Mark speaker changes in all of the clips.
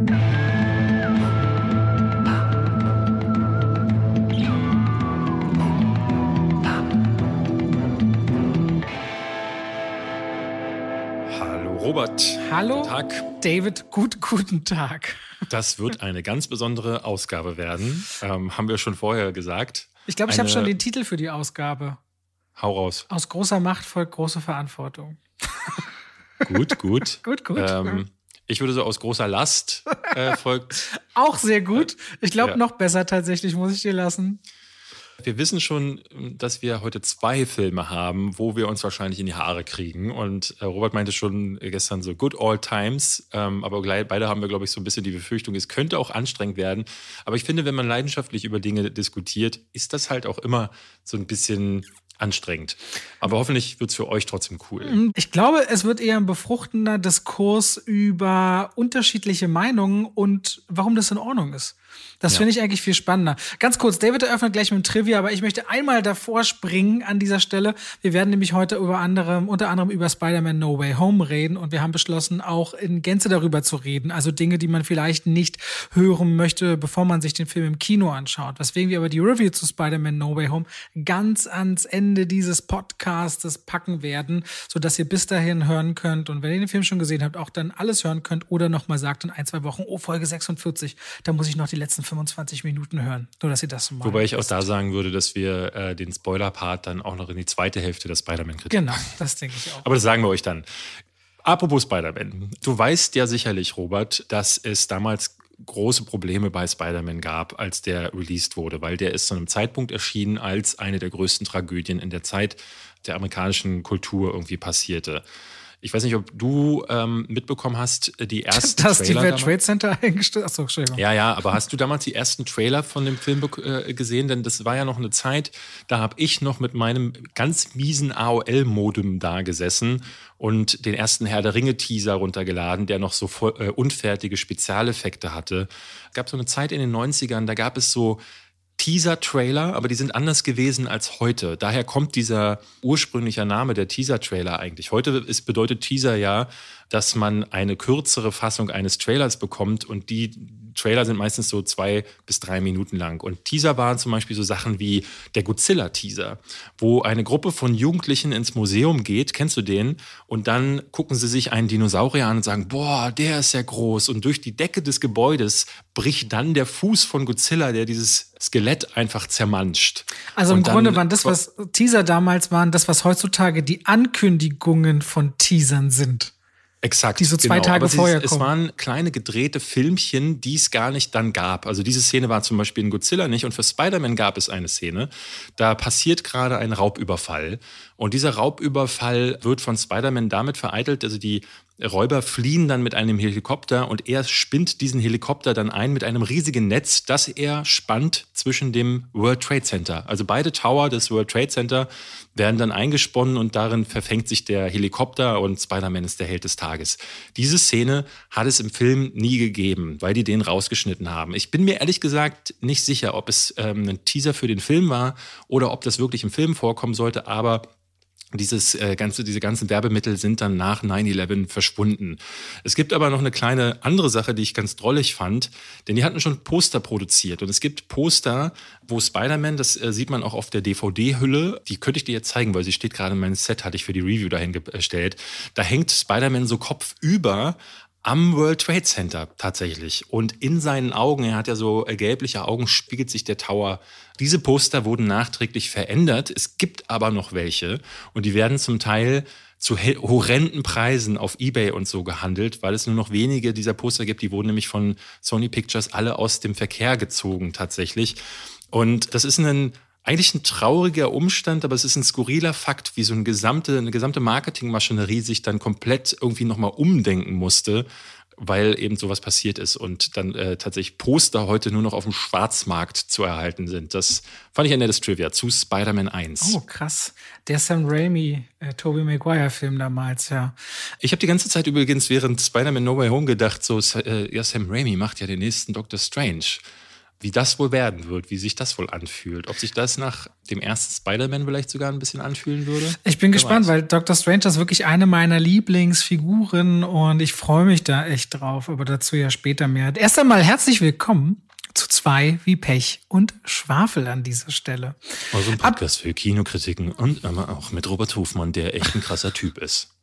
Speaker 1: Hallo Robert.
Speaker 2: Hallo
Speaker 1: Guten Tag.
Speaker 2: David, gut, guten Tag.
Speaker 1: Das wird eine ganz besondere Ausgabe werden. Ähm, haben wir schon vorher gesagt.
Speaker 2: Ich glaube, ich habe schon den Titel für die Ausgabe.
Speaker 1: Hau raus.
Speaker 2: Aus großer Macht folgt große Verantwortung.
Speaker 1: Gut, gut.
Speaker 2: Gut, gut.
Speaker 1: Ähm, ich würde so aus großer Last äh, folgt.
Speaker 2: Auch sehr gut. Ich glaube,
Speaker 1: ja.
Speaker 2: noch besser tatsächlich, muss ich dir lassen.
Speaker 1: Wir wissen schon, dass wir heute zwei Filme haben, wo wir uns wahrscheinlich in die Haare kriegen. Und äh, Robert meinte schon gestern so Good Old Times. Ähm, aber beide haben wir, glaube ich, so ein bisschen die Befürchtung, es könnte auch anstrengend werden. Aber ich finde, wenn man leidenschaftlich über Dinge diskutiert, ist das halt auch immer so ein bisschen anstrengend. Aber hoffentlich wird es für euch trotzdem cool.
Speaker 2: Ich glaube, es wird eher ein befruchtender Diskurs über unterschiedliche Meinungen und warum das in Ordnung ist. Das
Speaker 1: Ja.
Speaker 2: finde ich eigentlich viel spannender. Ganz kurz, David eröffnet gleich mit dem Trivia, aber ich möchte einmal davor springen an dieser Stelle. Wir werden nämlich heute über anderem, unter anderem über Spider-Man No Way Home reden und wir haben beschlossen, auch in Gänze darüber zu reden. Also Dinge, die man vielleicht nicht hören möchte, bevor man sich den Film im Kino anschaut. Weswegen wir aber die Review zu Spider-Man No Way Home ganz ans Ende dieses Podcastes packen werden, sodass ihr bis dahin hören könnt und wenn ihr den Film schon gesehen habt, auch dann alles hören könnt oder nochmal sagt in ein, zwei Wochen, oh, Folge 46, da muss ich noch die letzten 25 Minuten hören. Nur, dass ihr das mal
Speaker 1: Wobei ich auch da sagen würde, dass wir äh, den Spoiler-Part dann auch noch in die zweite Hälfte der Spider-Man-Kritik
Speaker 2: Genau, das denke ich auch.
Speaker 1: Aber das sagen wir euch dann. Apropos Spider-Man. Du weißt ja sicherlich, Robert, dass es damals große Probleme bei Spider-Man gab, als der released wurde, weil der ist zu einem Zeitpunkt erschienen, als eine der größten Tragödien in der Zeit der amerikanischen Kultur irgendwie passierte. Ich weiß nicht, ob du ähm, mitbekommen hast, die ersten
Speaker 2: Dass die
Speaker 1: Trailer
Speaker 2: World
Speaker 1: damals-
Speaker 2: Trade Center eingestellt Achso, Entschuldigung.
Speaker 1: ja, ja, aber hast du damals die ersten Trailer von dem Film äh, gesehen? Denn das war ja noch eine Zeit, da habe ich noch mit meinem ganz miesen AOL-Modem da gesessen und den ersten Herr der Ringe-Teaser runtergeladen, der noch so voll, äh, unfertige Spezialeffekte hatte. Es gab so eine Zeit in den 90ern, da gab es so Teaser-Trailer, aber die sind anders gewesen als heute. Daher kommt dieser ursprüngliche Name der Teaser-Trailer eigentlich. Heute ist, bedeutet Teaser ja, dass man eine kürzere Fassung eines Trailers bekommt und die Trailer sind meistens so zwei bis drei Minuten lang. Und Teaser waren zum Beispiel so Sachen wie der Godzilla-Teaser, wo eine Gruppe von Jugendlichen ins Museum geht, kennst du den? Und dann gucken sie sich einen Dinosaurier an und sagen, boah, der ist ja groß. Und durch die Decke des Gebäudes bricht dann der Fuß von Godzilla, der dieses Skelett einfach zermanscht.
Speaker 2: Also im Grunde waren das, was Teaser damals waren, das, was heutzutage die Ankündigungen von Teasern sind.
Speaker 1: Exakt.
Speaker 2: Die so zwei Tage
Speaker 1: Aber
Speaker 2: vorher
Speaker 1: Es
Speaker 2: kommen.
Speaker 1: waren kleine gedrehte Filmchen, die es gar nicht dann gab. Also diese Szene war zum Beispiel in Godzilla nicht und für Spider-Man gab es eine Szene. Da passiert gerade ein Raubüberfall und dieser Raubüberfall wird von Spider-Man damit vereitelt, also die Räuber fliehen dann mit einem Helikopter und er spinnt diesen Helikopter dann ein mit einem riesigen Netz, das er spannt zwischen dem World Trade Center. Also beide Tower des World Trade Center werden dann eingesponnen und darin verfängt sich der Helikopter und Spider-Man ist der Held des Tages. Diese Szene hat es im Film nie gegeben, weil die den rausgeschnitten haben. Ich bin mir ehrlich gesagt nicht sicher, ob es ähm, ein Teaser für den Film war oder ob das wirklich im Film vorkommen sollte, aber dieses äh, ganze, diese ganzen Werbemittel sind dann nach 9-11 verschwunden. Es gibt aber noch eine kleine andere Sache, die ich ganz drollig fand, denn die hatten schon Poster produziert und es gibt Poster, wo Spider-Man, das äh, sieht man auch auf der DVD-Hülle, die könnte ich dir jetzt zeigen, weil sie steht gerade in meinem Set, hatte ich für die Review dahin gestellt. Da hängt Spider-Man so kopfüber am World Trade Center tatsächlich. Und in seinen Augen, er hat ja so äh, gelbliche Augen, spiegelt sich der Tower. Diese Poster wurden nachträglich verändert. Es gibt aber noch welche und die werden zum Teil zu horrenden Preisen auf Ebay und so gehandelt, weil es nur noch wenige dieser Poster gibt. Die wurden nämlich von Sony Pictures alle aus dem Verkehr gezogen tatsächlich. Und das ist ein eigentlich ein trauriger Umstand, aber es ist ein skurriler Fakt, wie so eine gesamte, eine gesamte Marketingmaschinerie sich dann komplett irgendwie nochmal umdenken musste, weil eben sowas passiert ist und dann äh, tatsächlich Poster heute nur noch auf dem Schwarzmarkt zu erhalten sind. Das fand ich ein nettes Trivia zu Spider-Man 1.
Speaker 2: Oh, krass. Der Sam Raimi, äh, Tobey Maguire-Film damals, ja.
Speaker 1: Ich habe die ganze Zeit übrigens während Spider-Man No Way Home gedacht, so, äh, ja, Sam Raimi macht ja den nächsten Doctor Strange. Wie das wohl werden wird, wie sich das wohl anfühlt. Ob sich das nach dem ersten Spider-Man vielleicht sogar ein bisschen anfühlen würde.
Speaker 2: Ich bin Wer gespannt, weiß. weil Doctor Strange ist wirklich eine meiner Lieblingsfiguren und ich freue mich da echt drauf, aber dazu ja später mehr. Erst einmal herzlich willkommen zu zwei wie Pech und Schwafel an dieser Stelle.
Speaker 1: Also ein Podcast Ab für Kinokritiken und aber auch mit Robert Hofmann, der echt ein krasser Typ ist.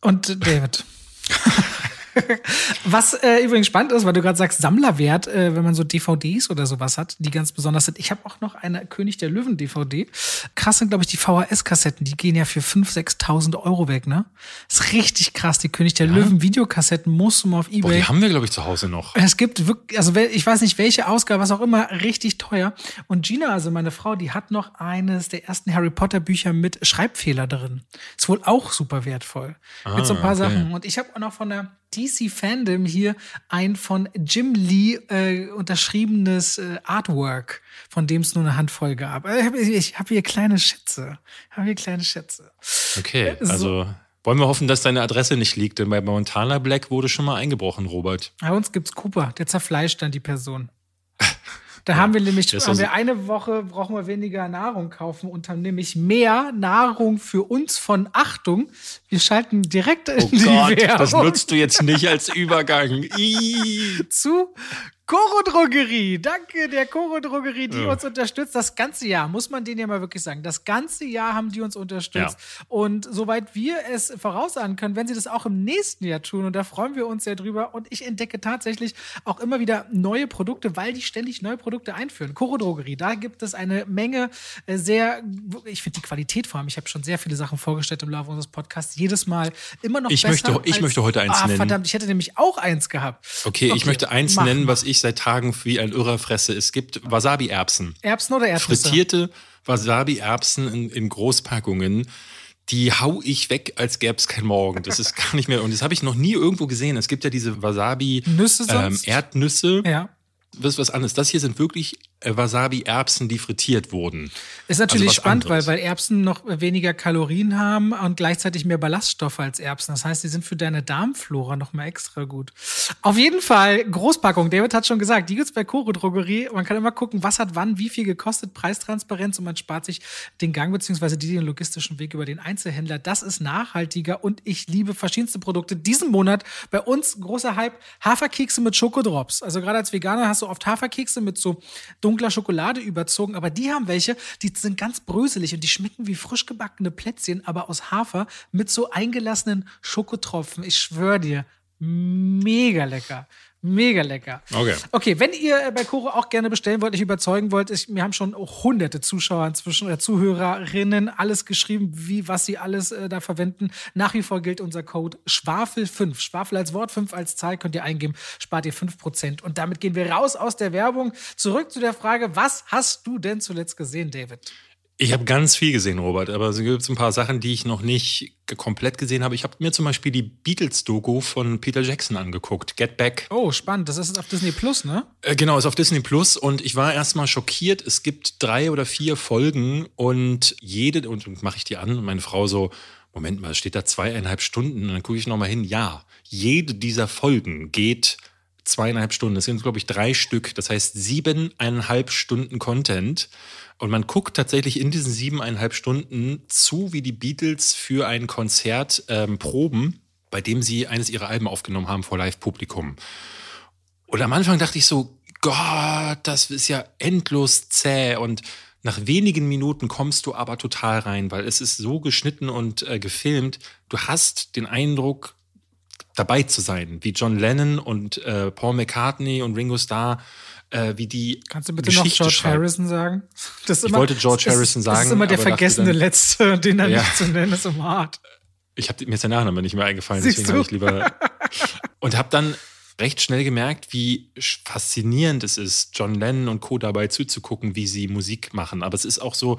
Speaker 2: Und David. Was äh, übrigens spannend ist, weil du gerade sagst, Sammlerwert, äh, wenn man so DVDs oder sowas hat, die ganz besonders sind. Ich habe auch noch eine König der Löwen DVD. Krass sind, glaube ich, die VHS-Kassetten. Die gehen ja für 5.000, 6.000 Euro weg, ne? Ist richtig krass. Die König der ja. Löwen Videokassetten musst du mal auf Ebay. Boah,
Speaker 1: die haben wir, glaube ich, zu Hause noch.
Speaker 2: Es gibt wirklich, also ich weiß nicht, welche Ausgabe, was auch immer, richtig teuer. Und Gina, also meine Frau, die hat noch eines der ersten Harry Potter Bücher mit Schreibfehler drin. Ist wohl auch super wertvoll. Ah, mit so ein paar okay. Sachen. Und ich habe auch noch von der DC Fandom hier ein von Jim Lee äh, unterschriebenes äh, Artwork, von dem es nur eine Handvoll gab. Äh, ich habe hier kleine Schätze. Ich habe hier kleine Schätze.
Speaker 1: Okay, äh, also wollen wir hoffen, dass deine Adresse nicht liegt, denn bei Montana Black wurde schon mal eingebrochen, Robert.
Speaker 2: Bei uns gibt's Cooper, der zerfleischt dann die Person. Da ja, haben wir nämlich haben wir eine Woche brauchen wir weniger Nahrung kaufen und haben nämlich mehr Nahrung für uns von Achtung. Wir schalten direkt in oh die Gott, Werbung.
Speaker 1: Das nutzt du jetzt nicht als Übergang.
Speaker 2: zu Coro Drogerie, danke der Coro Drogerie, die ja. uns unterstützt. Das ganze Jahr, muss man denen ja mal wirklich sagen. Das ganze Jahr haben die uns unterstützt. Ja. Und soweit wir es voraussagen können, wenn sie das auch im nächsten Jahr tun. Und da freuen wir uns sehr drüber. Und ich entdecke tatsächlich auch immer wieder neue Produkte, weil die ständig neue Produkte einführen. Coro Drogerie, da gibt es eine Menge äh, sehr, ich finde die Qualität vor allem. Ich habe schon sehr viele Sachen vorgestellt im Laufe unseres Podcasts. Jedes Mal immer noch
Speaker 1: ich
Speaker 2: besser.
Speaker 1: Möchte, ich als, möchte heute eins ah, nennen.
Speaker 2: Verdammt, ich hätte nämlich auch eins gehabt.
Speaker 1: Okay, okay ich möchte eins nennen, was ich ich seit Tagen wie ein Irrer fresse. Es gibt Wasabi-Erbsen.
Speaker 2: Erbsen oder Erdnüsse?
Speaker 1: Frittierte Wasabi-Erbsen in, in Großpackungen die hau ich weg, als gäbe es kein Morgen. Das ist gar nicht mehr. Und das habe ich noch nie irgendwo gesehen. Es gibt ja diese Wasabi-Erdnüsse. Ähm, Erdnüsse.
Speaker 2: Ja.
Speaker 1: Das ist was anderes. Das hier sind wirklich Wasabi-Erbsen, die frittiert wurden.
Speaker 2: Ist natürlich also spannend, weil, weil Erbsen noch weniger Kalorien haben und gleichzeitig mehr Ballaststoffe als Erbsen. Das heißt, die sind für deine Darmflora noch mal extra gut. Auf jeden Fall Großpackung. David hat schon gesagt, die gibt's bei Koro Drogerie. Man kann immer gucken, was hat wann, wie viel gekostet, Preistransparenz und man spart sich den Gang beziehungsweise den logistischen Weg über den Einzelhändler. Das ist nachhaltiger und ich liebe verschiedenste Produkte. Diesen Monat bei uns großer Hype Haferkekse mit Schokodrops. Also gerade als Veganer hast du oft Haferkekse mit so dunkler Schokolade überzogen, aber die haben welche, die sind ganz bröselig und die schmecken wie frisch gebackene Plätzchen, aber aus Hafer mit so eingelassenen Schokotropfen. Ich schwöre dir, mega lecker. Mega lecker.
Speaker 1: Okay.
Speaker 2: Okay, wenn ihr äh, bei Koro auch gerne bestellen wollt, euch überzeugen wollt, ich, wir haben schon hunderte Zuschauer inzwischen oder Zuhörerinnen alles geschrieben, wie was sie alles äh, da verwenden. Nach wie vor gilt unser Code Schwafel5. Schwafel als Wort, 5 als Zahl könnt ihr eingeben, spart ihr 5%. Und damit gehen wir raus aus der Werbung. Zurück zu der Frage, was hast du denn zuletzt gesehen, David?
Speaker 1: Ich habe ganz viel gesehen, Robert, aber es gibt ein paar Sachen, die ich noch nicht komplett gesehen habe. Ich habe mir zum Beispiel die Beatles-Doku von Peter Jackson angeguckt, Get Back.
Speaker 2: Oh, spannend. Das ist auf Disney Plus, ne?
Speaker 1: Äh, genau, ist auf Disney Plus und ich war erstmal schockiert. Es gibt drei oder vier Folgen und jede, und mache ich die an und meine Frau so, Moment mal, steht da zweieinhalb Stunden? Und dann gucke ich nochmal hin. Ja, jede dieser Folgen geht zweieinhalb Stunden. Das sind, glaube ich, drei Stück. Das heißt siebeneinhalb Stunden Content. Und man guckt tatsächlich in diesen siebeneinhalb Stunden zu, wie die Beatles für ein Konzert ähm, proben, bei dem sie eines ihrer Alben aufgenommen haben vor Live-Publikum. Und am Anfang dachte ich so, Gott, das ist ja endlos zäh und nach wenigen Minuten kommst du aber total rein, weil es ist so geschnitten und äh, gefilmt. Du hast den Eindruck, dabei zu sein, wie John Lennon und äh, Paul McCartney und Ringo Starr äh, wie die
Speaker 2: Kannst du bitte Geschichte noch George schreiben. Harrison sagen?
Speaker 1: Das immer, ich wollte George
Speaker 2: das,
Speaker 1: Harrison sagen. Das
Speaker 2: ist immer der vergessene dann, Letzte, den er ja. nicht zu nennen ist, im hart.
Speaker 1: Ich habe mir ist der Nachname nicht mehr eingefallen, Siehst deswegen habe ich lieber und habe dann recht schnell gemerkt, wie faszinierend es ist, John Lennon und Co. dabei zuzugucken, wie sie Musik machen. Aber es ist auch so,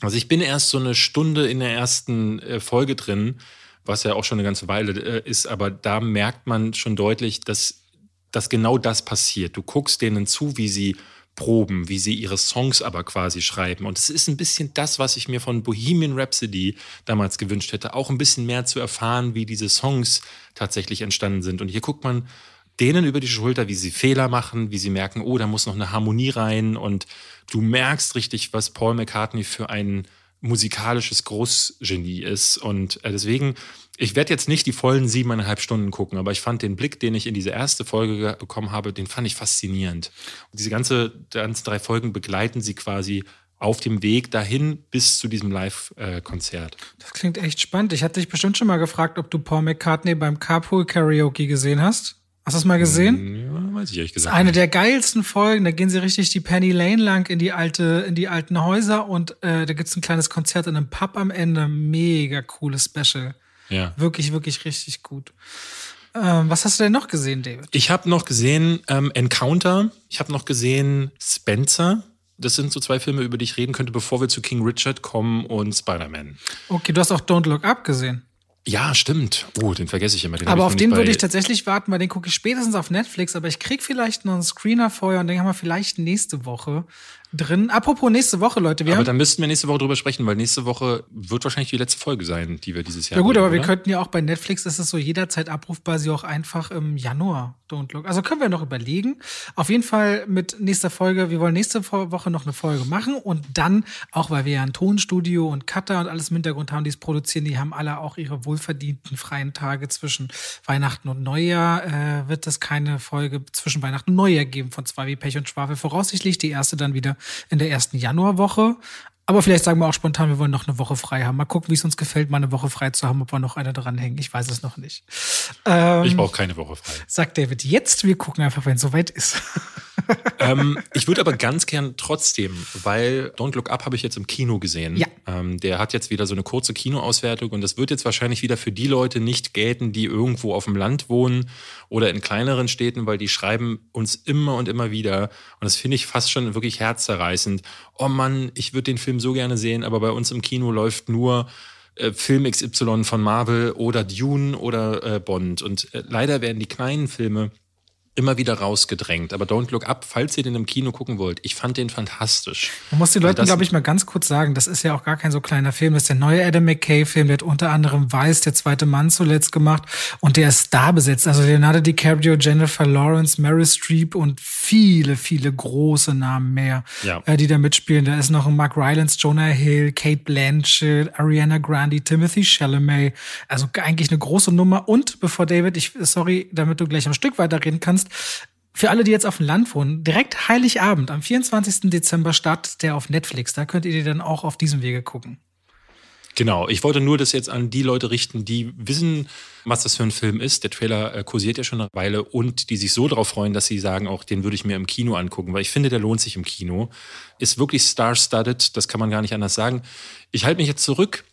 Speaker 1: also ich bin erst so eine Stunde in der ersten äh, Folge drin, was ja auch schon eine ganze Weile äh, ist, aber da merkt man schon deutlich, dass dass genau das passiert. Du guckst denen zu, wie sie proben, wie sie ihre Songs aber quasi schreiben. Und es ist ein bisschen das, was ich mir von Bohemian Rhapsody damals gewünscht hätte, auch ein bisschen mehr zu erfahren, wie diese Songs tatsächlich entstanden sind. Und hier guckt man denen über die Schulter, wie sie Fehler machen, wie sie merken, oh, da muss noch eine Harmonie rein und du merkst richtig, was Paul McCartney für ein musikalisches Großgenie ist und äh, deswegen ich werde jetzt nicht die vollen siebeneinhalb Stunden gucken, aber ich fand den Blick, den ich in diese erste Folge bekommen habe, den fand ich faszinierend. Und diese ganze, ganzen drei Folgen begleiten sie quasi auf dem Weg dahin bis zu diesem Live-Konzert.
Speaker 2: Das klingt echt spannend. Ich hatte dich bestimmt schon mal gefragt, ob du Paul McCartney beim Carpool Karaoke gesehen hast. Hast du das mal gesehen?
Speaker 1: Ja, weiß ich ehrlich gesagt.
Speaker 2: Eine der geilsten Folgen. Da gehen sie richtig die Penny Lane lang in die alte, in die alten Häuser und äh, da gibt es ein kleines Konzert in einem Pub am Ende. Mega cooles Special.
Speaker 1: Ja.
Speaker 2: Wirklich, wirklich richtig gut. Ähm, was hast du denn noch gesehen, David?
Speaker 1: Ich habe noch gesehen ähm, Encounter. Ich habe noch gesehen Spencer. Das sind so zwei Filme, über die ich reden könnte, bevor wir zu King Richard kommen und Spider-Man.
Speaker 2: Okay, du hast auch Don't Look Up gesehen.
Speaker 1: Ja, stimmt. Oh, den vergesse ich immer. Den
Speaker 2: aber
Speaker 1: ich
Speaker 2: auf den würde ich tatsächlich warten, weil den gucke ich spätestens auf Netflix, aber ich krieg vielleicht noch einen Screener vorher und den haben wir vielleicht nächste Woche drin. Apropos nächste Woche, Leute, wir
Speaker 1: Aber
Speaker 2: haben
Speaker 1: dann müssten wir nächste Woche drüber sprechen, weil nächste Woche wird wahrscheinlich die letzte Folge sein, die wir dieses Jahr
Speaker 2: Ja gut,
Speaker 1: bringen,
Speaker 2: aber wir
Speaker 1: oder?
Speaker 2: könnten ja auch bei Netflix, ist es so jederzeit abrufbar, sie auch einfach im Januar Don't Look. Also können wir noch überlegen. Auf jeden Fall mit nächster Folge, wir wollen nächste Wo- Woche noch eine Folge machen und dann, auch weil wir ja ein Tonstudio und Cutter und alles im Hintergrund haben, die es produzieren, die haben alle auch ihre wohlverdienten freien Tage zwischen Weihnachten und Neujahr, äh, wird es keine Folge zwischen Weihnachten und Neujahr geben von zwei wie Pech und Schwafel. Voraussichtlich die erste dann wieder in der ersten Januarwoche. Aber vielleicht sagen wir auch spontan, wir wollen noch eine Woche frei haben. Mal gucken, wie es uns gefällt, mal eine Woche frei zu haben, ob wir noch eine dranhängen. Ich weiß es noch nicht. Ähm,
Speaker 1: Ich brauche keine Woche frei.
Speaker 2: sagt David jetzt, wir gucken einfach, wenn es soweit ist.
Speaker 1: ähm, ich würde aber ganz gern trotzdem, weil Don't Look Up habe ich jetzt im Kino gesehen.
Speaker 2: Ja.
Speaker 1: Ähm, der hat jetzt wieder so eine kurze Kinoauswertung und das wird jetzt wahrscheinlich wieder für die Leute nicht gelten, die irgendwo auf dem Land wohnen oder in kleineren Städten, weil die schreiben uns immer und immer wieder und das finde ich fast schon wirklich herzzerreißend. Oh Mann, ich würde den Film so gerne sehen, aber bei uns im Kino läuft nur äh, Film XY von Marvel oder Dune oder äh, Bond. Und äh, leider werden die kleinen Filme immer wieder rausgedrängt. Aber Don't Look Up, falls ihr den im Kino gucken wollt, ich fand den fantastisch.
Speaker 2: Man muss die
Speaker 1: Weil
Speaker 2: Leuten, glaube ich, mal ganz kurz sagen, das ist ja auch gar kein so kleiner Film. Das ist der neue Adam McKay-Film, der hat unter anderem Weiß, der zweite Mann zuletzt gemacht und der ist da besetzt. Also Leonardo DiCaprio, Jennifer Lawrence, Meryl Streep und viele, viele große Namen mehr,
Speaker 1: Ja.
Speaker 2: äh, die da mitspielen. Da ist noch ein Mark Rylance, Jonah Hill, Kate Blanchett, Ariana Grande, Timothy Chalamet. Also eigentlich eine große Nummer. Und bevor David, ich, sorry, damit du gleich am Stück weiterreden kannst, für alle, die jetzt auf dem Land wohnen, direkt Heiligabend, am 24. Dezember startet der auf Netflix. Da könnt ihr die dann auch auf diesem Wege gucken.
Speaker 1: Genau, ich wollte nur das jetzt an die Leute richten, die wissen, was das für ein Film ist. Der Trailer äh, kursiert ja schon eine Weile und die sich so darauf freuen, dass sie sagen, auch den würde ich mir im Kino angucken, weil ich finde, der lohnt sich im Kino. Ist wirklich star-studded, das kann man gar nicht anders sagen. Ich halte mich jetzt zurück,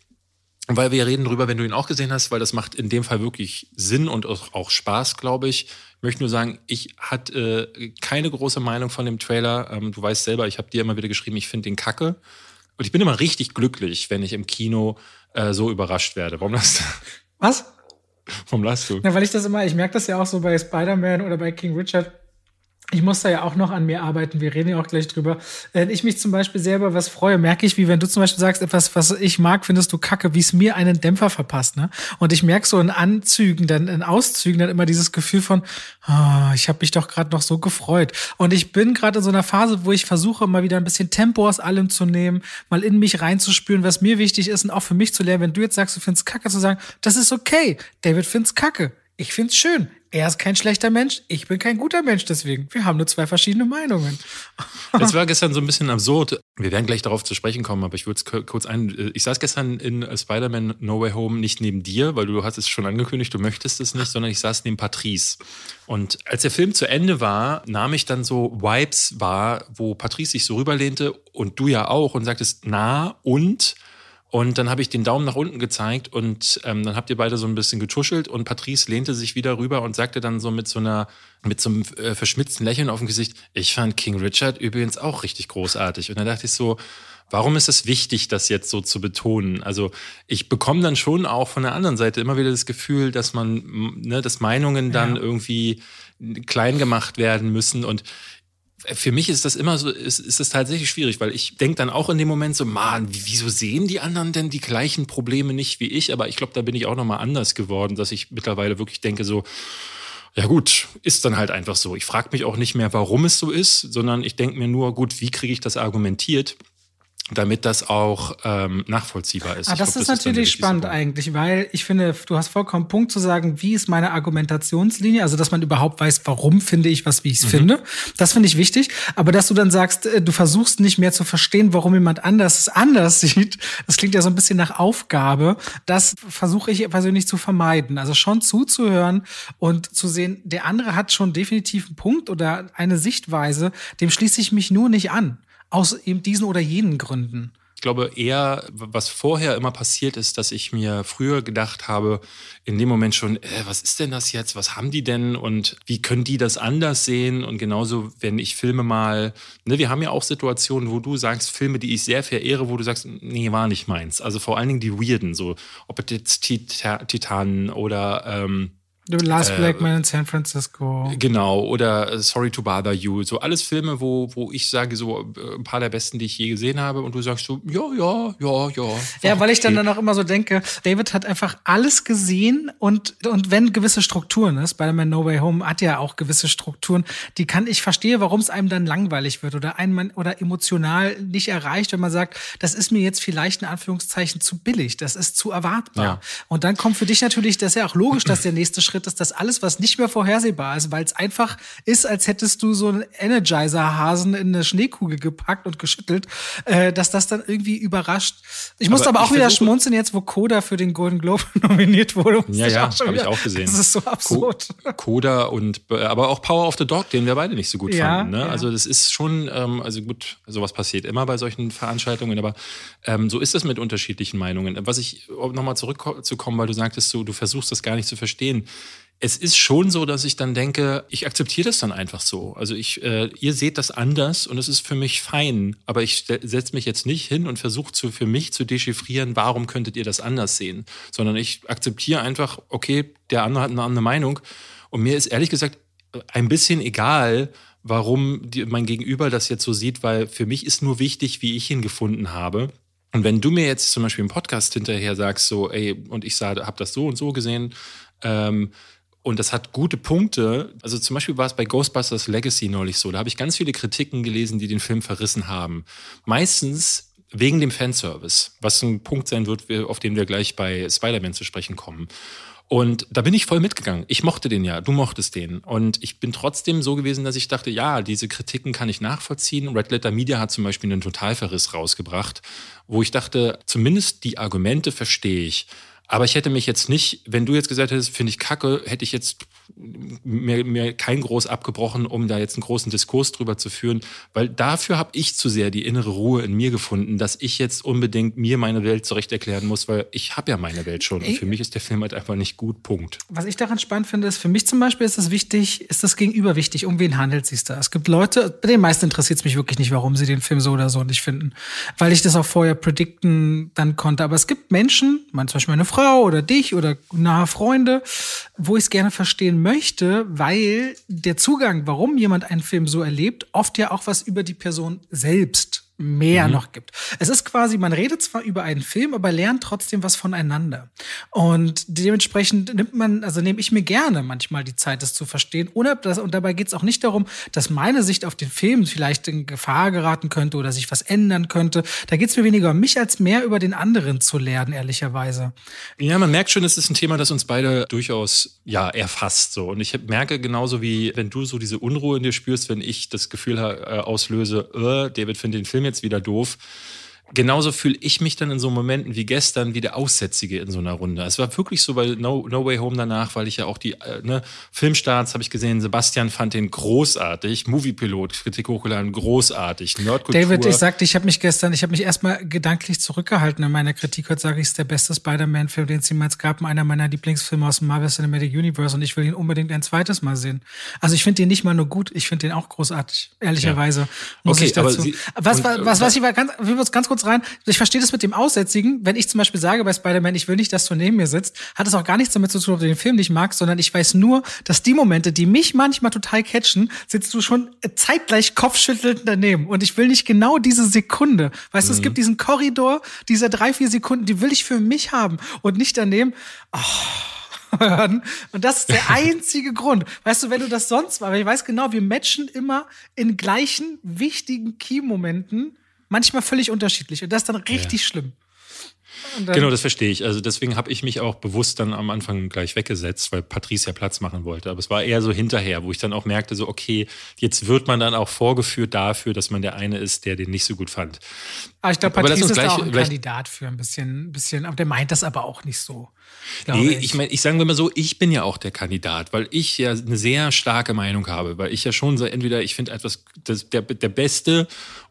Speaker 1: weil wir reden drüber, wenn du ihn auch gesehen hast, weil das macht in dem Fall wirklich Sinn und auch, Spaß, glaube ich. Ich möchte nur sagen, ich hatte äh, keine große Meinung von dem Trailer. Ähm, du weißt selber, ich habe dir immer wieder geschrieben, ich finde den kacke. Und ich bin immer richtig glücklich, wenn ich im Kino äh, so überrascht werde. Warum lachst du?
Speaker 2: Was?
Speaker 1: Warum lachst du?
Speaker 2: Na, weil ich das immer, ich merke das ja auch so bei Spider-Man oder bei King Richard. Ich muss da ja auch noch an mir arbeiten. Wir reden ja auch gleich drüber. Wenn ich mich zum Beispiel selber was freue, merke ich, wie wenn du zum Beispiel sagst, etwas, was ich mag, findest du kacke, wie es mir einen Dämpfer verpasst. Ne? Und ich merke so in Anzügen, dann in Auszügen dann immer dieses Gefühl von, ah, ich habe mich doch gerade noch so gefreut. Und ich bin gerade in so einer Phase, wo ich versuche, mal wieder ein bisschen Tempo aus allem zu nehmen, mal in mich reinzuspüren, was mir wichtig ist und auch für mich zu lernen. Wenn du jetzt sagst, du findest kacke, zu sagen, das ist okay. David find's kacke. Ich find's schön. Er ist kein schlechter Mensch, ich bin kein guter Mensch deswegen. Wir haben nur zwei verschiedene Meinungen.
Speaker 1: Das war gestern so ein bisschen absurd. Wir werden gleich darauf zu sprechen kommen, aber ich würde es kurz ein. Ich saß gestern in äh, Spider-Man No Way Home nicht neben dir, weil du hast es schon angekündigt, du möchtest es nicht, sondern ich saß neben Patrice. Und als der Film zu Ende war, nahm ich dann so Vibes wahr, wo Patrice sich so rüberlehnte und du ja auch und sagtest, na und? Und dann habe ich den Daumen nach unten gezeigt und ähm, dann habt ihr beide so ein bisschen getuschelt und Patrice lehnte sich wieder rüber und sagte dann so mit so einer, mit so einem äh, verschmitzten Lächeln auf dem Gesicht, ich fand King Richard übrigens auch richtig großartig. Und dann dachte ich so, warum ist es wichtig, das jetzt so zu betonen? Also ich bekomme dann schon auch von der anderen Seite immer wieder das Gefühl, dass man, ne, dass Meinungen dann
Speaker 2: Ja.
Speaker 1: irgendwie klein gemacht werden müssen und für mich ist das immer so, ist, ist das tatsächlich schwierig, weil ich denke dann auch in dem Moment so, man, wieso sehen die anderen denn die gleichen Probleme nicht wie ich? Aber ich glaube, da bin ich auch nochmal anders geworden, dass ich mittlerweile wirklich denke so, Ja gut, ist dann halt einfach so. Ich frage mich auch nicht mehr, warum es so ist, sondern ich denke mir nur, gut, wie kriege ich das argumentiert? Damit das auch ähm, nachvollziehbar ist.
Speaker 2: Ah, das, glaub, ist das natürlich ist spannend eigentlich, weil ich finde, du hast vollkommen Punkt zu sagen, wie ist meine Argumentationslinie, also dass man überhaupt weiß, warum finde ich was, wie ich es mhm. finde. Das finde ich wichtig. Aber dass du dann sagst, äh, du versuchst nicht mehr zu verstehen, warum jemand anders es anders sieht, das klingt ja so ein bisschen nach Aufgabe. Das versuche ich persönlich zu vermeiden. Also schon zuzuhören und zu sehen, der andere hat schon definitiv einen Punkt oder eine Sichtweise, dem schließe ich mich nur nicht an. Aus eben diesen oder jenen Gründen.
Speaker 1: Ich glaube eher, was vorher immer passiert ist, dass ich mir früher gedacht habe, in dem Moment schon, äh, was ist denn das jetzt? Was haben die denn? Und wie können die das anders sehen? Und genauso, wenn ich Filme mal, ne, wir haben ja auch Situationen, wo du sagst, Filme, die ich sehr verehre, wo du sagst, nee, war nicht meins. Also vor allen Dingen die Weirden, so, ob jetzt Titanen oder ähm,
Speaker 2: The Last äh, Black Man in San Francisco.
Speaker 1: Genau, oder äh, Sorry to Bother You. So alles Filme, wo, wo ich sage, so äh, ein paar der besten, die ich je gesehen habe, und du sagst so, ja, ja, ja, ja.
Speaker 2: Ja, weil ich dann, dann auch immer so denke, David hat einfach alles gesehen und, und wenn gewisse Strukturen, ne, Spider-Man No Way Home hat ja auch gewisse Strukturen, die kann ich verstehe, warum es einem dann langweilig wird oder einem oder emotional nicht erreicht, wenn man sagt, das ist mir jetzt vielleicht in Anführungszeichen zu billig, das ist zu erwartbar. Ja. Und dann kommt für dich natürlich, das ist ja auch logisch, dass der nächste Schritt Schritt ist, dass alles, was nicht mehr vorhersehbar ist, weil es einfach ist, als hättest du so einen Energizer-Hasen in eine Schneekugel gepackt und geschüttelt, äh, dass das dann irgendwie überrascht. Ich musste aber, aber auch wieder schmunzeln jetzt, wo Coda für den Golden Globe nominiert wurde.
Speaker 1: Ja, ja, habe ich auch gesehen.
Speaker 2: Das ist so absurd.
Speaker 1: Coda und aber auch Power of the Dog, den wir beide nicht so gut ja, fanden. Ne? Ja. Also das ist schon, ähm, also gut, sowas passiert immer bei solchen Veranstaltungen, aber ähm, so ist es mit unterschiedlichen Meinungen. Was ich, um nochmal zurückzukommen, weil du sagtest, so, du versuchst das gar nicht zu verstehen es ist schon so, dass ich dann denke, ich akzeptiere das dann einfach so. Also ich, äh, ihr seht das anders und es ist für mich fein. Aber ich setze mich jetzt nicht hin und versuche für mich zu dechiffrieren, warum könntet ihr das anders sehen. Sondern ich akzeptiere einfach, okay, der andere hat eine andere Meinung. Und mir ist ehrlich gesagt ein bisschen egal, warum die, mein Gegenüber das jetzt so sieht, weil für mich ist nur wichtig, wie ich ihn gefunden habe. Und wenn du mir jetzt zum Beispiel im Podcast hinterher sagst, so, ey, und ich habe das so und so gesehen, ähm, und das hat gute Punkte. Also zum Beispiel war es bei Ghostbusters Legacy neulich so. Da habe ich ganz viele Kritiken gelesen, die den Film verrissen haben. Meistens wegen dem Fanservice, was ein Punkt sein wird, auf den wir gleich bei Spider-Man zu sprechen kommen. Und da bin ich voll mitgegangen. Ich mochte den ja, du mochtest den. Und ich bin trotzdem so gewesen, dass ich dachte, ja, diese Kritiken kann ich nachvollziehen. Red Letter Media hat zum Beispiel einen Totalverriss rausgebracht, wo ich dachte, zumindest die Argumente verstehe ich. Aber ich hätte mich jetzt nicht, wenn du jetzt gesagt hättest, finde ich kacke, hätte ich jetzt mir, mir kein groß abgebrochen, um da jetzt einen großen Diskurs drüber zu führen, weil dafür habe ich zu sehr die innere Ruhe in mir gefunden, dass ich jetzt unbedingt mir meine Welt zurecht erklären muss, weil ich habe ja meine Welt schon. Und für mich ist der Film halt einfach nicht gut. Punkt.
Speaker 2: Was ich daran spannend finde, ist, für mich zum Beispiel ist es wichtig, ist das Gegenüber wichtig, um wen handelt es sich da? Es gibt Leute, bei den meisten interessiert es mich wirklich nicht, warum sie den Film so oder so nicht finden, weil ich das auch vorher predikten dann konnte. Aber es gibt Menschen, zum Beispiel meine Frau oder dich oder nahe Freunde, wo ich es gerne verstehen möchte, weil der Zugang, warum jemand einen Film so erlebt, oft ja auch was über die Person selbst mehr mhm. noch gibt. Es ist quasi, man redet zwar über einen Film, aber lernt trotzdem was voneinander. Und dementsprechend nimmt man, also nehme ich mir gerne manchmal die Zeit, das zu verstehen. Und, das, und dabei geht es auch nicht darum, dass meine Sicht auf den Film vielleicht in Gefahr geraten könnte oder sich was ändern könnte. Da geht es mir weniger um mich, als mehr über den anderen zu lernen, ehrlicherweise.
Speaker 1: Ja, man merkt schon, es ist ein Thema, das uns beide durchaus ja erfasst. So. Und ich merke genauso wie, wenn du so diese Unruhe in dir spürst, wenn ich das Gefühl äh, auslöse, äh, David findet den Film jetzt wieder doof genauso fühle ich mich dann in so Momenten wie gestern wie der Aussätzige in so einer Runde. Es war wirklich so bei No, no Way Home danach, weil ich ja auch die äh, ne, Filmstarts habe ich gesehen. Sebastian fand den großartig. Moviepilot, Kritik hochgeladen, großartig.
Speaker 2: Nerdkultur. David, ich sagte, ich habe mich gestern, ich habe mich erstmal gedanklich zurückgehalten in meiner Kritik. Heute sage ich, es ist der beste Spider-Man-Film, den es jemals gab. Einer meiner Lieblingsfilme aus dem Marvel Cinematic Universe und ich will ihn unbedingt ein zweites Mal sehen. Also ich finde den nicht mal nur gut, ich finde den auch großartig, ehrlicherweise. Ja. Muss okay, ich dazu. Sie, was, was, was, was ich war ganz, wir ganz kurz kurz rein. Ich verstehe das mit dem Aussätzigen. Wenn ich zum Beispiel sage bei Spider-Man, ich will nicht, dass du neben mir sitzt, hat es auch gar nichts damit zu tun, ob du den Film nicht magst, sondern ich weiß nur, dass die Momente, die mich manchmal total catchen, sitzt du schon zeitgleich kopfschüttelnd daneben. Und ich will nicht genau diese Sekunde. Weißt mhm. du, es mhm. gibt diesen Korridor, diese drei, vier Sekunden, die will ich für mich haben und nicht daneben. Oh hören. Und das ist der einzige Grund. Weißt du, wenn du das sonst war, aber ich weiß genau, wir matchen immer in gleichen wichtigen Key-Momenten, manchmal völlig unterschiedlich. Und das ist dann richtig ja. schlimm.
Speaker 1: Genau, das verstehe ich. Also deswegen habe ich mich auch bewusst dann am Anfang gleich weggesetzt, weil Patrice ja Platz machen wollte. Aber es war eher so hinterher, wo ich dann auch merkte, so okay, jetzt wird man dann auch vorgeführt dafür, dass man der eine ist, der den nicht so gut fand.
Speaker 2: Aber ich glaube, Patrice ist gleich, auch ein Kandidat für ein bisschen, bisschen, aber der meint das aber auch nicht so.
Speaker 1: Nee, ich, ich meine, ich sage mal so, ich bin ja auch der Kandidat, weil ich ja eine sehr starke Meinung habe, weil ich ja schon so entweder ich finde etwas das, der, der beste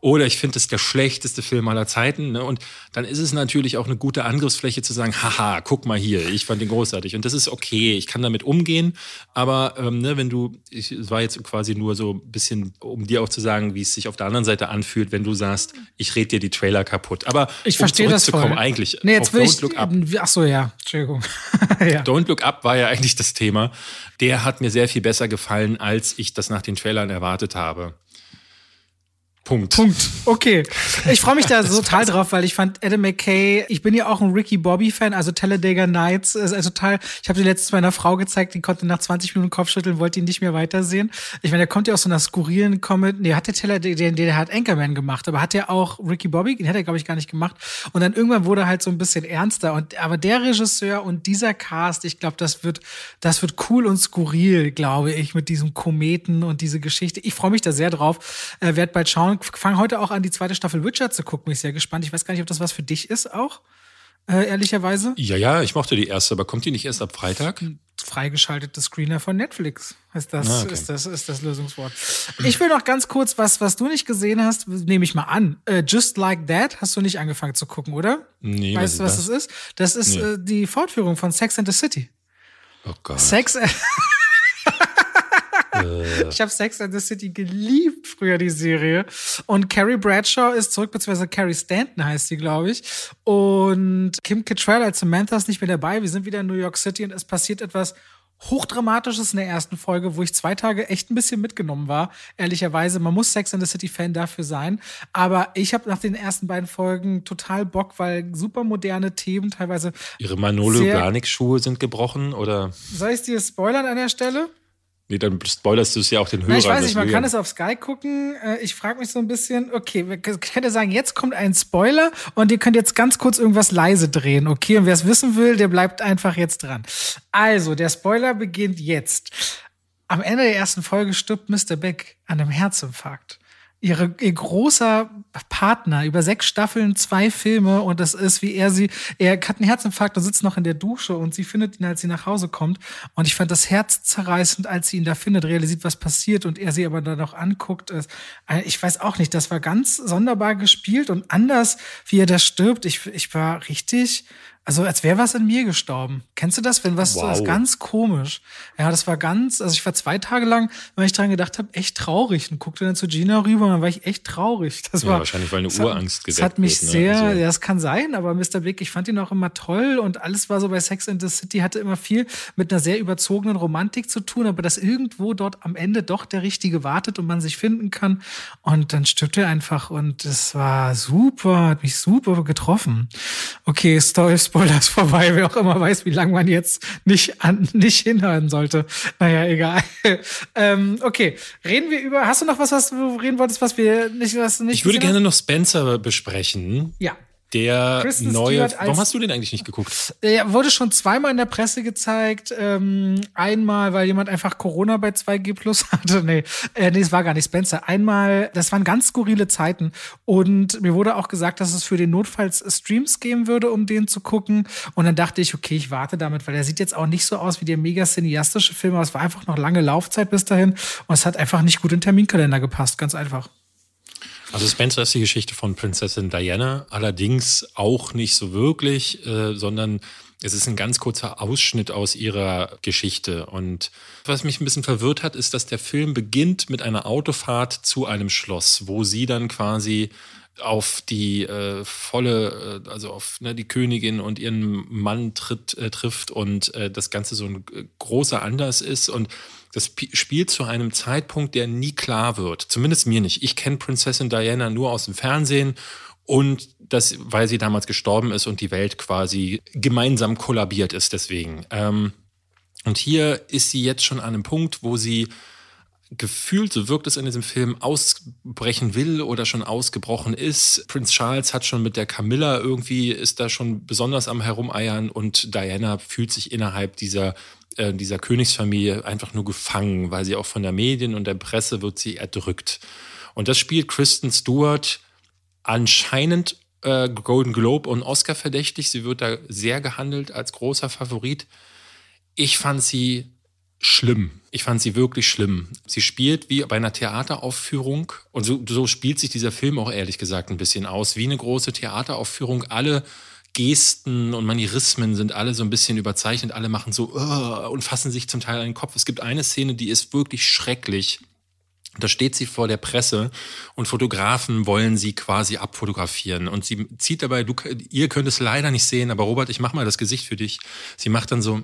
Speaker 1: oder ich finde es der schlechteste Film aller Zeiten. Ne? Und dann ist es natürlich auch eine gute Angriffsfläche zu sagen, haha, guck mal hier, ich fand den großartig. Und das ist okay, ich kann damit umgehen. Aber ähm, ne, wenn du, ich, es war jetzt quasi nur so ein bisschen, um dir auch zu sagen, wie es sich auf der anderen Seite anfühlt, wenn du sagst, ich rede dir die Trailer kaputt. Aber
Speaker 2: ich um verstehe das voll.
Speaker 1: eigentlich.
Speaker 2: Nee, jetzt will Don't ich, Look Up. Ach so, ja, Entschuldigung.
Speaker 1: ja. Don't Look Up war ja eigentlich das Thema. Der hat mir sehr viel besser gefallen, als ich das nach den Trailern erwartet habe. Punkt.
Speaker 2: Punkt. Okay. Ich freue mich da total drauf, weil ich fand Adam McKay, ich bin ja auch ein Ricky Bobby Fan, also Talladega Nights ist also total, ich habe die letztes meiner Frau gezeigt, die konnte nach 20 Minuten Kopfschütteln, wollte ihn nicht mehr weitersehen. Ich meine, der kommt ja aus so einer skurrilen Comedy, nee, hat der Talladega, der, der hat Anchorman gemacht, aber hat der auch Ricky Bobby, den hat er glaube ich gar nicht gemacht. Und dann irgendwann wurde halt so ein bisschen ernster und aber der Regisseur und dieser Cast, ich glaube, das wird das wird cool und skurril, glaube ich, mit diesem Kometen und diese Geschichte. Ich freue mich da sehr drauf. Äh, werd bald schauen fange heute auch an, die zweite Staffel Witcher zu gucken. Bin ich sehr gespannt. Ich weiß gar nicht, ob das was für dich ist auch. Äh, ehrlicherweise.
Speaker 1: Ja, ja, ich mochte die erste, aber kommt die nicht erst ab Freitag?
Speaker 2: Freigeschaltete Screener von Netflix ist das, ah, okay. ist das, ist das Lösungswort. Ich will noch ganz kurz was, was du nicht gesehen hast, nehme ich mal an. Uh, Just Like That hast du nicht angefangen zu gucken, oder?
Speaker 1: Nee,
Speaker 2: weißt du, was das? das ist? Das ist nee. äh, die Fortführung von Sex and the City.
Speaker 1: Oh Gott.
Speaker 2: Sex. Äh. Ich habe Sex and the City geliebt früher, die Serie. Und Carrie Bradshaw ist zurück, beziehungsweise Carrie Stanton heißt sie, glaube ich. Und Kim Cattrall als Samantha ist nicht mehr dabei. Wir sind wieder in New York City und es passiert etwas Hochdramatisches in der ersten Folge, wo ich zwei Tage echt ein bisschen mitgenommen war. Ehrlicherweise, man muss Sex and the City Fan dafür sein. Aber ich habe nach den ersten beiden Folgen total Bock, weil super moderne Themen teilweise.
Speaker 1: Ihre Manolo Blahnik Schuhe sind gebrochen oder?
Speaker 2: Soll ich dir spoilern an der Stelle?
Speaker 1: Nee, dann spoilerst du es ja auch den Hörern.
Speaker 2: Na, ich weiß nicht, man kann es auf Sky gucken. Äh, ich frage mich so ein bisschen, okay, ich könnte sagen, jetzt kommt ein Spoiler und ihr könnt jetzt ganz kurz irgendwas leise drehen, okay? Und wer es wissen will, der bleibt einfach jetzt dran. Also, der Spoiler beginnt jetzt. Am Ende der ersten Folge stirbt Mr. Beck an einem Herzinfarkt ihre, ihr großer Partner über sechs Staffeln, zwei Filme und das ist, wie er sie, er hat einen Herzinfarkt und sitzt noch in der Dusche und sie findet ihn, als sie nach Hause kommt. Und ich fand das Herz zerreißend, als sie ihn da findet, realisiert, was passiert und er sie aber dann noch anguckt. Ich weiß auch nicht, das war ganz sonderbar gespielt und anders, wie er da stirbt. Ich, ich war richtig, also als wäre was in mir gestorben. Kennst du das? Wenn was wow. so ist ganz komisch. Ja, das war ganz, also ich war zwei Tage lang, weil ich dran gedacht habe, echt traurig und guckte dann zu Gina rüber und dann war ich echt traurig. Das
Speaker 1: ja,
Speaker 2: war
Speaker 1: wahrscheinlich weil eine Urangst
Speaker 2: gedeckt Das hat mich wird, ne? sehr, also. ja, das kann sein, aber Mr. Big, ich fand ihn auch immer toll und alles war so bei Sex in the City hatte immer viel mit einer sehr überzogenen Romantik zu tun, aber dass irgendwo dort am Ende doch der Richtige wartet und man sich finden kann und dann stirbt er einfach und es war super, hat mich super getroffen. Okay, Story Spoiler ist vorbei. Wer auch immer weiß, wie lange man jetzt nicht, an, nicht hinhören sollte. Naja, egal. ähm, okay, reden wir über. Hast du noch was, was du reden wolltest, was wir nicht, was nicht
Speaker 1: Ich würde gerne noch Spencer besprechen.
Speaker 2: Ja
Speaker 1: der Kristen neue. Warum hast du den eigentlich nicht geguckt?
Speaker 2: Der wurde schon zweimal in der Presse gezeigt. Ähm, einmal, weil jemand einfach Corona bei 2G Plus hatte. Nee, äh, nee, es war gar nicht Spencer. Einmal, das waren ganz skurrile Zeiten. Und mir wurde auch gesagt, dass es für den Notfalls Streams geben würde, um den zu gucken. Und dann dachte ich, okay, ich warte damit, weil der sieht jetzt auch nicht so aus wie der mega cineastische Film, aber es war einfach noch lange Laufzeit bis dahin. Und es hat einfach nicht gut in den Terminkalender gepasst, ganz einfach.
Speaker 1: Also Spencer ist die Geschichte von Prinzessin Diana, allerdings auch nicht so wirklich, äh, sondern es ist ein ganz kurzer Ausschnitt aus ihrer Geschichte. Und was mich ein bisschen verwirrt hat, ist, dass der Film beginnt mit einer Autofahrt zu einem Schloss, wo sie dann quasi auf die äh, volle, äh, also auf ne, die Königin und ihren Mann tritt, äh, trifft und äh, das Ganze so ein äh, großer Anlass ist. Und das spielt zu einem Zeitpunkt, der nie klar wird. Zumindest mir nicht. Ich kenne Prinzessin Diana nur aus dem Fernsehen und das, weil sie damals gestorben ist und die Welt quasi gemeinsam kollabiert ist deswegen. Ähm, Und hier ist sie jetzt schon an einem Punkt, wo sie gefühlt, so wirkt es in diesem Film, ausbrechen will oder schon ausgebrochen ist. Prinz Charles hat schon mit der Camilla irgendwie, ist da schon besonders am Herumeiern und Diana fühlt sich innerhalb dieser, äh, dieser Königsfamilie einfach nur gefangen, weil sie auch von der Medien und der Presse wird sie erdrückt. Und das spielt Kristen Stewart anscheinend äh, Golden Globe und Oscar verdächtig. Sie wird da sehr gehandelt als großer Favorit. Ich fand sie schlimm. Ich fand sie wirklich schlimm. Sie spielt wie bei einer Theateraufführung und so, so spielt sich dieser Film auch ehrlich gesagt ein bisschen aus, wie eine große Theateraufführung. Alle Gesten und Manierismen sind alle so ein bisschen überzeichnet. Alle machen so uh, und fassen sich zum Teil an den Kopf. Es gibt eine Szene, die ist wirklich schrecklich. Da steht sie vor der Presse und Fotografen wollen sie quasi abfotografieren. Und sie zieht dabei, du, ihr könnt es leider nicht sehen, aber Robert, ich mach mal das Gesicht für dich. Sie macht dann so,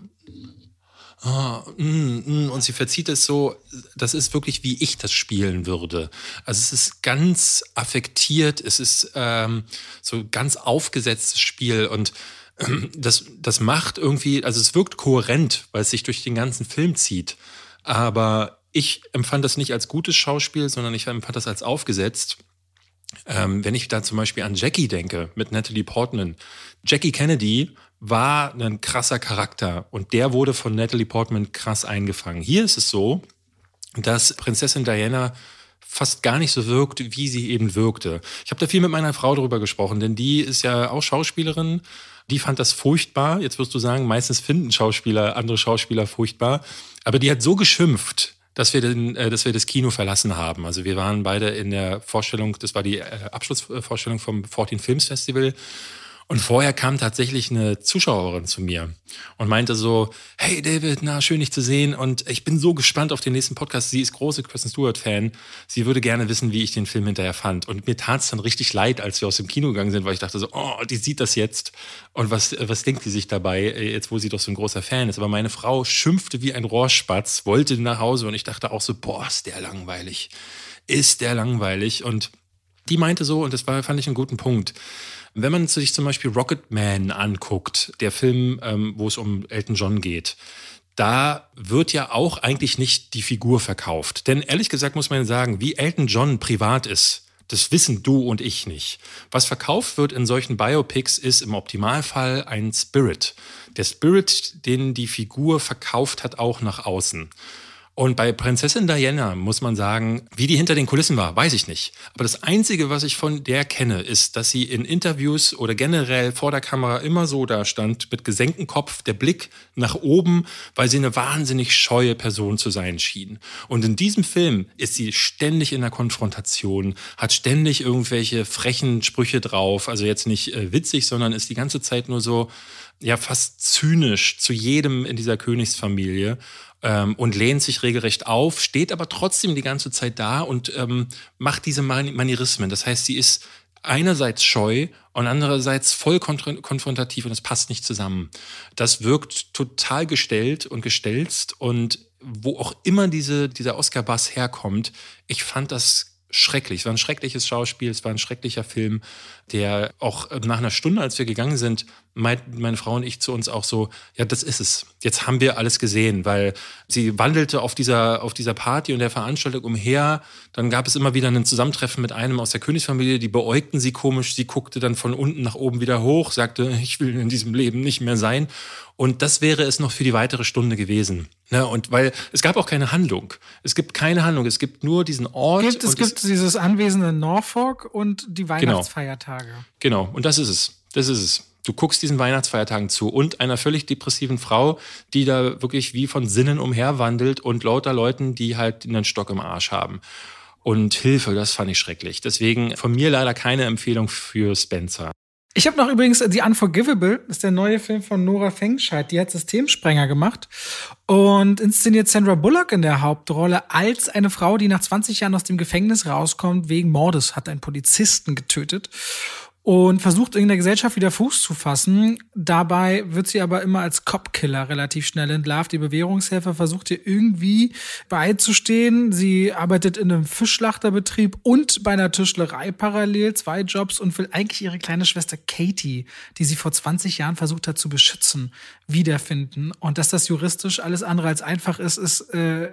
Speaker 1: oh, mm, mm, und sie verzieht es so, das ist wirklich, wie ich das spielen würde. Also es ist ganz affektiert, es ist ähm, so ganz aufgesetztes Spiel und ähm, das, das macht irgendwie, also es wirkt kohärent, weil es sich durch den ganzen Film zieht. Aber ich empfand das nicht als gutes Schauspiel, sondern ich empfand das als aufgesetzt. Ähm, wenn ich da zum Beispiel an Jackie denke, mit Natalie Portman. Jackie Kennedy war ein krasser Charakter und der wurde von Natalie Portman krass eingefangen. Hier ist es so, dass Prinzessin Diana fast gar nicht so wirkt, wie sie eben wirkte. Ich habe da viel mit meiner Frau darüber gesprochen, denn die ist ja auch Schauspielerin. Die fand das furchtbar. Jetzt wirst du sagen, meistens finden Schauspieler andere Schauspieler furchtbar. Aber die hat so geschimpft, dass wir, den, äh, dass wir das Kino verlassen haben. Also wir waren beide in der Vorstellung, das war die äh, Abschlussvorstellung vom 14 Films Festival und vorher kam tatsächlich eine Zuschauerin zu mir und meinte so, hey David, na, schön dich zu sehen. Und ich bin so gespannt auf den nächsten Podcast. Sie ist große Kristen Stewart-Fan. Sie würde gerne wissen, wie ich den Film hinterher fand. Und mir tat es dann richtig leid, als wir aus dem Kino gegangen sind, weil ich dachte so, oh, die sieht das jetzt. Und was, was denkt die sich dabei, jetzt wo sie doch so ein großer Fan ist. Aber meine Frau schimpfte wie ein Rohrspatz, wollte nach Hause und ich dachte auch so, boah, ist der langweilig. Ist der langweilig. Und die meinte so, und das war, fand ich einen guten Punkt wenn man sich zum Beispiel Rocketman anguckt, der Film, ähm, wo es um Elton John geht, da wird ja auch eigentlich nicht die Figur verkauft. Denn ehrlich gesagt muss man sagen, wie Elton John privat ist, das wissen du und ich nicht. Was verkauft wird in solchen Biopics ist im Optimalfall ein Spirit. Der Spirit, den die Figur verkauft hat, auch nach außen. Und bei Prinzessin Diana muss man sagen, wie die hinter den Kulissen war, weiß ich nicht. Aber das Einzige, was ich von der kenne, ist, dass sie in Interviews oder generell vor der Kamera immer so da stand, mit gesenktem Kopf, der Blick nach oben, weil sie eine wahnsinnig scheue Person zu sein schien. Und in diesem Film ist sie ständig in der Konfrontation, hat ständig irgendwelche frechen Sprüche drauf. Also jetzt nicht äh, witzig, sondern ist die ganze Zeit nur so, ja, fast zynisch zu jedem in dieser Königsfamilie ähm, und lehnt sich regelrecht auf, steht aber trotzdem die ganze Zeit da und ähm, macht diese Man Manierismen. Das heißt, sie ist einerseits scheu und andererseits voll konfrontativ und es passt nicht zusammen. Das wirkt total gestellt und gestelzt und wo auch immer diese, dieser Oscar-Bass herkommt, ich fand das schrecklich. Es war ein schreckliches Schauspiel, es war ein schrecklicher Film, der auch nach einer Stunde, als wir gegangen sind, meine Frau und ich zu uns auch so, ja, das ist es. Jetzt haben wir alles gesehen, weil sie wandelte auf dieser, auf dieser Party und der Veranstaltung umher. Dann gab es immer wieder ein Zusammentreffen mit einem aus der Königsfamilie, die beäugten sie komisch. Sie guckte dann von unten nach oben wieder hoch, sagte, ich will in diesem Leben nicht mehr sein. Und das wäre es noch für die weitere Stunde gewesen. Ne? Und weil es gab auch keine Handlung. Es gibt keine Handlung. Es gibt nur diesen Ort.
Speaker 2: Gibt, es gibt dieses Anwesen in Norfolk und die genau. Weihnachtsfeiertage.
Speaker 1: Genau. Und das ist es. Das ist es. Du guckst diesen Weihnachtsfeiertagen zu und einer völlig depressiven Frau, die da wirklich wie von Sinnen umherwandelt und lauter Leuten, die halt einen Stock im Arsch haben. Und Hilfe, das fand ich schrecklich. Deswegen von mir leider keine Empfehlung für Spencer.
Speaker 2: Ich habe noch übrigens The Unforgivable, ist der neue Film von Nora Fengscheid. Die hat Systemsprenger gemacht und inszeniert Sandra Bullock in der Hauptrolle als eine Frau, die nach 20 Jahren aus dem Gefängnis rauskommt wegen Mordes, hat einen Polizisten getötet und versucht in der Gesellschaft wieder Fuß zu fassen. Dabei wird sie aber immer als Cop-Killer relativ schnell entlarvt. Die Bewährungshelfer versucht ihr irgendwie beizustehen. Sie arbeitet in einem Fischschlachterbetrieb und bei einer Tischlerei parallel, zwei Jobs und will eigentlich ihre kleine Schwester Katie, die sie vor 20 Jahren versucht hat zu beschützen, wiederfinden. Und dass das juristisch alles andere als einfach ist, ist äh,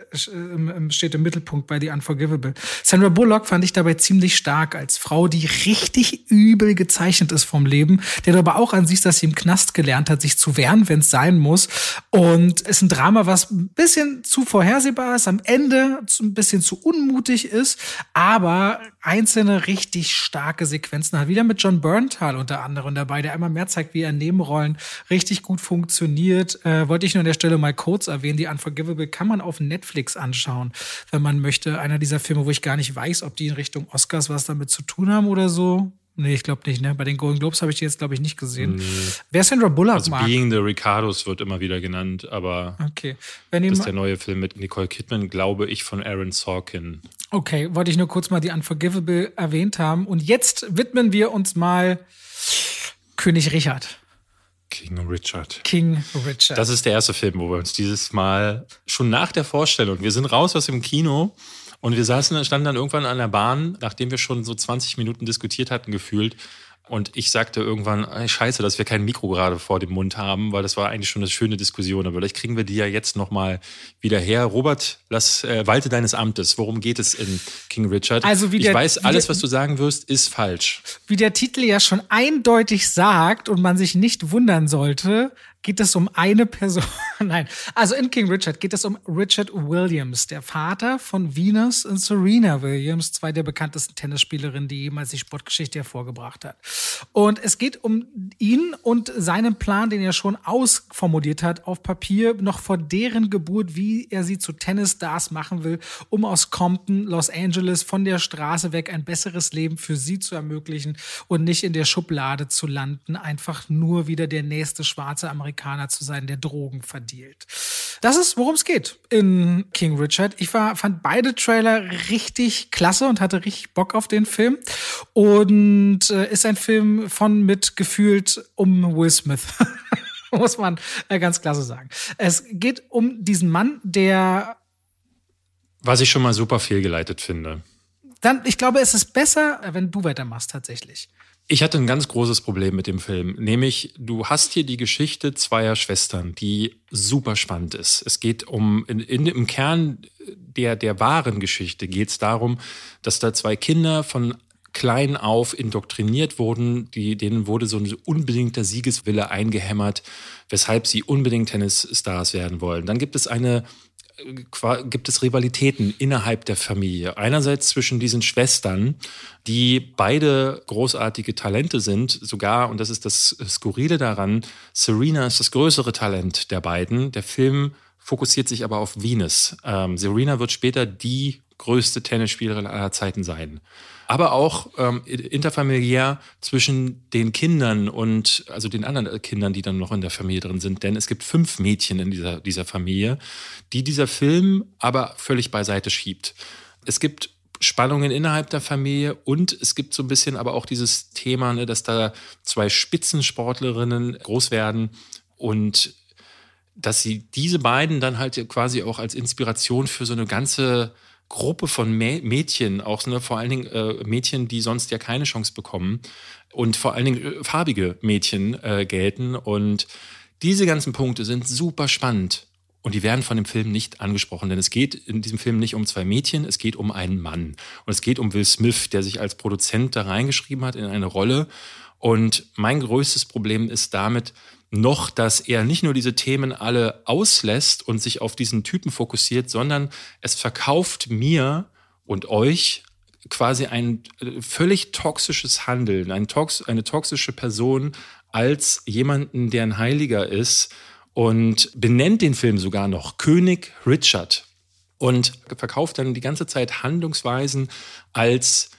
Speaker 2: steht im Mittelpunkt bei The Unforgivable. Sandra Bullock fand ich dabei ziemlich stark als Frau, die richtig übel gezeichnet ist vom Leben, der aber auch an sich, dass sie im Knast gelernt hat, sich zu wehren, wenn es sein muss. Und es ist ein Drama, was ein bisschen zu vorhersehbar ist, am Ende ein bisschen zu unmutig ist, aber einzelne richtig starke Sequenzen hat. Wieder mit John Berntal unter anderem dabei, der einmal mehr zeigt, wie er in Nebenrollen richtig gut funktioniert. Äh, wollte ich nur an der Stelle mal kurz erwähnen. Die Unforgivable kann man auf Netflix anschauen, wenn man möchte. Einer dieser Filme, wo ich gar nicht weiß, ob die in Richtung Oscars was damit zu tun haben oder so. Nee, ich glaube nicht, ne? Bei den Golden Globes habe ich die jetzt, glaube ich, nicht gesehen. Nee. Wer Sandra Bullock
Speaker 1: also mag. Being the Ricardos wird immer wieder genannt, aber
Speaker 2: okay.
Speaker 1: Wenn das ist der neue Film mit Nicole Kidman, glaube ich, von Aaron Sorkin.
Speaker 2: Okay, wollte ich nur kurz mal die Unforgivable erwähnt haben. Und jetzt widmen wir uns mal König Richard.
Speaker 1: King Richard.
Speaker 2: King Richard.
Speaker 1: Das ist der erste Film, wo wir uns dieses Mal schon nach der Vorstellung, wir sind raus aus dem Kino und wir saßen, standen dann irgendwann an der Bahn, nachdem wir schon so 20 Minuten diskutiert hatten, gefühlt. Und ich sagte irgendwann, ey, scheiße, dass wir kein Mikro gerade vor dem Mund haben, weil das war eigentlich schon eine schöne Diskussion. Aber vielleicht kriegen wir die ja jetzt nochmal wieder her. Robert, lass äh, walte deines Amtes. Worum geht es in King Richard?
Speaker 2: Also wie
Speaker 1: ich
Speaker 2: der,
Speaker 1: weiß, alles, was du sagen wirst, ist falsch.
Speaker 2: Wie der Titel ja schon eindeutig sagt und man sich nicht wundern sollte, geht es um eine Person. Nein, also in King Richard geht es um Richard Williams, der Vater von Venus und Serena Williams, zwei der bekanntesten Tennisspielerinnen, die jemals die Sportgeschichte hervorgebracht hat. Und es geht um ihn und seinen Plan, den er schon ausformuliert hat auf Papier, noch vor deren Geburt, wie er sie zu Tennisstars machen will, um aus Compton, Los Angeles, von der Straße weg ein besseres Leben für sie zu ermöglichen und nicht in der Schublade zu landen, einfach nur wieder der nächste schwarze Amerikaner Amerikaner zu sein, der Drogen verdielt. Das ist, worum es geht in King Richard. Ich war, fand beide Trailer richtig klasse und hatte richtig Bock auf den Film. Und äh, ist ein Film von mit gefühlt um Will Smith. Muss man äh, ganz klasse sagen. Es geht um diesen Mann, der.
Speaker 1: Was ich schon mal super fehlgeleitet finde.
Speaker 2: Dann, ich glaube, es ist besser, wenn du weitermachst tatsächlich.
Speaker 1: Ich hatte ein ganz großes Problem mit dem Film, nämlich du hast hier die Geschichte zweier Schwestern, die super spannend ist. Es geht um, in, in, im Kern der, der wahren Geschichte geht es darum, dass da zwei Kinder von klein auf indoktriniert wurden, die, denen wurde so ein unbedingter Siegeswille eingehämmert, weshalb sie unbedingt Tennisstars werden wollen. Dann gibt es eine gibt es Rivalitäten innerhalb der Familie. Einerseits zwischen diesen Schwestern, die beide großartige Talente sind, sogar, und das ist das Skurrile daran, Serena ist das größere Talent der beiden. Der Film fokussiert sich aber auf Venus. Ähm, Serena wird später die größte Tennisspielerin aller Zeiten sein aber auch ähm, interfamiliär zwischen den Kindern und also den anderen Kindern, die dann noch in der Familie drin sind. Denn es gibt fünf Mädchen in dieser, dieser Familie, die dieser Film aber völlig beiseite schiebt. Es gibt Spannungen innerhalb der Familie und es gibt so ein bisschen aber auch dieses Thema, ne, dass da zwei Spitzensportlerinnen groß werden und dass sie diese beiden dann halt quasi auch als Inspiration für so eine ganze Gruppe von Mädchen, auch ne, vor allen Dingen äh, Mädchen, die sonst ja keine Chance bekommen und vor allen Dingen äh, farbige Mädchen äh, gelten. Und diese ganzen Punkte sind super spannend. Und die werden von dem Film nicht angesprochen, denn es geht in diesem Film nicht um zwei Mädchen, es geht um einen Mann. Und es geht um Will Smith, der sich als Produzent da reingeschrieben hat in eine Rolle. Und mein größtes Problem ist damit, noch, dass er nicht nur diese Themen alle auslässt und sich auf diesen Typen fokussiert, sondern es verkauft mir und euch quasi ein äh, völlig toxisches Handeln, ein tox eine toxische Person als jemanden, der ein Heiliger ist und benennt den Film sogar noch König Richard und verkauft dann die ganze Zeit Handlungsweisen als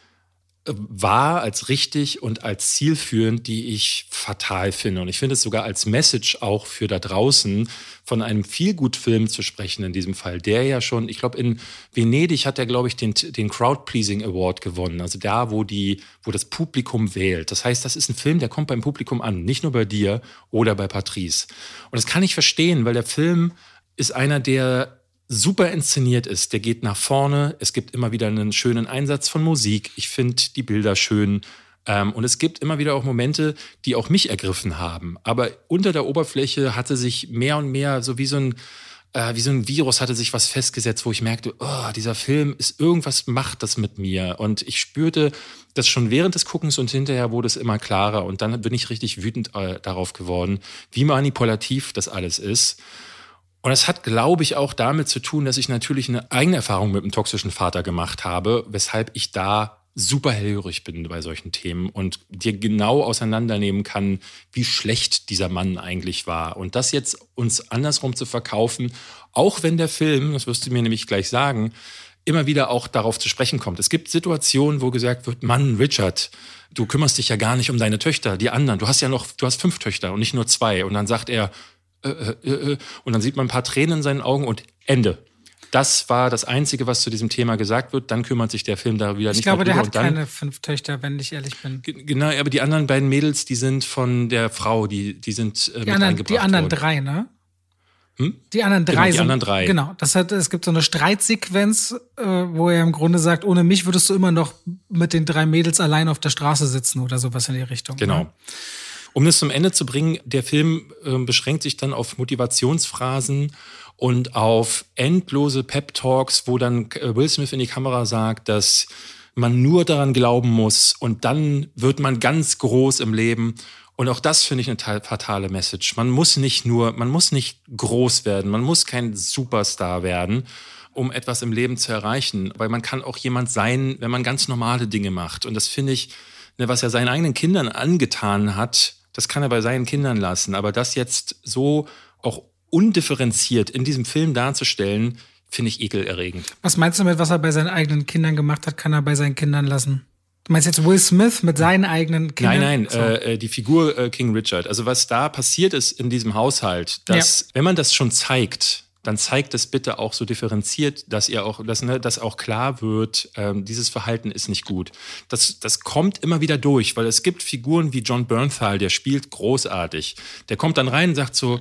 Speaker 1: wahr, als richtig und als zielführend, die ich fatal finde. Und ich finde es sogar als Message auch für da draußen von einem Feelgood-Film zu sprechen in diesem Fall, der ja schon, ich glaube, in Venedig hat er, glaube ich, den, den Crowd-Pleasing Award gewonnen. Also da, wo, die, wo das Publikum wählt. Das heißt, das ist ein Film, der kommt beim Publikum an, nicht nur bei dir oder bei Patrice. Und das kann ich verstehen, weil der Film ist einer, der super inszeniert ist. Der geht nach vorne. Es gibt immer wieder einen schönen Einsatz von Musik. Ich finde die Bilder schön. Ähm, und es gibt immer wieder auch Momente, die auch mich ergriffen haben. Aber unter der Oberfläche hatte sich mehr und mehr so wie so ein äh, wie so ein Virus hatte sich was festgesetzt, wo ich merkte, oh, dieser Film ist irgendwas macht das mit mir. Und ich spürte das schon während des Guckens und hinterher wurde es immer klarer. Und dann bin ich richtig wütend äh, darauf geworden, wie manipulativ das alles ist. Und das hat, glaube ich, auch damit zu tun, dass ich natürlich eine eigene Erfahrung mit einem toxischen Vater gemacht habe, weshalb ich da super hellhörig bin bei solchen Themen und dir genau auseinandernehmen kann, wie schlecht dieser Mann eigentlich war. Und das jetzt uns andersrum zu verkaufen, auch wenn der Film, das wirst du mir nämlich gleich sagen, immer wieder auch darauf zu sprechen kommt. Es gibt Situationen, wo gesagt wird, Mann, Richard, du kümmerst dich ja gar nicht um deine Töchter, die anderen. Du hast ja noch, du hast fünf Töchter und nicht nur zwei. Und dann sagt er, äh, äh, äh, und dann sieht man ein paar Tränen in seinen Augen und Ende. Das war das Einzige, was zu diesem Thema gesagt wird. Dann kümmert sich der Film da wieder
Speaker 2: ich
Speaker 1: nicht
Speaker 2: glaube,
Speaker 1: mehr
Speaker 2: drüber. Ich glaube,
Speaker 1: der
Speaker 2: hat keine fünf Töchter, wenn ich ehrlich bin.
Speaker 1: Genau, aber die anderen beiden Mädels, die sind von der Frau, die, die sind
Speaker 2: äh, die, anderen, die anderen worden. drei, ne? Hm? Die anderen drei
Speaker 1: genau, die
Speaker 2: sind,
Speaker 1: anderen drei.
Speaker 2: Genau, das hat, es gibt so eine Streitsequenz, äh, wo er im Grunde sagt, ohne mich würdest du immer noch mit den drei Mädels allein auf der Straße sitzen oder sowas in die Richtung.
Speaker 1: Genau.
Speaker 2: Ne?
Speaker 1: Um das zum Ende zu bringen, der Film äh, beschränkt sich dann auf Motivationsphrasen und auf endlose Pep-Talks, wo dann äh, Will Smith in die Kamera sagt, dass man nur daran glauben muss und dann wird man ganz groß im Leben. Und auch das finde ich eine fatale Message. Man muss nicht nur, man muss nicht groß werden, man muss kein Superstar werden, um etwas im Leben zu erreichen, weil man kann auch jemand sein, wenn man ganz normale Dinge macht. Und das finde ich, ne, was er seinen eigenen Kindern angetan hat, das kann er bei seinen Kindern lassen. Aber das jetzt so auch undifferenziert in diesem Film darzustellen, finde ich ekelerregend.
Speaker 2: Was meinst du mit, was er bei seinen eigenen Kindern gemacht hat, kann er bei seinen Kindern lassen? Du meinst jetzt Will Smith mit seinen eigenen Kindern?
Speaker 1: Nein, nein, so. äh, die Figur äh, King Richard. Also was da passiert ist in diesem Haushalt, dass, ja. wenn man das schon zeigt, dann zeigt es bitte auch so differenziert, dass ihr auch, dass, ne, dass auch klar wird, ähm, dieses Verhalten ist nicht gut. Das, das kommt immer wieder durch, weil es gibt Figuren wie John Bernthal, der spielt großartig. Der kommt dann rein und sagt so,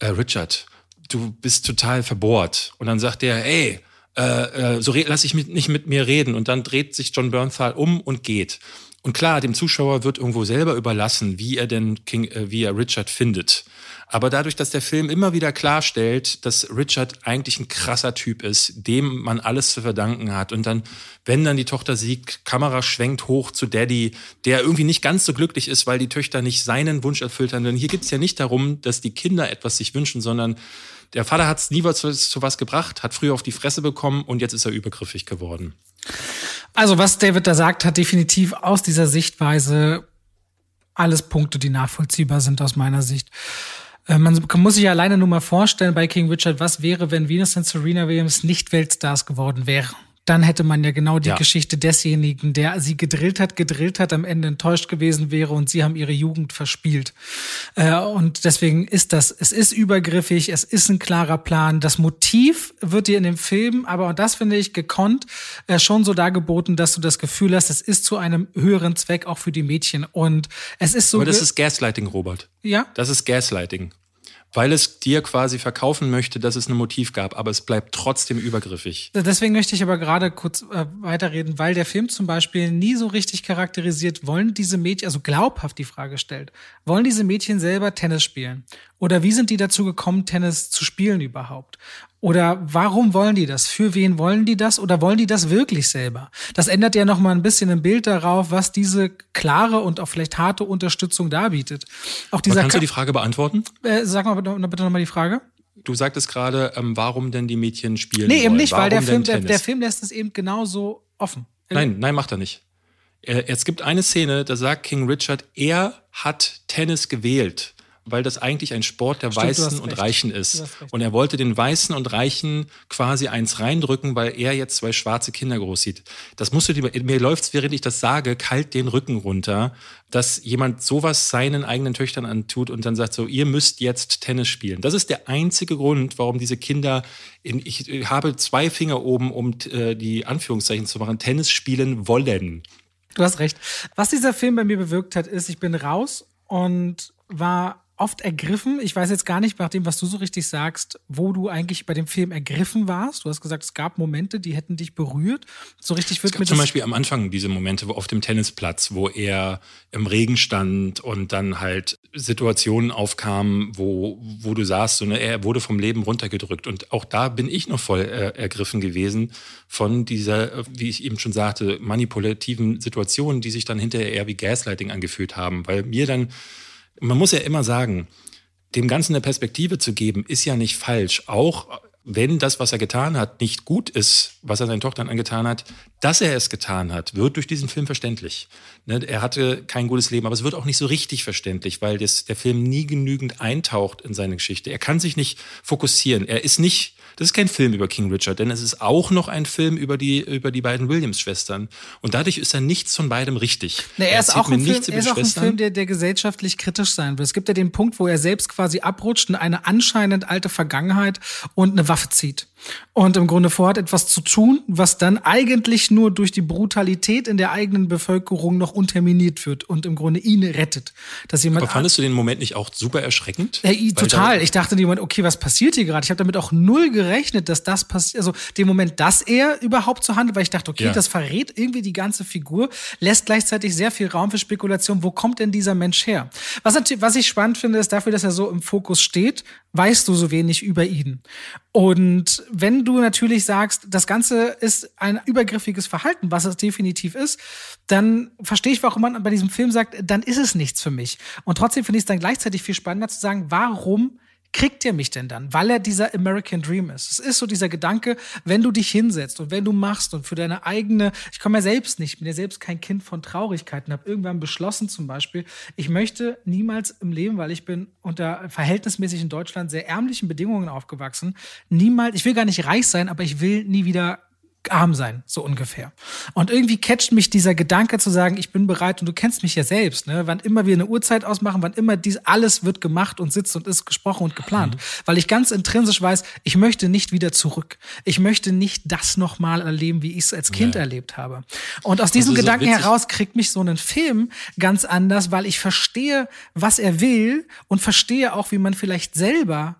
Speaker 1: äh, Richard, du bist total verbohrt. Und dann sagt er, ey, äh, äh, so lass ich mit, nicht mit mir reden. Und dann dreht sich John Bernthal um und geht. Und klar, dem Zuschauer wird irgendwo selber überlassen, wie er denn King, äh, wie er Richard findet. Aber dadurch, dass der Film immer wieder klarstellt, dass Richard eigentlich ein krasser Typ ist, dem man alles zu verdanken hat. Und dann, wenn dann die Tochter siegt, Kamera schwenkt hoch zu Daddy, der irgendwie nicht ganz so glücklich ist, weil die Töchter nicht seinen Wunsch erfüllt haben. Denn hier geht es ja nicht darum, dass die Kinder etwas sich wünschen, sondern der Vater hat es nie was, zu was gebracht, hat früher auf die Fresse bekommen und jetzt ist er übergriffig geworden.
Speaker 2: Also was David da sagt, hat definitiv aus dieser Sichtweise alles Punkte, die nachvollziehbar sind aus meiner Sicht. Äh, man muss sich alleine nur mal vorstellen bei King Richard, was wäre, wenn Venus und Serena Williams nicht Weltstars geworden wären dann hätte man ja genau die ja. Geschichte desjenigen, der sie gedrillt hat, gedrillt hat, am Ende enttäuscht gewesen wäre und sie haben ihre Jugend verspielt. Äh, und deswegen ist das, es ist übergriffig, es ist ein klarer Plan. Das Motiv wird dir in dem Film, aber und das finde ich gekonnt, äh, schon so dargeboten, dass du das Gefühl hast, es ist zu einem höheren Zweck auch für die Mädchen. Und es ist so.
Speaker 1: Aber das ist Gaslighting, Robert.
Speaker 2: Ja.
Speaker 1: Das ist Gaslighting weil es dir quasi verkaufen möchte, dass es ein Motiv gab, aber es bleibt trotzdem übergriffig.
Speaker 2: Deswegen möchte ich aber gerade kurz äh, weiterreden, weil der Film zum Beispiel nie so richtig charakterisiert, wollen diese Mädchen, also glaubhaft die Frage stellt, wollen diese Mädchen selber Tennis spielen? Oder wie sind die dazu gekommen, Tennis zu spielen überhaupt? Oder warum wollen die das? Für wen wollen die das? Oder wollen die das wirklich selber? Das ändert ja noch mal ein bisschen ein Bild darauf, was diese klare und auch vielleicht harte Unterstützung darbietet. Auch dieser
Speaker 1: Aber kannst du die Frage beantworten?
Speaker 2: Äh, sag mal bitte, bitte noch mal die Frage.
Speaker 1: Du sagtest gerade, ähm, warum denn die Mädchen spielen
Speaker 2: Nee, eben
Speaker 1: wollen.
Speaker 2: nicht,
Speaker 1: warum
Speaker 2: weil der Film, der, der, Film lässt es eben genauso offen.
Speaker 1: Nein, nein, macht er nicht. Es gibt eine Szene, da sagt King Richard, er hat Tennis gewählt weil das eigentlich ein Sport der Stimmt, Weißen und Reichen ist. Und er wollte den Weißen und Reichen quasi eins reindrücken, weil er jetzt zwei schwarze Kinder groß sieht. Das musst du dir, mir läuft's, während ich das sage, kalt den Rücken runter, dass jemand sowas seinen eigenen Töchtern antut und dann sagt so, ihr müsst jetzt Tennis spielen. Das ist der einzige Grund, warum diese Kinder, in, ich habe zwei Finger oben, um äh, die Anführungszeichen zu machen, Tennis spielen wollen.
Speaker 2: Du hast recht. Was dieser Film bei mir bewirkt hat, ist, ich bin raus und war oft ergriffen. Ich weiß jetzt gar nicht, nach dem, was du so richtig sagst, wo du eigentlich bei dem Film ergriffen warst. Du hast gesagt, es gab Momente, die hätten dich berührt. So richtig wird
Speaker 1: es gab zum Beispiel am Anfang diese Momente wo auf dem Tennisplatz, wo er im Regen stand und dann halt Situationen aufkamen, wo, wo du saßt, ne, er wurde vom Leben runtergedrückt. Und auch da bin ich noch voll äh, ergriffen gewesen von dieser, wie ich eben schon sagte, manipulativen Situationen, die sich dann hinterher eher wie Gaslighting angefühlt haben, weil mir dann man muss ja immer sagen, dem Ganzen eine Perspektive zu geben, ist ja nicht falsch. Auch wenn das, was er getan hat, nicht gut ist, was er seinen Tochtern angetan hat, dass er es getan hat, wird durch diesen Film verständlich. Ne, er hatte kein gutes Leben, aber es wird auch nicht so richtig verständlich, weil das, der Film nie genügend eintaucht in seine Geschichte. Er kann sich nicht fokussieren. Er ist nicht das ist kein Film über King Richard, denn es ist auch noch ein Film über die, über die beiden Williams-Schwestern. Und dadurch ist er nichts von beidem richtig.
Speaker 2: Na, er, er ist auch, ein Film, er ist auch ein Film, der, der gesellschaftlich kritisch sein will. Es gibt ja den Punkt, wo er selbst quasi abrutscht in eine anscheinend alte Vergangenheit und eine Waffe zieht und im Grunde vorhat, etwas zu tun, was dann eigentlich nur durch die Brutalität in der eigenen Bevölkerung noch unterminiert wird und im Grunde ihn rettet. Dass jemand
Speaker 1: Aber fandest du den Moment nicht auch super erschreckend?
Speaker 2: Ja, total. Ich dachte in okay, was passiert hier gerade? Ich habe damit auch null gerechnet, dass das passiert. Also den Moment, dass er überhaupt so handelt, weil ich dachte, okay, ja. das verrät irgendwie die ganze Figur, lässt gleichzeitig sehr viel Raum für Spekulation. Wo kommt denn dieser Mensch her? Was, was ich spannend finde, ist dafür, dass er so im Fokus steht, weißt du so wenig über ihn. Und wenn du natürlich sagst, das Ganze ist ein übergriffiges Verhalten, was es definitiv ist, dann verstehe ich, warum man bei diesem Film sagt, dann ist es nichts für mich. Und trotzdem finde ich es dann gleichzeitig viel spannender zu sagen, warum kriegt er mich denn dann? Weil er dieser American Dream ist. Es ist so dieser Gedanke, wenn du dich hinsetzt und wenn du machst und für deine eigene, ich komme ja selbst nicht, bin ja selbst kein Kind von Traurigkeiten, habe irgendwann beschlossen zum Beispiel, ich möchte niemals im Leben, weil ich bin unter verhältnismäßig in Deutschland sehr ärmlichen Bedingungen aufgewachsen, niemals, ich will gar nicht reich sein, aber ich will nie wieder arm sein, so ungefähr. Und irgendwie catcht mich dieser Gedanke zu sagen, ich bin bereit und du kennst mich ja selbst, ne? wann immer wir eine Uhrzeit ausmachen, wann immer dies alles wird gemacht und sitzt und ist gesprochen und geplant, mhm. weil ich ganz intrinsisch weiß, ich möchte nicht wieder zurück. Ich möchte nicht das nochmal erleben, wie ich es als Kind ja. erlebt habe. Und aus diesem also so Gedanken heraus kriegt mich so ein Film ganz anders, weil ich verstehe, was er will und verstehe auch, wie man vielleicht selber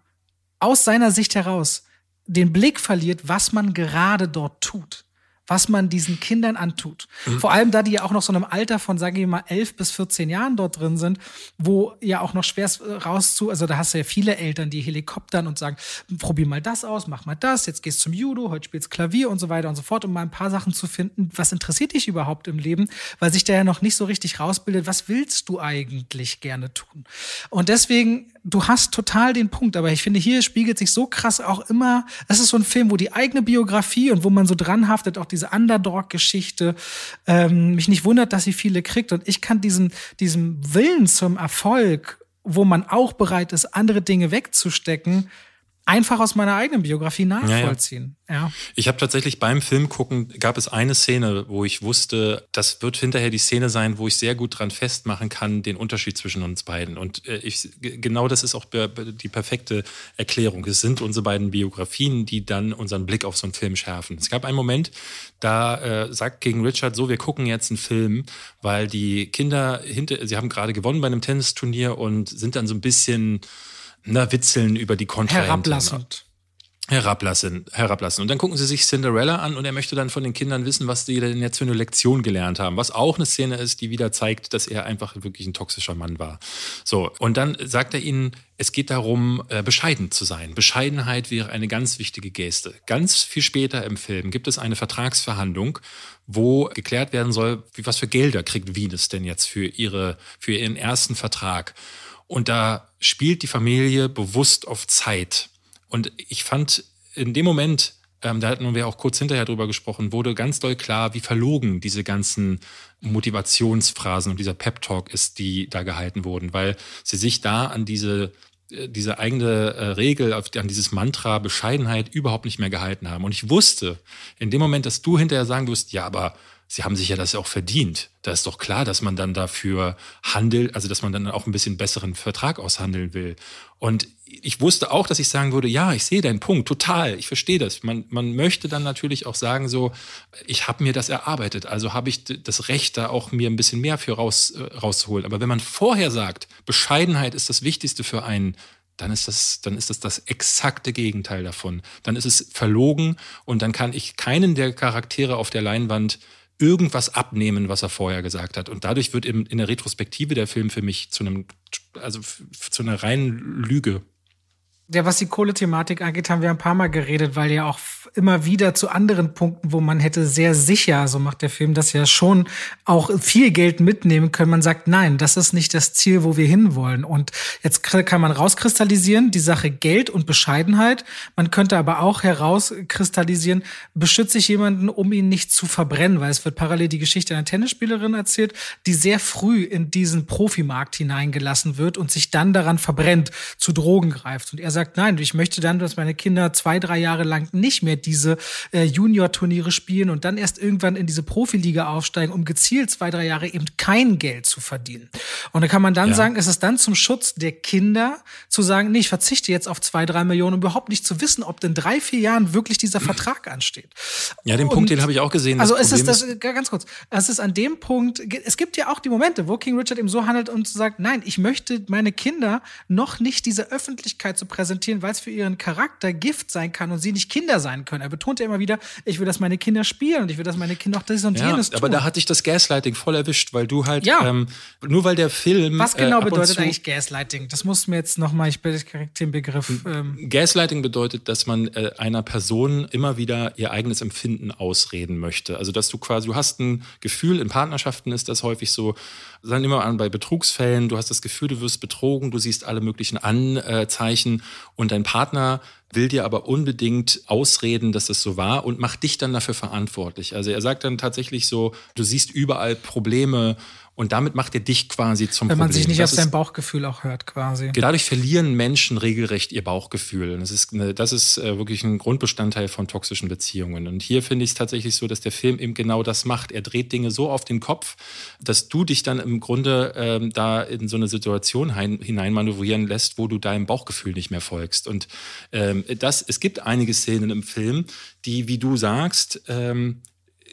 Speaker 2: aus seiner Sicht heraus den Blick verliert, was man gerade dort tut was man diesen Kindern antut. Mhm. Vor allem, da die ja auch noch so einem Alter von, sage ich mal, elf bis 14 Jahren dort drin sind, wo ja auch noch schwer äh, rauszu, also da hast du ja viele Eltern, die helikoptern und sagen, probier mal das aus, mach mal das, jetzt gehst zum Judo, heute spielst Klavier und so weiter und so fort, um mal ein paar Sachen zu finden, was interessiert dich überhaupt im Leben, weil sich da ja noch nicht so richtig rausbildet, was willst du eigentlich gerne tun? Und deswegen, du hast total den Punkt, aber ich finde, hier spiegelt sich so krass auch immer, es ist so ein Film, wo die eigene Biografie und wo man so dran haftet, auch diese Underdog-Geschichte. Ähm, mich nicht wundert, dass sie viele kriegt. Und ich kann diesen, diesem Willen zum Erfolg, wo man auch bereit ist, andere Dinge wegzustecken, einfach aus meiner eigenen Biografie nachvollziehen. Ja, ja. ja.
Speaker 1: Ich habe tatsächlich beim Film gucken, gab es eine Szene, wo ich wusste, das wird hinterher die Szene sein, wo ich sehr gut dran festmachen kann, den Unterschied zwischen uns beiden. Und äh, ich, genau das ist auch die perfekte Erklärung. Es sind unsere beiden Biografien, die dann unseren Blick auf so einen Film schärfen. Es gab einen Moment, da äh, sagt gegen Richard so, wir gucken jetzt einen Film, weil die Kinder hinter, sie haben gerade gewonnen bei einem Tennisturnier und sind dann so ein bisschen na, witzeln über die Kontrahenten.
Speaker 2: Herablassend.
Speaker 1: Herablassen, herablassen. Und dann gucken sie sich Cinderella an und er möchte dann von den Kindern wissen, was die denn jetzt für eine Lektion gelernt haben. Was auch eine Szene ist, die wieder zeigt, dass er einfach wirklich ein toxischer Mann war. So. Und dann sagt er ihnen, es geht darum, äh, bescheiden zu sein. Bescheidenheit wäre eine ganz wichtige Geste. Ganz viel später im Film gibt es eine Vertragsverhandlung, wo geklärt werden soll, wie, was für Gelder kriegt Venus denn jetzt für ihre, für ihren ersten Vertrag. Und da spielt die Familie bewusst auf Zeit. Und ich fand in dem Moment, ähm, da hatten wir auch kurz hinterher drüber gesprochen, wurde ganz doll klar, wie verlogen diese ganzen Motivationsphrasen und dieser Pep-Talk ist, die da gehalten wurden, weil sie sich da an diese äh, diese eigene äh, Regel, an dieses Mantra Bescheidenheit überhaupt nicht mehr gehalten haben. Und ich wusste, in dem Moment, dass du hinterher sagen wirst, ja, aber sie haben sich ja das auch verdient. Da ist doch klar, dass man dann dafür handelt, also dass man dann auch ein bisschen besseren Vertrag aushandeln will. Und ich wusste auch, dass ich sagen würde, ja, ich sehe deinen Punkt, total, ich verstehe das. Man, man möchte dann natürlich auch sagen, so, ich habe mir das erarbeitet, also habe ich das Recht, da auch mir ein bisschen mehr für raus, äh, rauszuholen. Aber wenn man vorher sagt, Bescheidenheit ist das Wichtigste für einen, dann ist das, dann ist das das exakte Gegenteil davon. Dann ist es verlogen und dann kann ich keinen der Charaktere auf der Leinwand irgendwas abnehmen, was er vorher gesagt hat. Und dadurch wird in, der Retrospektive der Film für mich zu einem, also zu einer reinen Lüge
Speaker 2: ja, was die Kohlethematik angeht, haben wir ein paar Mal geredet, weil ja auch immer wieder zu anderen Punkten, wo man hätte sehr sicher, so macht der Film das ja schon, auch viel Geld mitnehmen können. Man sagt, nein, das ist nicht das Ziel, wo wir hinwollen. Und jetzt kann man rauskristallisieren, die Sache Geld und Bescheidenheit. Man könnte aber auch herauskristallisieren, beschütze ich jemanden, um ihn nicht zu verbrennen, weil es wird parallel die Geschichte einer Tennisspielerin erzählt, die sehr früh in diesen Profimarkt hineingelassen wird und sich dann daran verbrennt, zu Drogen greift. Und er sagt, sagt, nein, ich möchte dann, dass meine Kinder zwei, drei Jahre lang nicht mehr diese äh, Junior-Turniere spielen und dann erst irgendwann in diese Profiliga aufsteigen, um gezielt zwei, drei Jahre eben kein Geld zu verdienen. Und da kann man dann ja. sagen, es ist dann zum Schutz der Kinder zu sagen, nee, ich verzichte jetzt auf zwei, drei Millionen, um überhaupt nicht zu wissen, ob in drei, vier Jahren wirklich dieser Vertrag ansteht.
Speaker 1: Ja, den und, Punkt, den habe ich auch gesehen.
Speaker 2: Also es ist das, ganz kurz, es ist an dem Punkt, es gibt ja auch die Momente, wo King Richard eben so handelt und sagt, nein, ich möchte meine Kinder noch nicht diese Öffentlichkeit zu präsentieren präsentieren, weil es für ihren Charakter Gift sein kann und sie nicht Kinder sein können. Er betont ja immer wieder, ich will, dass meine Kinder spielen und ich will, dass meine Kinder auch das und
Speaker 1: ja,
Speaker 2: jenes tun.
Speaker 1: Aber da hatte ich das Gaslighting voll erwischt, weil du halt, ja. ähm, nur weil der Film.
Speaker 2: Was genau äh, bedeutet eigentlich Gaslighting? Das muss mir jetzt nochmal, ich bin den Begriff.
Speaker 1: Ähm. Gaslighting bedeutet, dass man äh, einer Person immer wieder ihr eigenes Empfinden ausreden möchte. Also, dass du quasi, du hast ein Gefühl, in Partnerschaften ist das häufig so, sagen immer an bei Betrugsfällen, du hast das Gefühl, du wirst betrogen, du siehst alle möglichen Anzeichen und dein Partner will dir aber unbedingt ausreden, dass das so war und macht dich dann dafür verantwortlich. Also er sagt dann tatsächlich so, du siehst überall Probleme und damit macht er dich quasi zum
Speaker 2: Wenn man
Speaker 1: Problem.
Speaker 2: sich nicht das auf sein Bauchgefühl auch hört, quasi.
Speaker 1: Dadurch verlieren Menschen regelrecht ihr Bauchgefühl. Und das ist, eine, das ist wirklich ein Grundbestandteil von toxischen Beziehungen. Und hier finde ich es tatsächlich so, dass der Film eben genau das macht. Er dreht Dinge so auf den Kopf, dass du dich dann im Grunde ähm, da in so eine Situation hineinmanövrieren lässt, wo du deinem Bauchgefühl nicht mehr folgst. Und ähm, das, es gibt einige Szenen im Film, die, wie du sagst, ähm,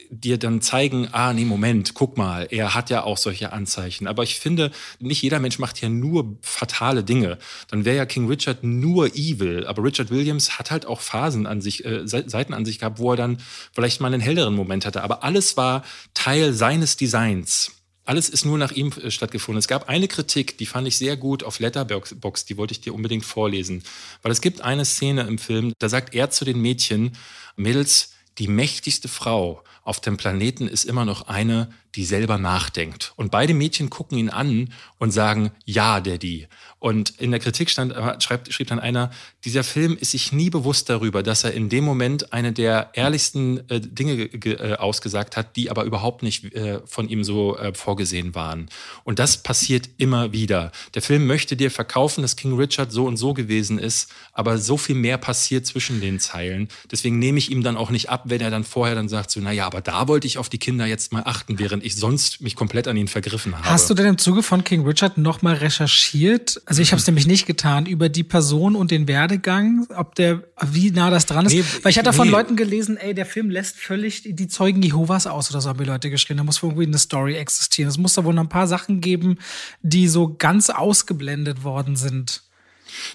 Speaker 1: dir dann zeigen, ah, nee, Moment, guck mal, er hat ja auch solche Anzeichen. Aber ich finde, nicht jeder Mensch macht ja nur fatale Dinge. Dann wäre ja King Richard nur evil. Aber Richard Williams hat halt auch Phasen an sich, äh, Seiten an sich gehabt, wo er dann vielleicht mal einen helleren Moment hatte. Aber alles war Teil seines Designs. Alles ist nur nach ihm äh, stattgefunden. Es gab eine Kritik, die fand ich sehr gut auf Letterbox, die wollte ich dir unbedingt vorlesen. Weil es gibt eine Szene im Film, da sagt er zu den Mädchen, Mädels, die mächtigste Frau auf dem Planeten ist immer noch eine, die selber nachdenkt. Und beide Mädchen gucken ihn an und sagen, ja, Daddy. Und in der Kritik stand, äh, schreibt, schrieb dann einer, dieser Film ist sich nie bewusst darüber, dass er in dem Moment eine der ehrlichsten äh, Dinge äh, ausgesagt hat, die aber überhaupt nicht äh, von ihm so äh, vorgesehen waren. Und das passiert immer wieder. Der Film möchte dir verkaufen, dass King Richard so und so gewesen ist, aber so viel mehr passiert zwischen den Zeilen. Deswegen nehme ich ihm dann auch nicht ab, wenn er dann vorher dann sagt, so, naja, aber da wollte ich auf die Kinder jetzt mal achten, während ich sonst mich komplett an ihn vergriffen habe.
Speaker 2: Hast du denn im Zuge von King Richard nochmal recherchiert? Also ich habe es nämlich nicht getan über die Person und den Werdegang, ob der wie nah das dran ist. Nee, Weil ich hatte nee. von Leuten gelesen, ey, der Film lässt völlig die Zeugen Jehovas aus oder so haben die Leute geschrieben. Da muss irgendwie eine Story existieren. Es muss da wohl noch ein paar Sachen geben, die so ganz ausgeblendet worden sind.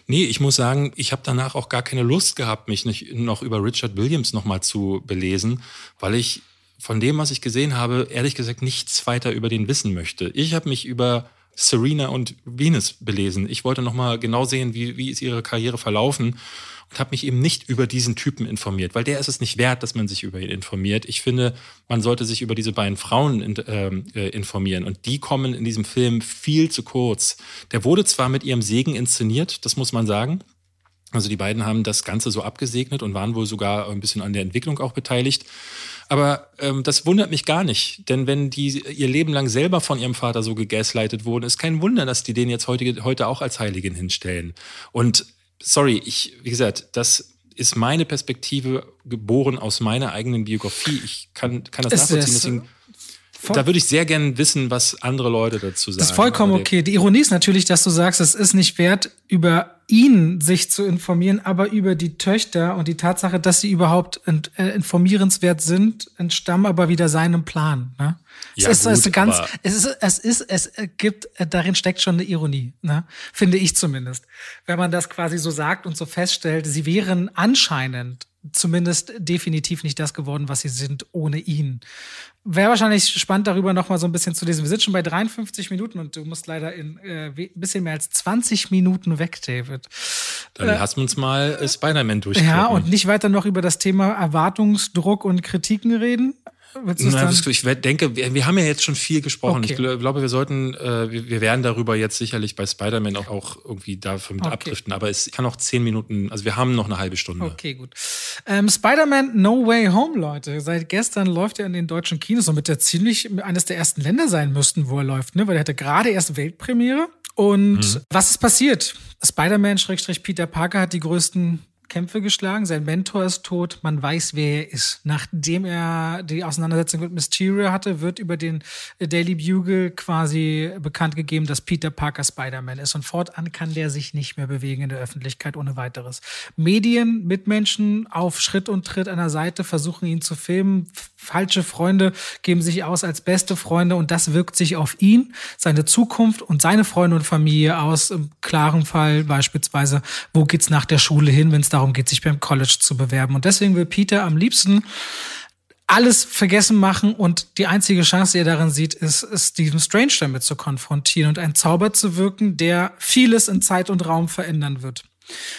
Speaker 1: Nee, ich muss sagen, ich habe danach auch gar keine Lust gehabt, mich nicht noch über Richard Williams nochmal zu belesen, weil ich von dem, was ich gesehen habe, ehrlich gesagt nichts weiter über den wissen möchte. Ich habe mich über Serena und Venus belesen. Ich wollte nochmal genau sehen, wie, wie ist ihre Karriere verlaufen und habe mich eben nicht über diesen Typen informiert, weil der ist es nicht wert, dass man sich über ihn informiert. Ich finde, man sollte sich über diese beiden Frauen in, ähm, äh, informieren und die kommen in diesem Film viel zu kurz. Der wurde zwar mit ihrem Segen inszeniert, das muss man sagen, Also die beiden haben das Ganze so abgesegnet und waren wohl sogar ein bisschen an der Entwicklung auch beteiligt. Aber ähm, das wundert mich gar nicht, denn wenn die ihr Leben lang selber von ihrem Vater so gegaslightet wurden, ist kein Wunder, dass die den jetzt heute, heute auch als Heiligen hinstellen. Und sorry, ich, wie gesagt, das ist meine Perspektive geboren aus meiner eigenen Biografie. Ich kann, kann das ist nachvollziehen. Deswegen da würde ich sehr gerne wissen, was andere Leute dazu sagen.
Speaker 2: Das ist vollkommen okay. Die Ironie ist natürlich, dass du sagst, es ist nicht wert, über ihn sich zu informieren, aber über die Töchter und die Tatsache, dass sie überhaupt äh, informierenswert sind, entstammen aber wieder seinem Plan. Ne? Ja, es, ist, gut, es, ist ganz, es ist, es ist, es gibt, äh, darin steckt schon eine Ironie, ne? finde ich zumindest. Wenn man das quasi so sagt und so feststellt, sie wären anscheinend zumindest definitiv nicht das geworden, was sie sind ohne ihn. Wäre wahrscheinlich spannend, darüber noch mal so ein bisschen zu lesen. Wir sind schon bei 53 Minuten und du musst leider in äh, ein bisschen mehr als 20 Minuten weg, David.
Speaker 1: Dann äh, lass uns mal äh, Spider-Man durchgehen.
Speaker 2: Ja, und nicht weiter noch über das Thema Erwartungsdruck und Kritiken reden.
Speaker 1: Na, ich denke, wir, wir, haben ja jetzt schon viel gesprochen. Okay. Ich glaube, wir sollten, äh, wir, wir, werden darüber jetzt sicherlich bei Spider-Man auch, auch irgendwie mit okay. abdriften. Aber es kann auch zehn Minuten, also wir haben noch eine halbe Stunde.
Speaker 2: Okay, gut. Ähm, Spider-Man No Way Home, Leute. Seit gestern läuft er in den deutschen Kinos und der ziemlich eines der ersten Länder sein müssten, wo er läuft, ne? Weil er hatte gerade erst Weltpremiere. Und mhm. was ist passiert? Spider-Man-Peter Parker hat die größten Kämpfe geschlagen, sein Mentor ist tot, man weiß, wer er ist. Nachdem er die Auseinandersetzung mit Mysterio hatte, wird über den Daily Bugle quasi bekannt gegeben, dass Peter Parker Spider-Man ist. Und fortan kann der sich nicht mehr bewegen in der Öffentlichkeit ohne weiteres. Medien, Mitmenschen auf Schritt und Tritt der Seite versuchen ihn zu filmen. Falsche Freunde geben sich aus als beste Freunde und das wirkt sich auf ihn, seine Zukunft und seine Freunde und Familie aus. Im klaren Fall beispielsweise, wo geht's nach der Schule hin, wenn es darum geht, sich beim College zu bewerben. Und deswegen will Peter am liebsten alles vergessen machen und die einzige Chance, die er darin sieht, ist, Stephen Strange damit zu konfrontieren und einen Zauber zu wirken, der vieles in Zeit und Raum verändern wird.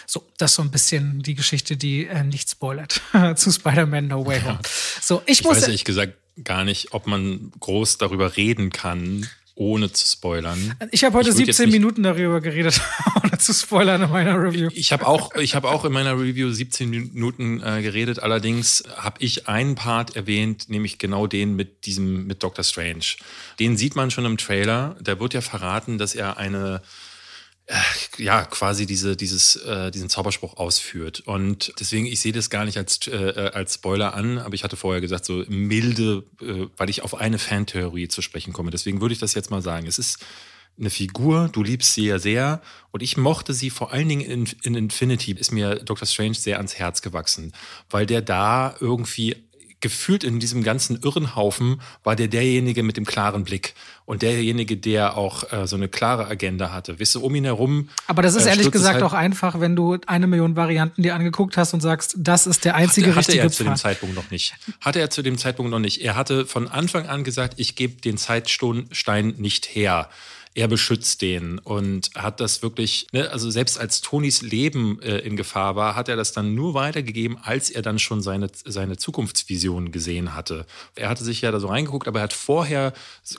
Speaker 2: So, das ist so ein bisschen die Geschichte, die äh, nicht spoilert zu Spider-Man No Way Home. Ja. So, ich, ich muss
Speaker 1: weiß ehrlich gesagt gar nicht, ob man groß darüber reden kann, ohne zu spoilern.
Speaker 2: Ich habe heute ich 17 Minuten darüber geredet, ohne zu spoilern in meiner Review.
Speaker 1: Ich habe auch, ich habe auch in meiner Review 17 Minuten äh, geredet. Allerdings habe ich einen Part erwähnt, nämlich genau den mit diesem mit Doctor Strange. Den sieht man schon im Trailer. Da wird ja verraten, dass er eine ja, quasi diese, dieses, äh, diesen Zauberspruch ausführt. Und deswegen, ich sehe das gar nicht als, äh, als Spoiler an, aber ich hatte vorher gesagt, so milde, äh, weil ich auf eine Fantheorie zu sprechen komme. Deswegen würde ich das jetzt mal sagen. Es ist eine Figur, du liebst sie ja sehr und ich mochte sie vor allen Dingen in, in Infinity, ist mir Doctor Strange sehr ans Herz gewachsen, weil der da irgendwie gefühlt in diesem ganzen Irrenhaufen war der derjenige mit dem klaren Blick und derjenige, der auch äh, so eine klare Agenda hatte. Wisst ihr, um ihn herum.
Speaker 2: Aber das ist äh, ehrlich gesagt halt auch einfach, wenn du eine Million Varianten dir angeguckt hast und sagst, das ist der einzige
Speaker 1: hatte,
Speaker 2: richtige
Speaker 1: Hatte er zu dem Zeitpunkt noch nicht. Hatte er zu dem Zeitpunkt noch nicht. Er hatte von Anfang an gesagt, ich gebe den Zeitstein nicht her er beschützt den und hat das wirklich, ne, also selbst als Tonys Leben äh, in Gefahr war, hat er das dann nur weitergegeben, als er dann schon seine, seine Zukunftsvision gesehen hatte. Er hatte sich ja da so reingeguckt, aber er hat vorher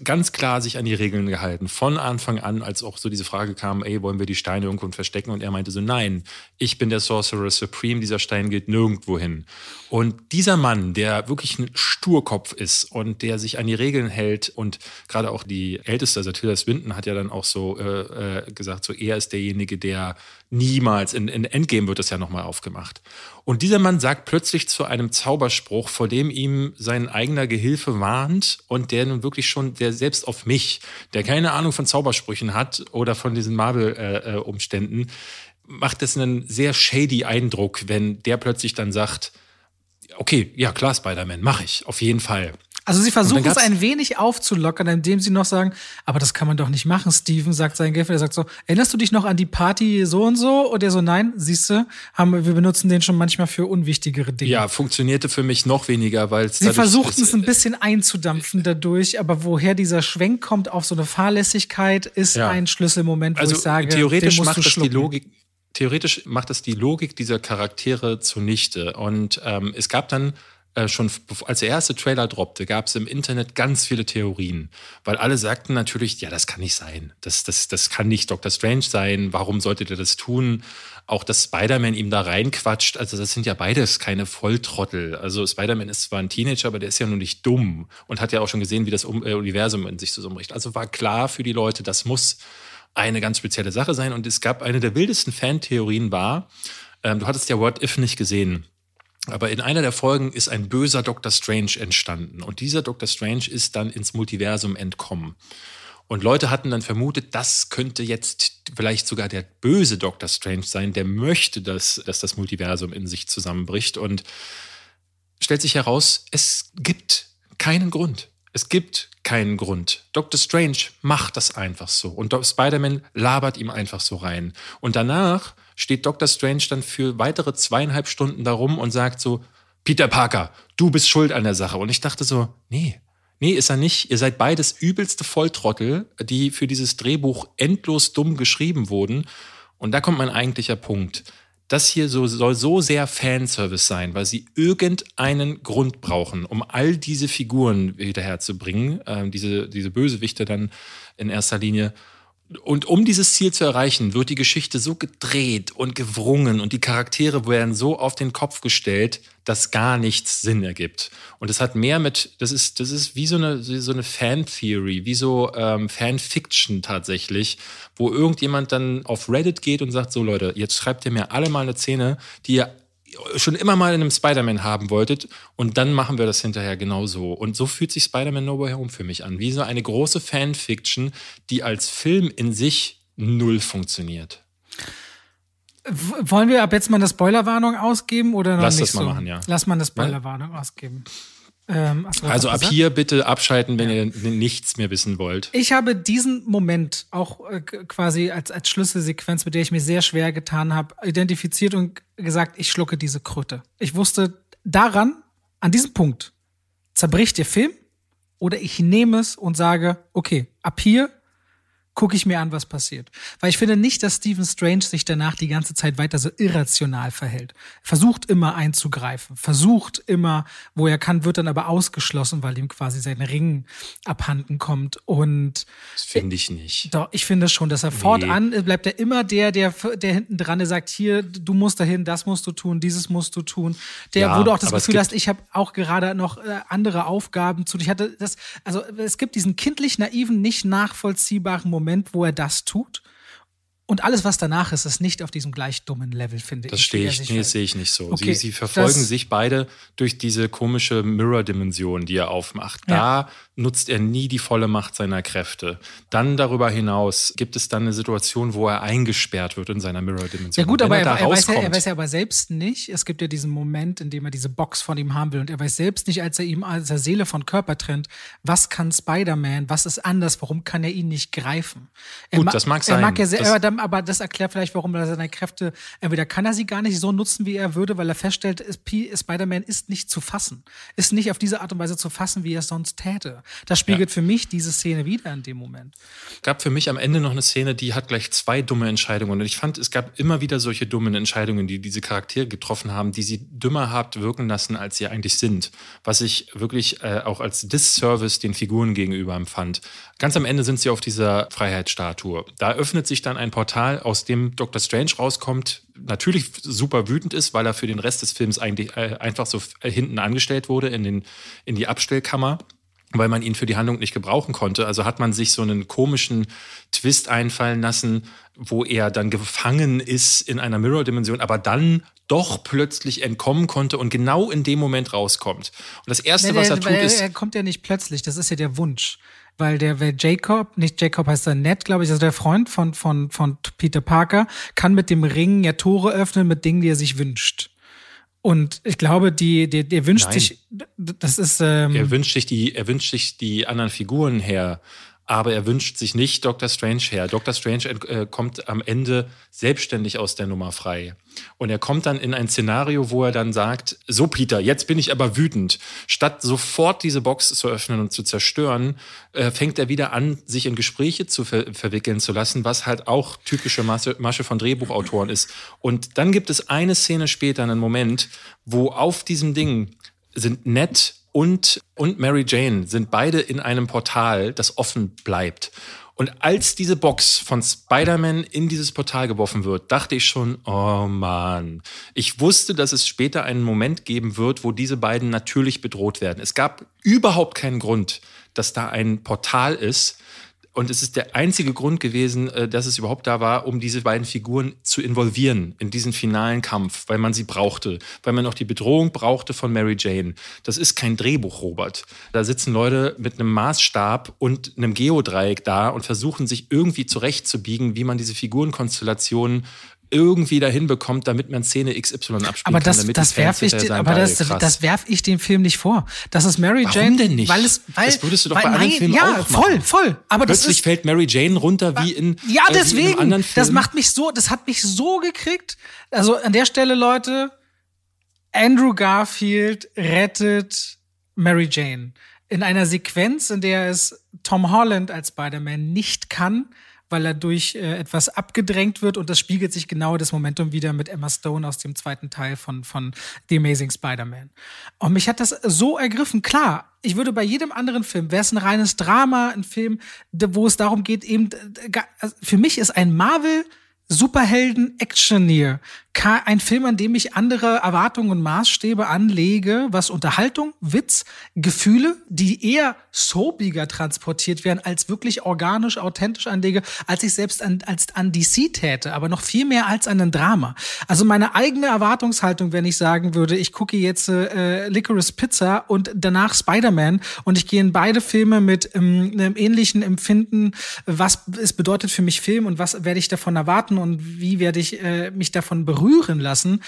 Speaker 1: ganz klar sich an die Regeln gehalten. Von Anfang an, als auch so diese Frage kam, ey, wollen wir die Steine irgendwo verstecken? Und er meinte so, nein, ich bin der Sorcerer Supreme, dieser Stein geht nirgendwo hin. Und dieser Mann, der wirklich ein Sturkopf ist und der sich an die Regeln hält und gerade auch die älteste, also Tilda Swinton, hat ja dann auch so äh, äh, gesagt, so er ist derjenige, der niemals, in, in Endgame wird das ja nochmal aufgemacht. Und dieser Mann sagt plötzlich zu einem Zauberspruch, vor dem ihm sein eigener Gehilfe warnt und der nun wirklich schon, der selbst auf mich, der keine Ahnung von Zaubersprüchen hat oder von diesen Marvel-Umständen, äh, äh macht es einen sehr shady Eindruck, wenn der plötzlich dann sagt, okay, ja klar, Spider-Man, mache ich, auf jeden Fall.
Speaker 2: Also sie versuchen es ein wenig aufzulockern, indem sie noch sagen, aber das kann man doch nicht machen, Steven, sagt sein Gaffer, der sagt so, erinnerst du dich noch an die Party so und so? Und der so, nein, siehst du, haben, wir benutzen den schon manchmal für unwichtigere Dinge.
Speaker 1: Ja, funktionierte für mich noch weniger, weil es
Speaker 2: Sie versuchten es ein bisschen einzudampfen dadurch, aber woher dieser Schwenk kommt auf so eine Fahrlässigkeit, ist ja. ein Schlüsselmoment, wo also ich sage,
Speaker 1: theoretisch macht das die Logik, theoretisch macht das die Logik dieser Charaktere zunichte. Und ähm, es gab dann äh, schon als der erste Trailer droppte, gab es im Internet ganz viele Theorien, weil alle sagten natürlich, ja, das kann nicht sein. Das, das, das kann nicht Dr. Strange sein. Warum solltet ihr das tun? Auch dass Spider-Man ihm da reinquatscht. Also das sind ja beides keine Volltrottel. Also Spider-Man ist zwar ein Teenager, aber der ist ja nur nicht dumm und hat ja auch schon gesehen, wie das äh, Universum in sich zusammenbricht. Also war klar für die Leute, das muss eine ganz spezielle Sache sein. Und es gab eine der wildesten Fantheorien war, ähm, du hattest ja What If nicht gesehen. Aber in einer der Folgen ist ein böser Dr. Strange entstanden. Und dieser Dr. Strange ist dann ins Multiversum entkommen. Und Leute hatten dann vermutet, das könnte jetzt vielleicht sogar der böse Dr. Strange sein, der möchte, dass, dass das Multiversum in sich zusammenbricht. Und stellt sich heraus, es gibt keinen Grund. Es gibt keinen Grund. Dr. Strange macht das einfach so. Und Spider-Man labert ihm einfach so rein. Und danach steht Dr. Strange dann für weitere zweieinhalb Stunden darum und sagt so, Peter Parker, du bist schuld an der Sache. Und ich dachte so, nee, nee, ist er nicht. Ihr seid beides übelste Volltrottel, die für dieses Drehbuch endlos dumm geschrieben wurden. Und da kommt mein eigentlicher Punkt. Das hier so, soll so sehr Fanservice sein, weil sie irgendeinen Grund brauchen, um all diese Figuren wiederherzubringen, äh, diese, diese Bösewichte dann in erster Linie. Und um dieses Ziel zu erreichen, wird die Geschichte so gedreht und gewrungen und die Charaktere werden so auf den Kopf gestellt, dass gar nichts Sinn ergibt. Und es hat mehr mit, das ist, das ist wie so eine, so eine Fan-Theory, wie so ähm, Fanfiction tatsächlich, wo irgendjemand dann auf Reddit geht und sagt, so Leute, jetzt schreibt ihr mir alle mal eine Szene, die ihr schon immer mal in einem Spider-Man haben wolltet und dann machen wir das hinterher genauso. Und so fühlt sich Spider-Man No Way Home für mich an. Wie so eine große Fanfiction, die als Film in sich null funktioniert.
Speaker 2: Wollen wir ab jetzt mal eine Spoilerwarnung ausgeben oder noch
Speaker 1: Lass
Speaker 2: nicht
Speaker 1: das mal
Speaker 2: so?
Speaker 1: machen, ja.
Speaker 2: Lass mal eine Spoilerwarnung ausgeben. Ähm,
Speaker 1: Also ab
Speaker 2: gesagt?
Speaker 1: hier bitte abschalten, wenn ihr nichts mehr wissen wollt.
Speaker 2: Ich habe diesen Moment auch äh, quasi als, als Schlüsselsequenz, mit der ich mir sehr schwer getan habe, identifiziert und gesagt, ich schlucke diese Kröte. Ich wusste daran, an diesem Punkt, zerbricht der Film oder ich nehme es und sage, okay, ab hier gucke ich mir an, was passiert. Weil ich finde nicht, dass Stephen Strange sich danach die ganze Zeit weiter so irrational verhält. Versucht immer einzugreifen, versucht immer, wo er kann, wird dann aber ausgeschlossen, weil ihm quasi sein Ring abhanden kommt. Und
Speaker 1: Das finde ich nicht.
Speaker 2: doch, ich finde schon, dass er fortan äh, bleibt er immer der, der, der hinten dran der sagt, hier, du musst dahin, das musst du tun, dieses musst du tun. Der,
Speaker 1: Ja,
Speaker 2: wo du auch das Gefühl hast, ich habe auch gerade noch äh, andere Aufgaben zu. Ich hatte das, also es gibt diesen kindlich naiven, nicht nachvollziehbaren Moment, wo er das tut. Und alles, was danach ist, ist nicht auf diesem gleich dummen Level, finde
Speaker 1: Das
Speaker 2: ich.
Speaker 1: stehe
Speaker 2: er
Speaker 1: ich, nee, das sehe ich nicht so.
Speaker 2: Okay,
Speaker 1: sie, sie verfolgen sich beide durch diese komische Mirror-Dimension, die er aufmacht. Da nutzt er nie die volle Macht seiner Kräfte. Dann darüber hinaus gibt es dann eine Situation, wo er eingesperrt wird in seiner Mirror-Dimension.
Speaker 2: Ja gut, aber er,
Speaker 1: da
Speaker 2: er, weiß ja, er weiß ja aber selbst nicht, es gibt ja diesen Moment, in dem er diese Box von ihm haben will und er weiß selbst nicht, als er ihm als er Seele von Körper trennt, was kann Spider-Man, was ist anders, warum kann er ihn nicht greifen? Er
Speaker 1: Gut, das mag
Speaker 2: Er
Speaker 1: sein.
Speaker 2: mag ja
Speaker 1: Das-
Speaker 2: aber, dann, aber das erklärt vielleicht, warum er seine Kräfte, entweder kann er sie gar nicht so nutzen, wie er würde, weil er feststellt, Spider-Man ist nicht zu fassen, ist nicht auf diese Art und Weise zu fassen, wie er es sonst täte. Das spiegelt für mich diese Szene wieder in dem Moment.
Speaker 1: gab für mich am Ende noch eine Szene, die hat gleich zwei dumme Entscheidungen. Und ich fand, es gab immer wieder solche dummen Entscheidungen, die diese Charaktere getroffen haben, die sie dümmer habt wirken lassen, als sie eigentlich sind. Was ich wirklich äh, auch als Disservice den Figuren gegenüber empfand. Ganz am Ende sind sie auf dieser Freiheitsstatue. Da öffnet sich dann ein Portal, aus dem Dr. Strange rauskommt, natürlich super wütend ist, weil er für den Rest des Films eigentlich äh, einfach so hinten angestellt wurde in, den, in die Abstellkammer weil man ihn für die Handlung nicht gebrauchen konnte. Also hat man sich so einen komischen Twist einfallen lassen, wo er dann gefangen ist in einer Mirror-Dimension, aber dann doch plötzlich entkommen konnte und genau in dem Moment rauskommt. Und das Erste,
Speaker 2: Nee,
Speaker 1: was
Speaker 2: der-
Speaker 1: er tut,
Speaker 2: weil
Speaker 1: ist,
Speaker 2: er kommt ja nicht plötzlich, das ist ja der Wunsch. Weil der, wer Jacob, nicht Jacob heißt er Ned, glaube ich, also der Freund von, von, von Peter Parker, kann mit dem Ring ja Tore öffnen mit Dingen, die er sich wünscht. Und ich glaube, die, der, der wünscht
Speaker 1: Nein.
Speaker 2: sich, das ist, ähm,
Speaker 1: er wünscht sich die, er wünscht sich die anderen Figuren her, aber er wünscht sich nicht Dr. Strange her. Dr. Strange äh, kommt am Ende selbstständig aus der Nummer frei. Und er kommt dann in ein Szenario, wo er dann sagt, so Peter, jetzt bin ich aber wütend. Statt sofort diese Box zu öffnen und zu zerstören, äh, fängt er wieder an, sich in Gespräche zu ver verwickeln zu lassen, was halt auch typische Masche, Masche von Drehbuchautoren ist. Und dann gibt es eine Szene später, einen Moment, wo auf diesem Ding sind Ned und, und Mary Jane sind beide in einem Portal, das offen bleibt. Und als diese Box von Spider-Man in dieses Portal geworfen wird, dachte ich schon, oh Mann. Ich wusste, dass es später einen Moment geben wird, wo diese beiden natürlich bedroht werden. Es gab überhaupt keinen Grund, dass da ein Portal ist, und es ist der einzige Grund gewesen, äh, dass es überhaupt da war, um diese beiden Figuren zu involvieren in diesen finalen Kampf, weil man sie brauchte, weil man auch die Bedrohung brauchte von Mary Jane. Das ist kein Drehbuch, Robert. Da sitzen Leute mit einem Maßstab und einem Geodreieck da und versuchen sich irgendwie zurechtzubiegen, wie man diese Figurenkonstellationen irgendwie dahin bekommt, damit man Szene XY abspielen
Speaker 2: aber das,
Speaker 1: kann.
Speaker 2: Das werfe ich, aber das, das werf ich dem Film nicht vor. Das ist Mary Warum Jane.
Speaker 1: denn nicht?
Speaker 2: Weil es, weil,
Speaker 1: das würdest du doch
Speaker 2: weil,
Speaker 1: bei anderen
Speaker 2: nein,
Speaker 1: Filmen
Speaker 2: ja,
Speaker 1: auch machen.
Speaker 2: voll, voll. Aber
Speaker 1: Plötzlich
Speaker 2: das ist,
Speaker 1: fällt Mary Jane runter wie in,
Speaker 2: ja,
Speaker 1: äh,
Speaker 2: deswegen,
Speaker 1: in anderen Film.
Speaker 2: Das macht mich so, das hat mich so gekriegt. Also an der Stelle, Leute, Andrew Garfield rettet Mary Jane in einer Sequenz, in der es Tom Holland als Spider-Man nicht kann, weil er durch äh, etwas abgedrängt wird und das spiegelt sich genau das Momentum wieder mit Emma Stone aus dem zweiten Teil von, von The Amazing Spider-Man. Und mich hat das so ergriffen. Klar, ich würde bei jedem anderen Film, wäre es ein reines Drama, ein Film, wo es darum geht, eben, also für mich ist ein Marvel Superhelden-Actioneer. Ein Film, an dem ich andere Erwartungen und Maßstäbe anlege, was Unterhaltung, Witz, Gefühle, die eher soapiger transportiert werden, als wirklich organisch, authentisch anlege, als ich selbst an, als an DC täte, aber noch viel mehr als an ein Drama. Also meine eigene Erwartungshaltung, wenn ich sagen würde, ich gucke jetzt äh, Licorice Pizza und danach Spider-Man und ich gehe in beide Filme mit ähm, einem ähnlichen Empfinden, was es bedeutet für mich Film und was werde ich davon erwarten und wie werde ich äh, mich davon berühren lassen.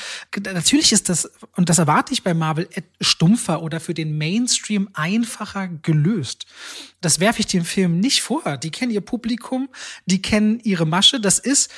Speaker 2: Natürlich ist das, und das erwarte ich bei Marvel, stumpfer oder für den Mainstream einfacher gelöst. Das werfe ich dem Film nicht vor. Die kennen ihr Publikum, die kennen ihre Masche. Das ist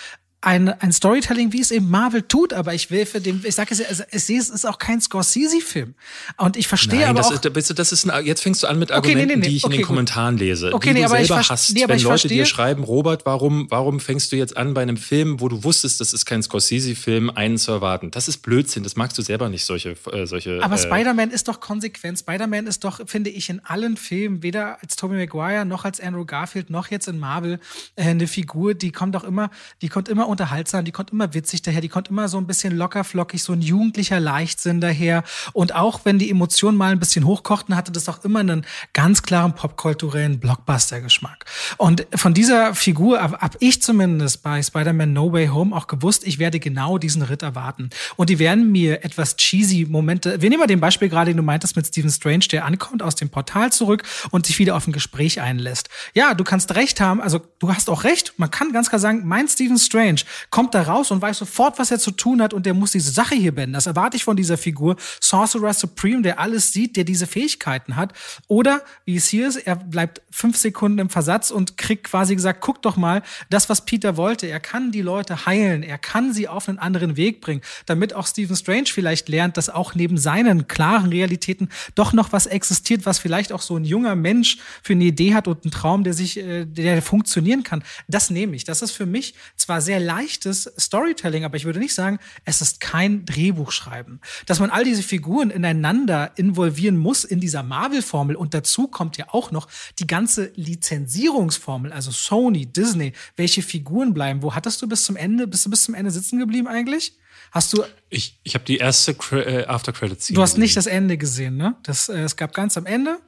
Speaker 2: ein, ein Storytelling, wie es eben Marvel tut, aber ich will für den, ich sage es, also, ich sehe es ist auch kein Scorsese-Film. Und ich verstehe
Speaker 1: Nein,
Speaker 2: aber
Speaker 1: das
Speaker 2: auch.
Speaker 1: Ist, das ist ein, jetzt fängst du an mit
Speaker 2: Okay, nee,
Speaker 1: Argumenten,
Speaker 2: nee, nee.
Speaker 1: die ich
Speaker 2: Okay,
Speaker 1: in den
Speaker 2: gut.
Speaker 1: Kommentaren lese.
Speaker 2: Okay,
Speaker 1: die
Speaker 2: nee,
Speaker 1: du
Speaker 2: aber ich
Speaker 1: selber
Speaker 2: verste-
Speaker 1: hast,
Speaker 2: nee, aber
Speaker 1: wenn
Speaker 2: ich
Speaker 1: Leute
Speaker 2: verstehe-
Speaker 1: dir schreiben, Robert, warum, warum fängst du jetzt an, bei einem Film, wo du wusstest, das ist kein Scorsese-Film, einen zu erwarten? Das ist Blödsinn, das magst du selber nicht, solche, äh, solche.
Speaker 2: Aber
Speaker 1: äh,
Speaker 2: Spider-Man ist doch konsequent. Spider-Man ist doch, finde ich, in allen Filmen, weder als Tobey Maguire noch als Andrew Garfield noch jetzt in Marvel, äh, eine Figur, die kommt doch immer, die kommt immer unterhaltsam, die kommt immer witzig daher, die kommt immer so ein bisschen locker flockig, so ein jugendlicher Leichtsinn daher. Und auch wenn die Emotionen mal ein bisschen hochkochten, hatte das auch immer einen ganz klaren popkulturellen Blockbuster-Geschmack. Und von dieser Figur habe hab ich zumindest bei Spider-Man No Way Home auch gewusst, ich werde genau diesen Ritt erwarten. Und die werden mir etwas cheesy Momente, wir nehmen mal den Beispiel gerade, den du meintest mit Stephen Strange, der ankommt aus dem Portal zurück und sich wieder auf ein Gespräch einlässt. Ja, du kannst recht haben, also du hast auch recht, man kann ganz klar sagen, mein Stephen Strange kommt da raus und weiß sofort, was er zu tun hat und der muss diese Sache hier beenden. Das erwarte ich von dieser Figur. Sorcerer Supreme, der alles sieht, der diese Fähigkeiten hat. Oder, wie es hier ist, er bleibt fünf Sekunden im Versatz und kriegt quasi gesagt, guck doch mal, das, was Peter wollte. Er kann die Leute heilen. Er kann sie auf einen anderen Weg bringen, damit auch Stephen Strange vielleicht lernt, dass auch neben seinen klaren Realitäten doch noch was existiert, was vielleicht auch so ein junger Mensch für eine Idee hat und einen Traum, der sich, äh, der funktionieren kann. Das nehme ich. Das ist für mich zwar sehr leichtes Storytelling, aber ich würde nicht sagen, es ist kein Drehbuchschreiben. Dass man all diese Figuren ineinander involvieren muss in dieser Marvel-Formel und dazu kommt ja auch noch die ganze Lizenzierungsformel, also Sony, Disney, welche Figuren bleiben. Wo hattest du bis zum Ende, bist du bis zum Ende sitzen geblieben eigentlich? Hast du,
Speaker 1: Ich, ich habe die erste äh, After-Credit-Scene.
Speaker 2: du hast nicht das Ende gesehen, ne? Das, äh, es gab ganz am Ende,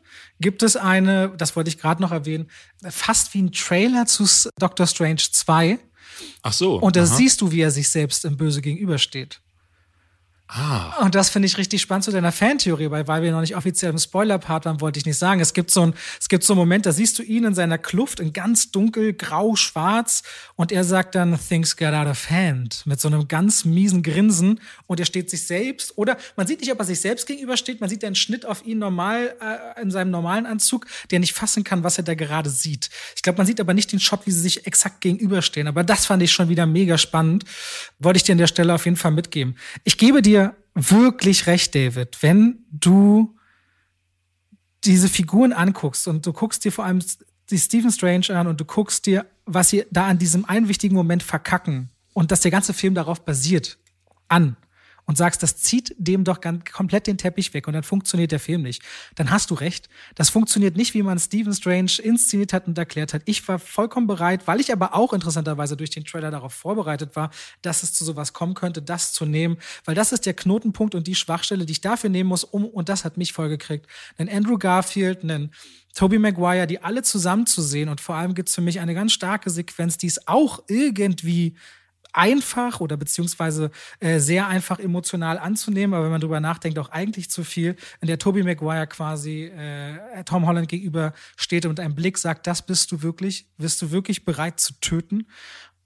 Speaker 2: gibt es eine, das wollte ich gerade noch erwähnen, fast wie ein Trailer zu Doctor Strange 2.
Speaker 1: Ach so.
Speaker 2: Und da siehst du, wie er sich selbst im Böse gegenübersteht.
Speaker 1: Ah,
Speaker 2: Und das finde ich richtig spannend zu deiner Fantheorie, weil, weil wir noch nicht offiziell im Spoiler-Part waren, wollte ich nicht sagen. Es gibt so ein, es gibt so einen Moment, da siehst du ihn in seiner Kluft in ganz dunkel, grau, schwarz und er sagt dann, things get out of hand, mit so einem ganz miesen Grinsen und er steht sich selbst oder man sieht nicht, ob er sich selbst gegenübersteht, man sieht einen Schnitt auf ihn normal, äh, in seinem normalen Anzug, der nicht fassen kann, was er da gerade sieht. Ich glaube, man sieht aber nicht den Shot, wie sie sich exakt gegenüberstehen, aber das fand ich schon wieder mega spannend. Wollte ich dir an der Stelle auf jeden Fall mitgeben. Ich gebe dir wirklich recht, David, wenn du diese Figuren anguckst und du guckst dir vor allem die Stephen Strange an und du guckst dir, was sie da an diesem einen wichtigen Moment verkacken und dass der ganze Film darauf basiert, an. Und sagst, das zieht dem doch ganz komplett den Teppich weg und dann funktioniert der Film nicht, dann hast du recht. Das funktioniert nicht, wie man Stephen Strange inszeniert hat und erklärt hat. Ich war vollkommen bereit, weil ich aber auch interessanterweise durch den Trailer darauf vorbereitet war, dass es zu sowas kommen könnte, das zu nehmen, weil das ist der Knotenpunkt und die Schwachstelle, die ich dafür nehmen muss, um, und das hat mich vollgekriegt, einen Andrew Garfield, einen Toby Maguire, die alle zusammen zu sehen und vor allem gibt es für mich eine ganz starke Sequenz, die es auch irgendwie einfach oder beziehungsweise äh, sehr einfach emotional anzunehmen, aber wenn man drüber nachdenkt, auch eigentlich zu viel, in der Toby Maguire quasi äh, Tom Holland gegenüber steht und ein Blick sagt, das bist du wirklich, bist du wirklich bereit zu töten?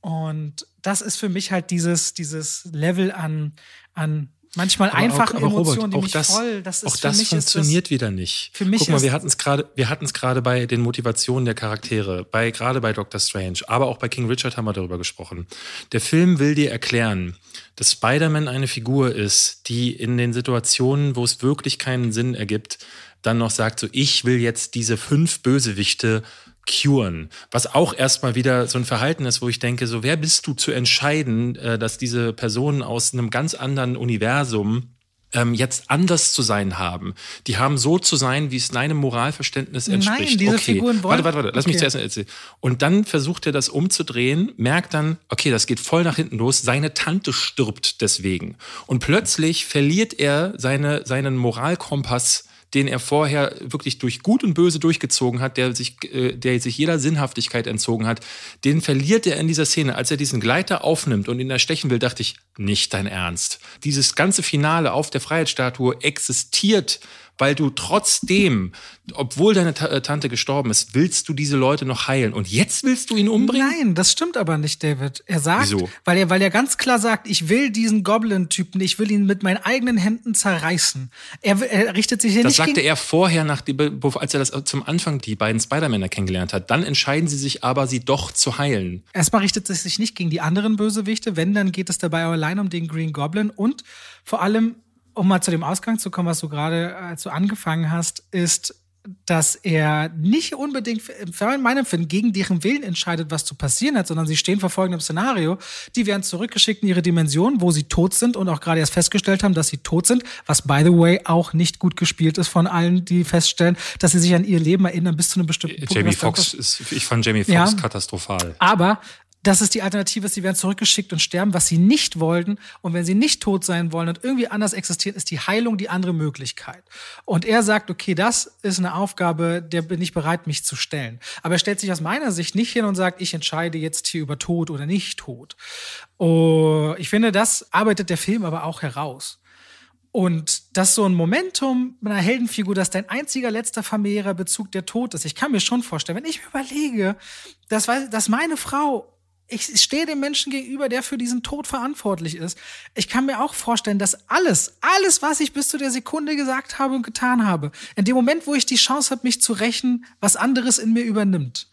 Speaker 2: Und das ist für mich halt dieses, dieses Level an, an manchmal aber einfache auch, Emotionen, Robert, die mich
Speaker 1: das,
Speaker 2: voll.
Speaker 1: Das ist auch das funktioniert das, wieder nicht.
Speaker 2: Für mich
Speaker 1: Guck mal, wir hatten es gerade, wir hatten es gerade bei den Motivationen der Charaktere, bei gerade bei Doctor Strange, aber auch bei King Richard haben wir darüber gesprochen. Der Film will dir erklären, dass Spider-Man eine Figur ist, die in den Situationen, wo es wirklich keinen Sinn ergibt, dann noch sagt so, ich will jetzt diese fünf Bösewichte curen. Was auch erstmal wieder so ein Verhalten ist, wo ich denke, so wer bist du zu entscheiden, äh, dass diese Personen aus einem ganz anderen Universum ähm, jetzt anders zu sein haben. Die haben so zu sein, wie es deinem Moralverständnis entspricht.
Speaker 2: Nein, diese okay. Figuren wollen.
Speaker 1: Warte, warte, warte. Lass okay. mich zuerst erzählen. Und dann versucht er das umzudrehen, merkt dann, okay, das geht voll nach hinten los. Seine Tante stirbt deswegen. Und plötzlich verliert er seine, seinen Moralkompass den er vorher wirklich durch Gut und Böse durchgezogen hat, der sich, äh, der sich jeder Sinnhaftigkeit entzogen hat, den verliert er in dieser Szene. Als er diesen Gleiter aufnimmt und ihn erstechen will, dachte ich, nicht dein Ernst. Dieses ganze Finale auf der Freiheitsstatue existiert weil du trotzdem, obwohl deine äh, Tante gestorben ist, willst du diese Leute noch heilen und jetzt willst du ihn umbringen?
Speaker 2: Nein, das stimmt aber nicht, David. Er sagt, Wieso? weil er, weil er ganz klar sagt, ich will diesen Goblin-Typen, ich will ihn mit meinen eigenen Händen zerreißen. Er, er richtet sich hier
Speaker 1: das
Speaker 2: nicht.
Speaker 1: Das sagte er vorher, nach als er das zum Anfang die beiden Spider-Männer kennengelernt hat. Dann entscheiden sie sich aber, sie doch zu heilen.
Speaker 2: Erstmal richtet es sich nicht gegen die anderen Bösewichte, wenn, dann geht es dabei allein um den Green Goblin und vor allem um mal zu dem Ausgang zu kommen, was du gerade als du angefangen hast, ist, dass er nicht unbedingt, für mein Empfinden, gegen deren Willen entscheidet, was zu passieren hat, sondern sie stehen vor folgendem Szenario. Die werden zurückgeschickt in ihre Dimension, wo sie tot sind und auch gerade erst festgestellt haben, dass sie tot sind, was by the way auch nicht gut gespielt ist von allen, die feststellen, dass sie sich an ihr Leben erinnern bis zu einem bestimmten
Speaker 1: Punkt. Jamie Foxx ist, ich fand Jamie Foxx ja, katastrophal.
Speaker 2: Aber das ist die Alternative, sie werden zurückgeschickt und sterben, was sie nicht wollten. Und wenn sie nicht tot sein wollen und irgendwie anders existieren, ist die Heilung die andere Möglichkeit. Und er sagt, okay, das ist eine Aufgabe, der bin ich bereit, mich zu stellen. Aber er stellt sich aus meiner Sicht nicht hin und sagt, ich entscheide jetzt hier über Tod oder nicht Tod. Oh, ich finde, das arbeitet der Film aber auch heraus. Und das so ein Momentum einer Heldenfigur, dass dein einziger letzter familiärer Bezug der Tod ist. Ich kann mir schon vorstellen, wenn ich mir überlege, dass, dass meine Frau ich stehe dem Menschen gegenüber, der für diesen Tod verantwortlich ist. Ich kann mir auch vorstellen, dass alles, alles, was ich bis zu der Sekunde gesagt habe und getan habe, in dem Moment, wo ich die Chance habe, mich zu rächen, was anderes in mir übernimmt.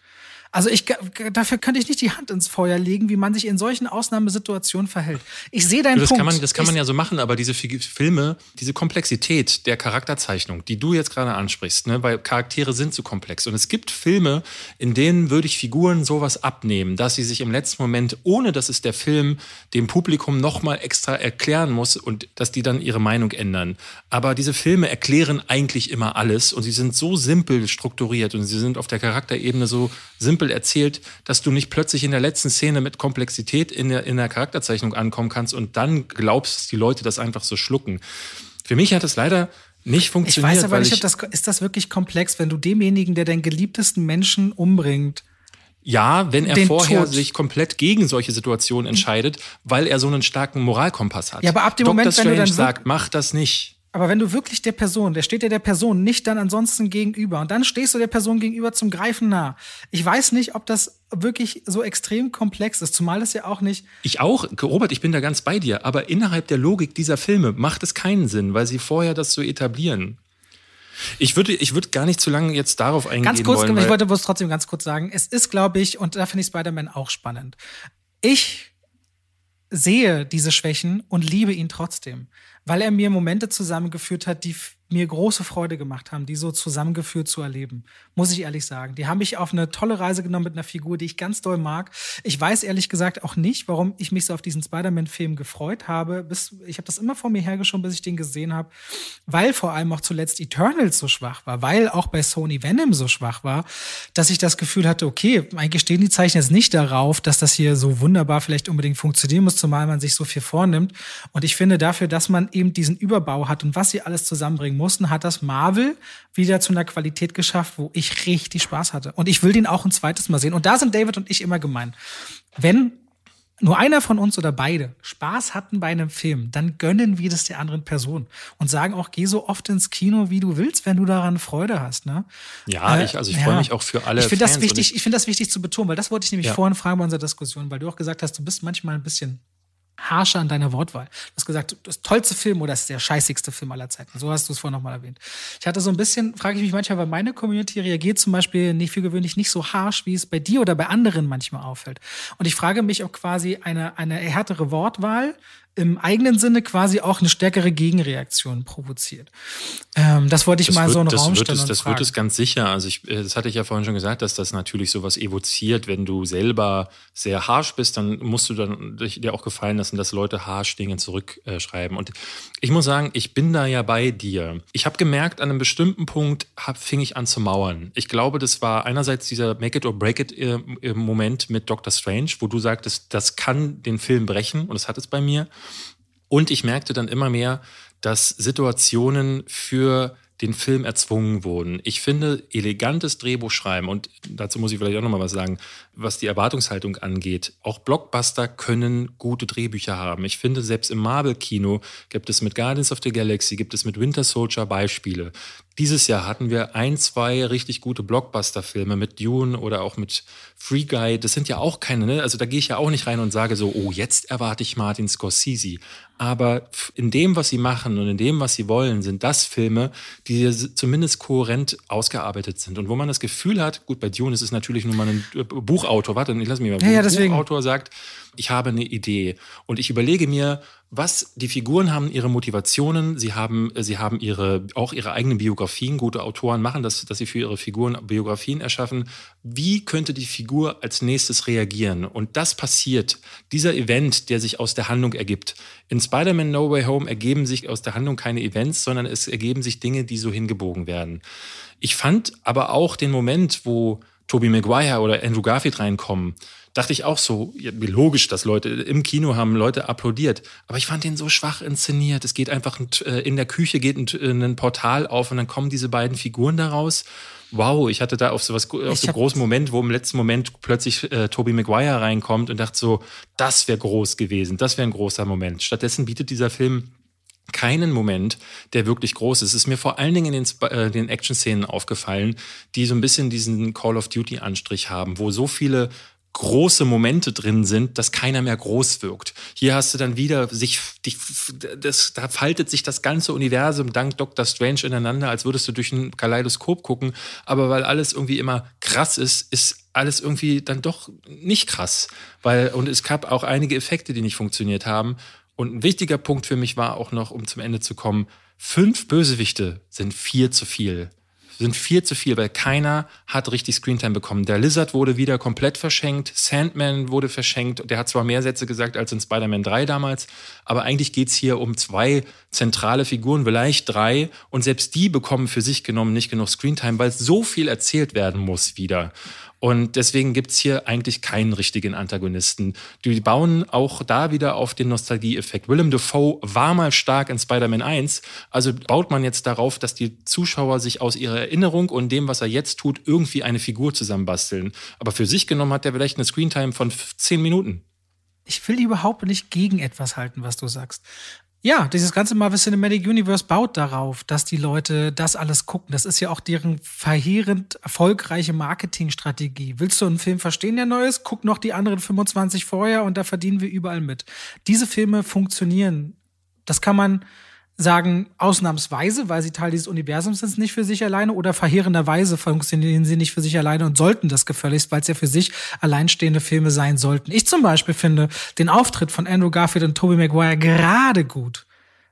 Speaker 2: Also ich, dafür könnte ich nicht die Hand ins Feuer legen, wie man sich in solchen Ausnahmesituationen verhält. Ich sehe deinen
Speaker 1: das
Speaker 2: Punkt.
Speaker 1: Kann man, das kann man ja so machen, aber diese Filme, diese Komplexität der Charakterzeichnung, die du jetzt gerade ansprichst, ne, weil Charaktere sind so komplex. Und es gibt Filme, in denen würde ich Figuren sowas abnehmen, dass sie sich im letzten Moment, ohne dass es der Film dem Publikum nochmal extra erklären muss und dass die dann ihre Meinung ändern. Aber diese Filme erklären eigentlich immer alles und sie sind so simpel strukturiert und sie sind auf der Charakterebene so simpel simpel erzählt, dass du nicht plötzlich in der letzten Szene mit Komplexität in der, in der Charakterzeichnung ankommen kannst und dann glaubst, dass die Leute das einfach so schlucken. Für mich hat es leider nicht funktioniert.
Speaker 2: Ich weiß aber nicht, ob das, ist das wirklich komplex, wenn du demjenigen, der deinen geliebtesten Menschen umbringt,
Speaker 1: ja, wenn er vorher Tod. sich komplett gegen solche Situationen entscheidet, weil er so einen starken Moralkompass hat.
Speaker 2: Ja, aber ab dem Dr. Moment,
Speaker 1: Strange
Speaker 2: wenn du dann
Speaker 1: sagt, mach das nicht.
Speaker 2: Aber wenn du wirklich der Person, der steht dir der Person nicht dann ansonsten gegenüber und dann stehst du der Person gegenüber zum Greifen nah. Ich weiß nicht, ob das wirklich so extrem komplex ist, zumal es ja auch nicht.
Speaker 1: Ich auch, Robert, ich bin da ganz bei dir, aber innerhalb der Logik dieser Filme macht es keinen Sinn, weil sie vorher das so etablieren. Ich würde, ich würde gar nicht zu lange jetzt darauf eingehen.
Speaker 2: Ganz kurz,
Speaker 1: wollen,
Speaker 2: ich wollte bloß trotzdem ganz kurz sagen, es ist, glaube ich, und da finde ich Spider-Man auch spannend. Ich sehe diese Schwächen und liebe ihn trotzdem weil er mir Momente zusammengeführt hat, die mir große Freude gemacht haben, die so zusammengeführt zu erleben. Muss ich ehrlich sagen. Die haben mich auf eine tolle Reise genommen mit einer Figur, die ich ganz doll mag. Ich weiß ehrlich gesagt auch nicht, warum ich mich so auf diesen Spider-Man-Film gefreut habe. Bis, ich habe das immer vor mir hergeschoben, bis ich den gesehen habe, weil vor allem auch zuletzt Eternals so schwach war, weil auch bei Sony Venom so schwach war, dass ich das Gefühl hatte, okay, eigentlich stehen die Zeichen jetzt nicht darauf, dass das hier so wunderbar vielleicht unbedingt funktionieren muss, zumal man sich so viel vornimmt. Und ich finde dafür, dass man eben diesen Überbau hat und was sie alles zusammenbringen mussten, hat das Marvel wieder zu einer Qualität geschafft, wo ich richtig Spaß hatte. Und ich will den auch ein zweites Mal sehen. Und da sind David und ich immer gemein. Wenn nur einer von uns oder beide Spaß hatten bei einem Film, dann gönnen wir das der anderen Person und sagen auch, geh so oft ins Kino, wie du willst, wenn du daran Freude hast. Ne?
Speaker 1: Ja, äh, ich, also ich ja. freue mich auch für alle.
Speaker 2: Ich finde das wichtig, ich, ich finde das wichtig zu betonen, weil das wollte ich nämlich ja. vorhin fragen bei unserer Diskussion, weil du auch gesagt hast, du bist manchmal ein bisschen harscher an deiner Wortwahl. Du hast gesagt, das tollste Film oder das ist der scheißigste Film aller Zeiten. So hast du es vorhin nochmal erwähnt. Ich hatte so ein bisschen, frage ich mich manchmal, weil meine Community reagiert zum Beispiel nicht für gewöhnlich nicht so harsh, wie es bei dir oder bei anderen manchmal auffällt. Und ich frage mich, ob quasi eine, eine härtere Wortwahl im eigenen Sinne quasi auch eine stärkere Gegenreaktion provoziert. Ähm, das wollte ich das mal wird, so in den Raum stellen.
Speaker 1: Es, das
Speaker 2: fragen.
Speaker 1: wird es ganz sicher. Also ich, äh, das hatte ich ja vorhin schon gesagt, dass das natürlich sowas evoziert. Wenn du selber sehr harsh bist, dann musst du dann dir auch gefallen lassen, dass Leute harsh Dinge zurückschreiben. Und ich muss sagen, ich bin da ja bei dir. Ich habe gemerkt, an einem bestimmten Punkt hab, fing ich an zu mauern. Ich glaube, das war einerseits dieser Make it or break it äh, Moment mit Doctor Strange, wo du sagtest, das kann den Film brechen und das hat es bei mir. Und ich merkte dann immer mehr, dass Situationen für den Film erzwungen wurden. Ich finde, elegantes Drehbuch schreiben, und dazu muss ich vielleicht auch nochmal was sagen, was die Erwartungshaltung angeht. Auch Blockbuster können gute Drehbücher haben. Ich finde, selbst im Marvel-Kino gibt es mit Guardians of the Galaxy, gibt es mit Winter Soldier Beispiele. Dieses Jahr hatten wir ein, zwei richtig gute Blockbuster-Filme mit Dune oder auch mit Free Guy. Das sind ja auch keine, ne? Also da gehe ich ja auch nicht rein und sage so, oh, jetzt erwarte ich Martin Scorsese. Aber in dem, was sie machen und in dem, was sie wollen, sind das Filme, die zumindest kohärent ausgearbeitet sind. Und wo man das Gefühl hat, gut, bei Dune ist es natürlich nur mal ein äh, Buchautor, warte, ich lass mich mal,
Speaker 2: ja, ja,
Speaker 1: Buchautor sagt, ich habe eine Idee und ich überlege mir, was die Figuren haben ihre Motivationen, sie haben, sie haben ihre, auch ihre eigenen Biografien. Gute Autoren machen das, dass sie für ihre Figuren Biografien erschaffen. Wie könnte die Figur als nächstes reagieren? Und das passiert. Dieser Event, der sich aus der Handlung ergibt. In Spider-Man No Way Home ergeben sich aus der Handlung keine Events, sondern es ergeben sich Dinge, die so hingebogen werden. Ich fand aber auch den Moment, wo Tobey Maguire oder Andrew Garfield reinkommen, dachte ich auch so, wie logisch, dass Leute im Kino haben Leute applaudiert. Aber ich fand den so schwach inszeniert. Es geht einfach äh, in der Küche geht ein, ein Portal auf und dann kommen diese beiden Figuren daraus. Wow, ich hatte da auf so was auf so einen großen Moment, wo im letzten Moment plötzlich äh, Tobey Maguire reinkommt und dachte so, das wäre groß gewesen, das wäre ein großer Moment. Stattdessen bietet dieser Film keinen Moment, der wirklich groß ist. Es ist mir vor allen Dingen in den, äh, den Action-Szenen aufgefallen, die so ein bisschen diesen Call of Duty-Anstrich haben, wo so viele große Momente drin sind, dass keiner mehr groß wirkt. Hier hast du dann wieder sich, dich, das, da faltet sich das ganze Universum dank Dr. Strange ineinander, als würdest du durch ein Kaleidoskop gucken. Aber weil alles irgendwie immer krass ist, ist alles irgendwie dann doch nicht krass. Weil, und es gab auch einige Effekte, die nicht funktioniert haben. Und ein wichtiger Punkt für mich war auch noch, um zum Ende zu kommen, fünf Bösewichte sind vier zu viel sind viel zu viel, weil keiner hat richtig Screentime bekommen. Der Lizard wurde wieder komplett verschenkt, Sandman wurde verschenkt, der hat zwar mehr Sätze gesagt als in Spider-Man 3 damals, aber eigentlich geht's hier um zwei zentrale Figuren, vielleicht drei, und selbst die bekommen für sich genommen nicht genug Screentime, weil so viel erzählt werden muss wieder. Und deswegen gibt's hier eigentlich keinen richtigen Antagonisten. Die bauen auch da wieder auf den Nostalgieeffekt. Willem Dafoe war mal stark in Spider-Man 1, also baut man jetzt darauf, dass die Zuschauer sich aus ihrer Erinnerung und dem, was er jetzt tut, irgendwie eine Figur zusammenbasteln. Aber für sich genommen hat er vielleicht eine Screentime von zehn Minuten.
Speaker 2: Ich will überhaupt nicht gegen etwas halten, was du sagst. Ja, dieses ganze Marvel Cinematic Universe baut darauf, dass die Leute das alles gucken. Das ist ja auch deren verheerend erfolgreiche Marketingstrategie. Willst du einen Film verstehen, der neu ist? Guck noch die anderen 25 vorher und da verdienen wir überall mit. Diese Filme funktionieren. Das kann man sagen, ausnahmsweise, weil sie Teil dieses Universums sind, nicht für sich alleine oder verheerenderweise funktionieren sie nicht für sich alleine und sollten das gefälligst, weil es ja für sich alleinstehende Filme sein sollten. Ich zum Beispiel finde den Auftritt von Andrew Garfield und Tobey Maguire gerade gut,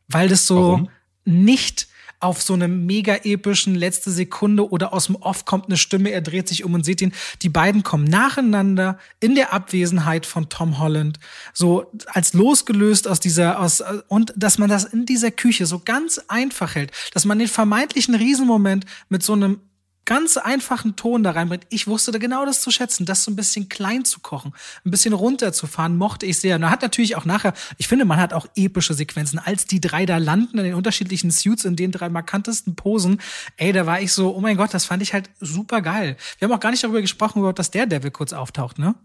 Speaker 2: weil das so Warum? nicht auf so einem mega epischen letzte Sekunde oder aus dem Off kommt eine Stimme, er dreht sich um und sieht ihn. Die beiden kommen nacheinander in der Abwesenheit von Tom Holland, so als losgelöst aus dieser, aus, und dass man das in dieser Küche so ganz einfach hält, dass man den vermeintlichen Riesenmoment mit so einem ganz einfachen Ton da reinbringt. Ich wusste da genau das zu schätzen, das so ein bisschen klein zu kochen, ein bisschen runterzufahren, mochte ich sehr. Und man hat natürlich auch nachher, ich finde, man hat auch epische Sequenzen, als die drei da landen in den unterschiedlichen Suits, in den drei markantesten Posen. Ey, da war ich so, oh mein Gott, das fand ich halt super geil. Wir haben auch gar nicht darüber gesprochen, dass der Devil kurz auftaucht, ne?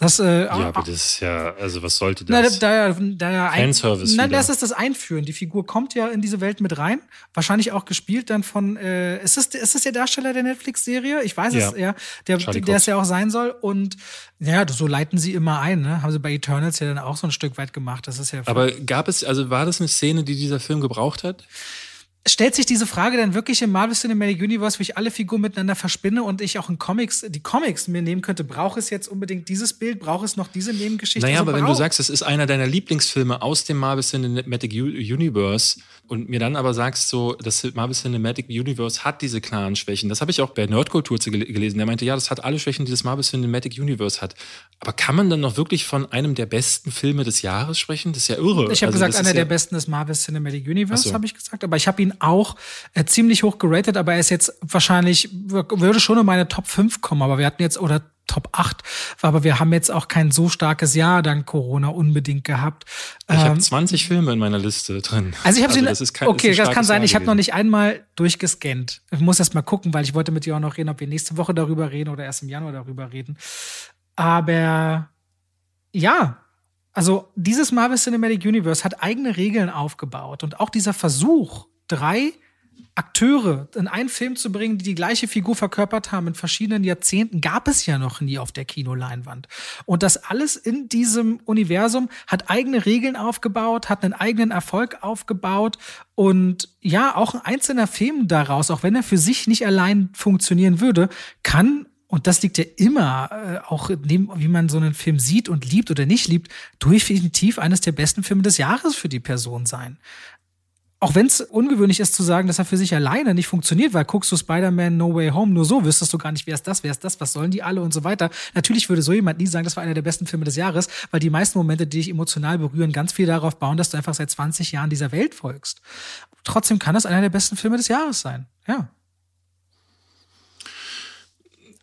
Speaker 1: Das, äh, ja, aber das ist ja, also was sollte das?
Speaker 2: Na, da, da, da Fanservice. Na, das ist das Einführen. Die Figur kommt ja in diese Welt mit rein. Wahrscheinlich auch gespielt dann von, äh, ist das, ist das der Darsteller der Netflix-Serie? Ich weiß ja. es, ja. Der, der es ja auch sein soll. Und ja, so leiten sie immer ein, ne? Haben sie bei Eternals ja dann auch so ein Stück weit gemacht. Das ist ja.
Speaker 1: Aber gab es, also war das eine Szene, die dieser Film gebraucht hat?
Speaker 2: Stellt sich diese Frage dann wirklich im Marvel Cinematic Universe, wo ich alle Figuren miteinander verspinne und ich auch in Comics, die Comics mir nehmen könnte, brauche es jetzt unbedingt dieses Bild, brauche es noch diese Nebengeschichte?
Speaker 1: Naja,
Speaker 2: also
Speaker 1: aber wenn du sagst, es ist einer deiner Lieblingsfilme aus dem Marvel Cinematic Universe und mir dann aber sagst, so, das Marvel Cinematic Universe hat diese klaren Schwächen, das habe ich auch bei Nerdkultur gelesen, der meinte, ja, das hat alle Schwächen, die das Marvel Cinematic Universe hat. Aber kann man dann noch wirklich von einem der besten Filme des Jahres sprechen? Das ist ja irre.
Speaker 2: Ich habe also, gesagt, einer ja der besten des Marvel Cinematic Universe, so. habe ich gesagt, aber ich habe ihn auch äh, ziemlich hoch geratet, aber er ist jetzt wahrscheinlich, würde schon in meine Top 5 kommen, aber wir hatten jetzt, oder Top 8, aber wir haben jetzt auch kein so starkes Jahr dank Corona unbedingt gehabt.
Speaker 1: Ich ähm, habe 20 Filme in meiner Liste drin.
Speaker 2: Also ich habe also sie, das ist kein, okay, das kann sein, ich habe noch nicht einmal durchgescannt. Ich muss erst mal gucken, weil ich wollte mit dir auch noch reden, ob wir nächste Woche darüber reden oder erst im Januar darüber reden. Aber ja, also dieses Marvel Cinematic Universe hat eigene Regeln aufgebaut und auch dieser Versuch, drei Akteure in einen Film zu bringen, die die gleiche Figur verkörpert haben in verschiedenen Jahrzehnten, gab es ja noch nie auf der Kinoleinwand. Und das alles in diesem Universum hat eigene Regeln aufgebaut, hat einen eigenen Erfolg aufgebaut und ja, auch ein einzelner Film daraus, auch wenn er für sich nicht allein funktionieren würde, kann und das liegt ja immer, äh, auch neben, wie man so einen Film sieht und liebt oder nicht liebt, definitiv eines der besten Filme des Jahres für die Person sein auch wenn es ungewöhnlich ist zu sagen, dass er für sich alleine nicht funktioniert, weil guckst du Spider-Man No Way Home nur so, wüsstest du gar nicht, wer ist das, wer ist das, was sollen die alle und so weiter. Natürlich würde so jemand nie sagen, das war einer der besten Filme des Jahres, weil die meisten Momente, die dich emotional berühren, ganz viel darauf bauen, dass du einfach seit 20 Jahren dieser Welt folgst. Trotzdem kann das einer der besten Filme des Jahres sein. Ja.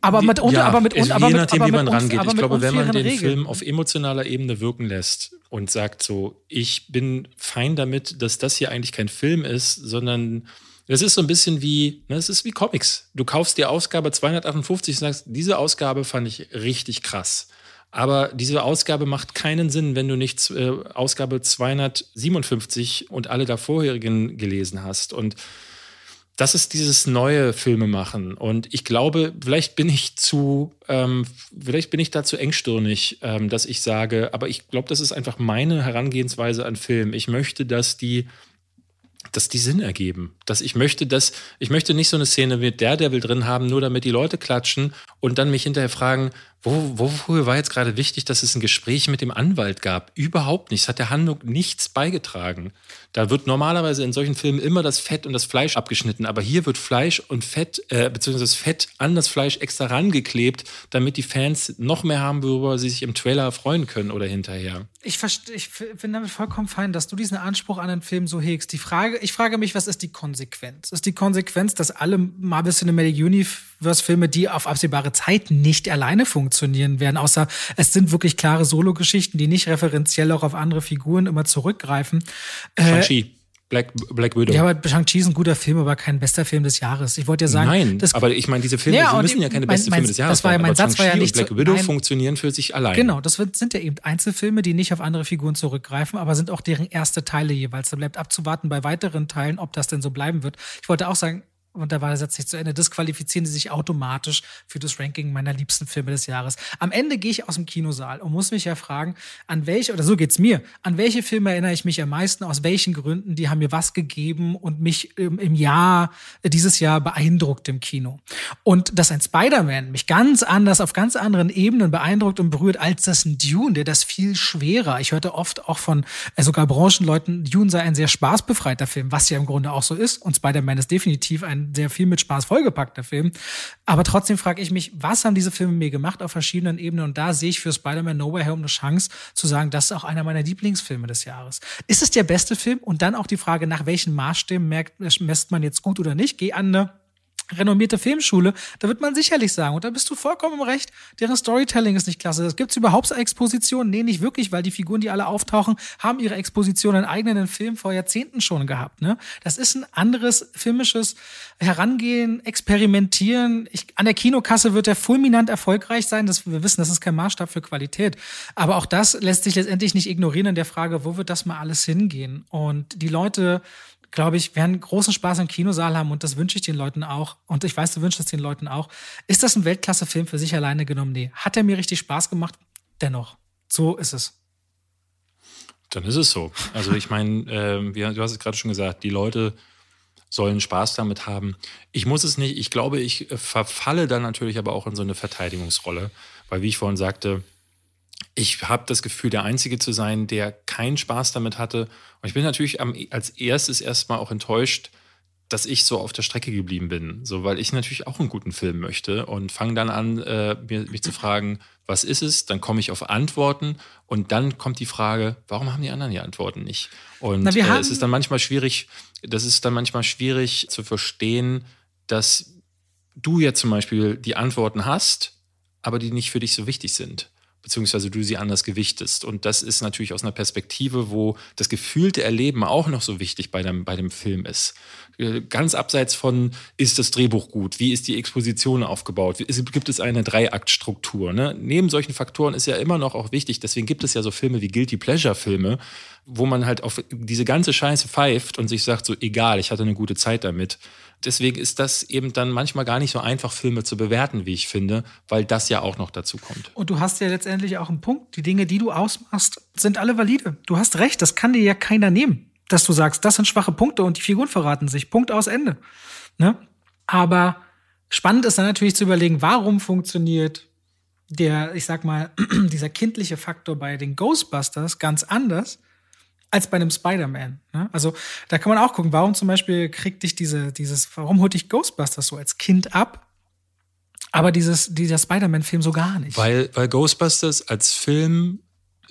Speaker 2: Aber mit, ja,
Speaker 1: aber
Speaker 2: mit,
Speaker 1: also aber je nachdem, aber wie man rangeht. Ich glaube, wenn man den Regeln. Film auf emotionaler Ebene wirken lässt und sagt so, ich bin fein damit, dass das hier eigentlich kein Film ist, sondern es ist so ein bisschen wie, ne, es ist wie Comics. Du kaufst die Ausgabe 258 und sagst, diese Ausgabe fand ich richtig krass. Aber diese Ausgabe macht keinen Sinn, wenn du nicht äh, Ausgabe 257 und alle davorherigen gelesen hast. Und das ist dieses neue Filme machen. Und ich glaube, vielleicht bin ich zu, ähm, vielleicht bin ich da zu engstirnig, ähm, dass ich sage, aber ich glaube, das ist einfach meine Herangehensweise an Film. Ich möchte, dass die dass die Sinn ergeben. Dass ich möchte, dass ich möchte nicht so eine Szene mit Daredevil drin haben, nur damit die Leute klatschen und dann mich hinterher fragen, wo, wofür war jetzt gerade wichtig, dass es ein Gespräch mit dem Anwalt gab? Überhaupt nichts. Hat der Handlung nichts beigetragen. Da wird normalerweise in solchen Filmen immer das Fett und das Fleisch abgeschnitten, aber hier wird Fleisch und Fett, äh, beziehungsweise Fett an das Fleisch extra rangeklebt, damit die Fans noch mehr haben, worüber sie sich im Trailer freuen können oder hinterher.
Speaker 2: Ich, ich bin damit vollkommen fein, dass du diesen Anspruch an den Film so hegst. Die Frage, ich frage mich, was ist die Konsequenz? Ist die Konsequenz, dass alle Marvel Cinematic Universe-Filme, die auf absehbare Zeit nicht alleine funktionieren werden, außer es sind wirklich klare Solo-Geschichten, die nicht referenziell auch auf andere Figuren immer zurückgreifen.
Speaker 1: Äh, Shang-Chi. Black, Black Widow.
Speaker 2: Ja, aber Shang-Chi ist ein guter Film, aber kein bester Film des Jahres. Ich wollte ja sagen.
Speaker 1: Nein, aber ich meine, diese Filme ja, müssen ja keine besten Filme des Jahres
Speaker 2: das war ja, Mein Satz war ja nicht
Speaker 1: Black Widow nein, funktionieren für sich allein.
Speaker 2: Genau, das sind ja eben Einzelfilme, die nicht auf andere Figuren zurückgreifen, aber sind auch deren erste Teile jeweils. Da bleibt abzuwarten bei weiteren Teilen, ob das denn so bleiben wird. Ich wollte auch sagen, und da war der Satz nicht zu Ende, disqualifizieren sie sich automatisch für das Ranking meiner liebsten Filme des Jahres. Am Ende gehe ich aus dem Kinosaal und muss mich ja fragen, an welche, oder so geht's mir, an welche Filme erinnere ich mich am meisten, aus welchen Gründen, die haben mir was gegeben und mich im, im Jahr, dieses Jahr beeindruckt im Kino. Und dass ein Spider-Man mich ganz anders, auf ganz anderen Ebenen beeindruckt und berührt, als das ein Dune, der das viel schwerer. Ich hörte oft auch von äh, sogar Branchenleuten, Dune sei ein sehr spaßbefreiter Film, was ja im Grunde auch so ist. Und Spider-Man ist definitiv ein sehr viel mit Spaß vollgepackter Film. Aber trotzdem frage ich mich, was haben diese Filme mir gemacht auf verschiedenen Ebenen? Und da sehe ich für Spider-Man No Way Home eine Chance zu sagen, das ist auch einer meiner Lieblingsfilme des Jahres. Ist es der beste Film? Und dann auch die Frage, nach welchen Maßstäben merkt, messt man jetzt gut oder nicht? Geh an eine renommierte Filmschule, da wird man sicherlich sagen, und da bist du vollkommen Recht, deren Storytelling ist nicht klasse. Gibt es überhaupt Expositionen? Nee, nicht wirklich, weil die Figuren, die alle auftauchen, haben ihre Exposition in eigenen Filmen vor Jahrzehnten schon gehabt. Ne? Das ist ein anderes filmisches Herangehen, Experimentieren. Ich, an der Kinokasse wird er fulminant erfolgreich sein. Das, wir wissen, das ist kein Maßstab für Qualität. Aber auch das lässt sich letztendlich nicht ignorieren in der Frage, wo wird das mal alles hingehen? Und die Leute glaube ich, werden großen Spaß im Kinosaal haben und das wünsche ich den Leuten auch. Und ich weiß, du wünschst es den Leuten auch. Ist das ein Weltklasse-Film für sich alleine genommen? Nee. Hat er mir richtig Spaß gemacht? Dennoch. So ist es.
Speaker 1: Dann ist es so. Also ich meine, äh, du hast es gerade schon gesagt, die Leute sollen Spaß damit haben. Ich muss es nicht. Ich glaube, ich äh, verfalle dann natürlich aber auch in so eine Verteidigungsrolle, weil wie ich vorhin sagte, ich habe das Gefühl, der Einzige zu sein, der keinen Spaß damit hatte. Und ich bin natürlich am, als erstes erstmal auch enttäuscht, dass ich so auf der Strecke geblieben bin. So, weil ich natürlich auch einen guten Film möchte und fange dann an, äh, mir, mich zu fragen, was ist es? Dann komme ich auf Antworten und dann kommt die Frage, warum haben die anderen die Antworten nicht? Und Na, äh, es ist dann manchmal schwierig, das ist dann manchmal schwierig zu verstehen, dass du jetzt zum Beispiel die Antworten hast, aber die nicht für dich so wichtig sind beziehungsweise du sie anders gewichtest. Und das ist natürlich aus einer Perspektive, wo das gefühlte Erleben auch noch so wichtig bei dem, bei dem Film ist. Äh, ganz abseits von, ist das Drehbuch gut? Wie ist die Exposition aufgebaut? Gibt es eine Dreiaktstruktur? Ne? Neben solchen Faktoren ist ja immer noch auch wichtig, deswegen gibt es ja so Filme wie Guilty Pleasure Filme, wo man halt auf diese ganze Scheiße pfeift und sich sagt, so egal, ich hatte eine gute Zeit damit. Deswegen ist das eben dann manchmal gar nicht so einfach, Filme zu bewerten, wie ich finde, weil das ja auch noch dazu kommt.
Speaker 2: Und du hast ja letztendlich auch einen Punkt. Die Dinge, die du ausmachst, sind alle valide. Du hast recht, das kann dir ja keiner nehmen, dass du sagst, das sind schwache Punkte und die Figuren verraten sich. Punkt aus Ende. Ne? Aber spannend ist dann natürlich zu überlegen, warum funktioniert der, ich sag mal, dieser kindliche Faktor bei den Ghostbusters ganz anders als bei einem Spider-Man. Ne? Also da kann man auch gucken, warum zum Beispiel kriegt dich diese, dieses, warum holt dich Ghostbusters so als Kind ab? Aber dieses, dieser Spider-Man-Film so gar nicht.
Speaker 1: Weil, weil Ghostbusters als Film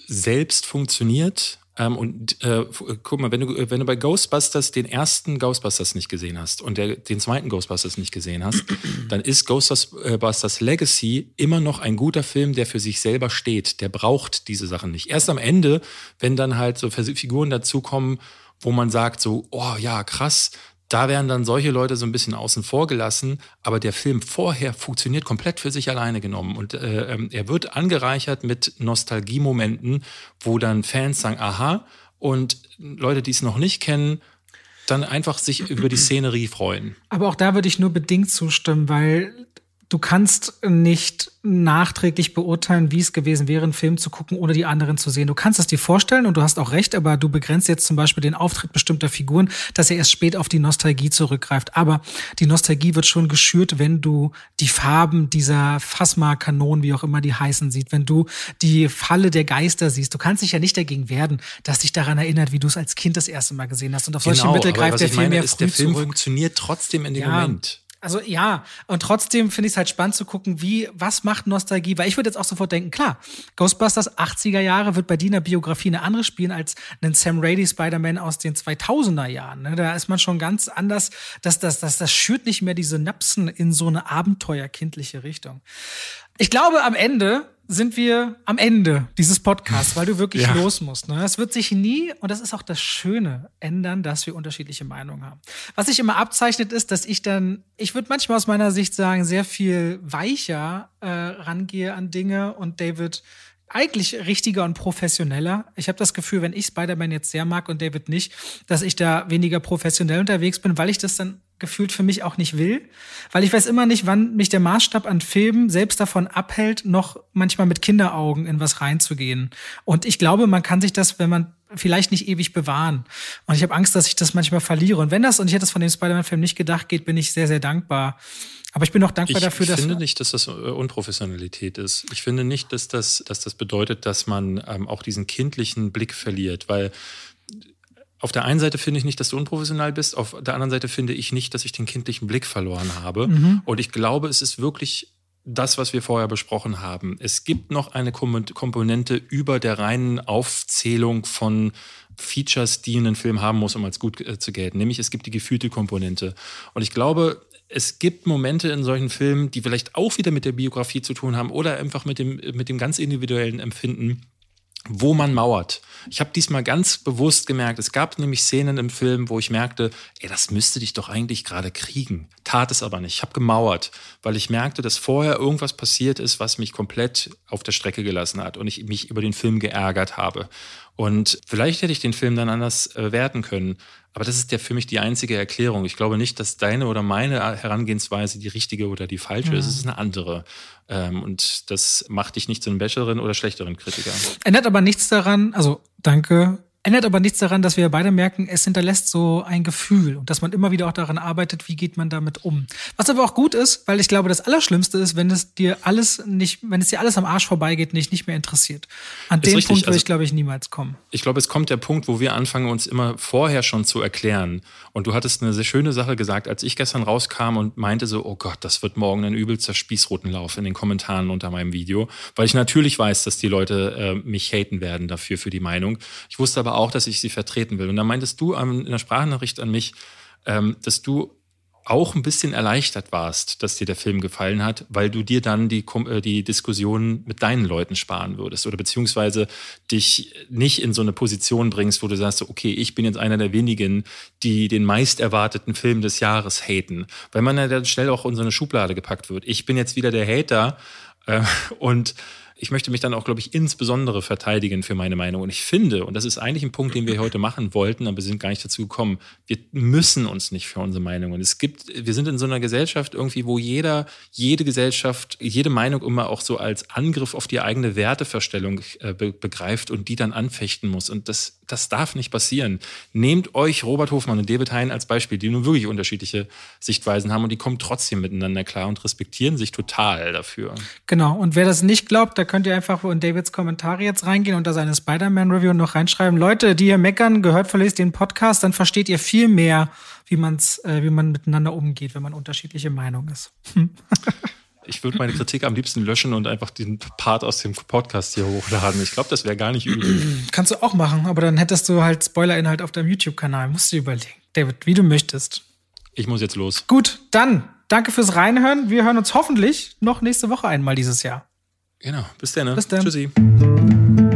Speaker 1: selbst funktioniert ähm, und äh, guck mal, wenn du, wenn du bei Ghostbusters den ersten Ghostbusters nicht gesehen hast und der, den zweiten Ghostbusters nicht gesehen hast, dann ist Ghostbusters Legacy immer noch ein guter Film, der für sich selber steht. Der braucht diese Sachen nicht. Erst am Ende, wenn dann halt so Figuren dazukommen, wo man sagt so, oh ja, krass, da werden dann solche Leute so ein bisschen außen vor gelassen, aber der Film vorher funktioniert komplett für sich alleine genommen und äh, ähm, er wird angereichert mit Nostalgiemomenten, wo dann Fans sagen, aha, und Leute, die es noch nicht kennen, dann einfach sich über die Szenerie freuen.
Speaker 2: Aber auch da würde ich nur bedingt zustimmen, weil du kannst nicht nachträglich beurteilen, wie es gewesen wäre, einen Film zu gucken, ohne die anderen zu sehen. Du kannst es dir vorstellen und du hast auch recht, aber du begrenzt jetzt zum Beispiel den Auftritt bestimmter Figuren, dass er erst spät auf die Nostalgie zurückgreift. Aber die Nostalgie wird schon geschürt, wenn du die Farben dieser Phasma-Kanonen, wie auch immer die heißen, sieht, wenn du die Falle der Geister siehst. Du kannst dich ja nicht dagegen werden, dass dich daran erinnert, wie du es als Kind das erste Mal gesehen hast. Und auf solche genau, Mittel greift der Film mehr früh
Speaker 1: Der Film
Speaker 2: zurück.
Speaker 1: funktioniert trotzdem in dem ja. Moment.
Speaker 2: Also ja, und trotzdem finde ich es halt spannend zu gucken, wie, was macht Nostalgie? Weil ich würde jetzt auch sofort denken, klar, Ghostbusters 80er Jahre wird bei Dina Biografie eine andere spielen als einen Sam Raimi Spider-Man aus den 2000er Jahren. Ne? Da ist man schon ganz anders. Das, das, das, das schürt nicht mehr diese Napsen in so eine abenteuerkindliche Richtung. Ich glaube, am Ende sind wir am Ende dieses Podcasts, weil du wirklich ja. los musst. Ne? Es wird sich nie, und das ist auch das Schöne, ändern, dass wir unterschiedliche Meinungen haben. Was sich immer abzeichnet, ist, dass ich dann, ich würde manchmal aus meiner Sicht sagen, sehr viel weicher äh, rangehe an Dinge und David eigentlich richtiger und professioneller. Ich habe das Gefühl, wenn ich Spider-Man jetzt sehr mag und David nicht, dass ich da weniger professionell unterwegs bin, weil ich das dann gefühlt für mich auch nicht will, weil ich weiß immer nicht, wann mich der Maßstab an Filmen selbst davon abhält, noch manchmal mit Kinderaugen in was reinzugehen. Und ich glaube, man kann sich das, wenn man vielleicht nicht ewig bewahren. Und ich habe Angst, dass ich das manchmal verliere. Und wenn das, und ich hätte es von dem Spider-Man-Film nicht gedacht, geht, bin ich sehr, sehr dankbar. Aber ich bin auch dankbar
Speaker 1: ich
Speaker 2: dafür, dass.
Speaker 1: Ich finde nicht, dass das äh, Unprofessionalität ist. Ich finde nicht, dass das, dass das bedeutet, dass man ähm, auch diesen kindlichen Blick verliert, weil auf der einen Seite finde ich nicht, dass du unprofessional bist, auf der anderen Seite finde ich nicht, dass ich den kindlichen Blick verloren habe. Mhm. Und ich glaube, es ist wirklich das, was wir vorher besprochen haben. Es gibt noch eine Komponente über der reinen Aufzählung von Features, die ein Film haben muss, um als gut äh, zu gelten. Nämlich es gibt die gefühlte Komponente. Und ich glaube, es gibt Momente in solchen Filmen, die vielleicht auch wieder mit der Biografie zu tun haben oder einfach mit dem, mit dem ganz individuellen Empfinden, wo man mauert. Ich habe diesmal ganz bewusst gemerkt, es gab nämlich Szenen im Film, wo ich merkte, ey, das müsste dich doch eigentlich gerade kriegen. Tat es aber nicht. Ich habe gemauert, weil ich merkte, dass vorher irgendwas passiert ist, was mich komplett auf der Strecke gelassen hat und ich mich über den Film geärgert habe. Und vielleicht hätte ich den Film dann anders äh, werten können. Aber das ist ja für mich die einzige Erklärung. Ich glaube nicht, dass deine oder meine Herangehensweise die richtige oder die falsche mhm. ist. Es ist eine andere. Ähm, und das macht dich nicht zu einem besseren oder schlechteren Kritiker.
Speaker 2: Ändert aber nichts daran, also danke Ändert aber nichts daran, dass wir beide merken, es hinterlässt so ein Gefühl und dass man immer wieder auch daran arbeitet, wie geht man damit um. Was aber auch gut ist, weil ich glaube, das Allerschlimmste ist, wenn es dir alles nicht, wenn es dir alles am Arsch vorbeigeht, nicht, nicht mehr interessiert. An ist dem richtig. Punkt will also, ich, glaube ich, niemals kommen.
Speaker 1: Ich glaube, es kommt der Punkt, wo wir anfangen, uns immer vorher schon zu erklären. Und du hattest eine sehr schöne Sache gesagt, als ich gestern rauskam und meinte so, oh Gott, das wird morgen ein übelster Spießrutenlauf in den Kommentaren unter meinem Video, weil ich natürlich weiß, dass die Leute äh, mich haten werden dafür, für die Meinung. Ich wusste aber auch, dass ich sie vertreten will. Und dann meintest du in der Sprachnachricht an mich, ähm, dass du auch ein bisschen erleichtert warst, dass dir der Film gefallen hat, weil du dir dann die, äh, die Diskussion mit deinen Leuten sparen würdest oder beziehungsweise dich nicht in so eine Position bringst, wo du sagst, okay, ich bin jetzt einer der wenigen, die den meist erwarteten Film des Jahres haten, weil man ja dann schnell auch in so eine Schublade gepackt wird. Ich bin jetzt wieder der Hater äh, und ich möchte mich dann auch, glaube ich, insbesondere verteidigen für meine Meinung. Und ich finde, und das ist eigentlich ein Punkt, den wir heute machen wollten, aber wir sind gar nicht dazu gekommen, wir müssen uns nicht für unsere Meinungen. Es gibt, wir sind in so einer Gesellschaft irgendwie, wo jeder, jede Gesellschaft, jede Meinung immer auch so als Angriff auf die eigene Werteverstellung äh, be begreift und die dann anfechten muss. Und das, das darf nicht passieren. Nehmt euch Robert Hofmann und David Hein als Beispiel, die nun wirklich unterschiedliche Sichtweisen haben und die kommen trotzdem miteinander klar und respektieren sich total dafür.
Speaker 2: Genau. Und wer das nicht glaubt, da könnt ihr einfach in Davids Kommentare jetzt reingehen und da seine Spider-Man-Review noch reinschreiben. Leute, die hier meckern, gehört verlest den Podcast, dann versteht ihr viel mehr, wie, man's, äh, wie man miteinander umgeht, wenn man unterschiedliche Meinungen ist.
Speaker 1: ich würde meine Kritik am liebsten löschen und einfach den Part aus dem Podcast hier hochladen. Ich glaube, das wäre gar nicht übel.
Speaker 2: Kannst du auch machen, aber dann hättest du halt Spoiler-Inhalt auf deinem YouTube-Kanal. Musst du überlegen. David, wie du möchtest.
Speaker 1: Ich muss jetzt los.
Speaker 2: Gut, dann danke fürs Reinhören. Wir hören uns hoffentlich noch nächste Woche einmal dieses Jahr.
Speaker 1: Genau. Bis dann. Ne?
Speaker 2: Bis dann.
Speaker 1: Tschüssi.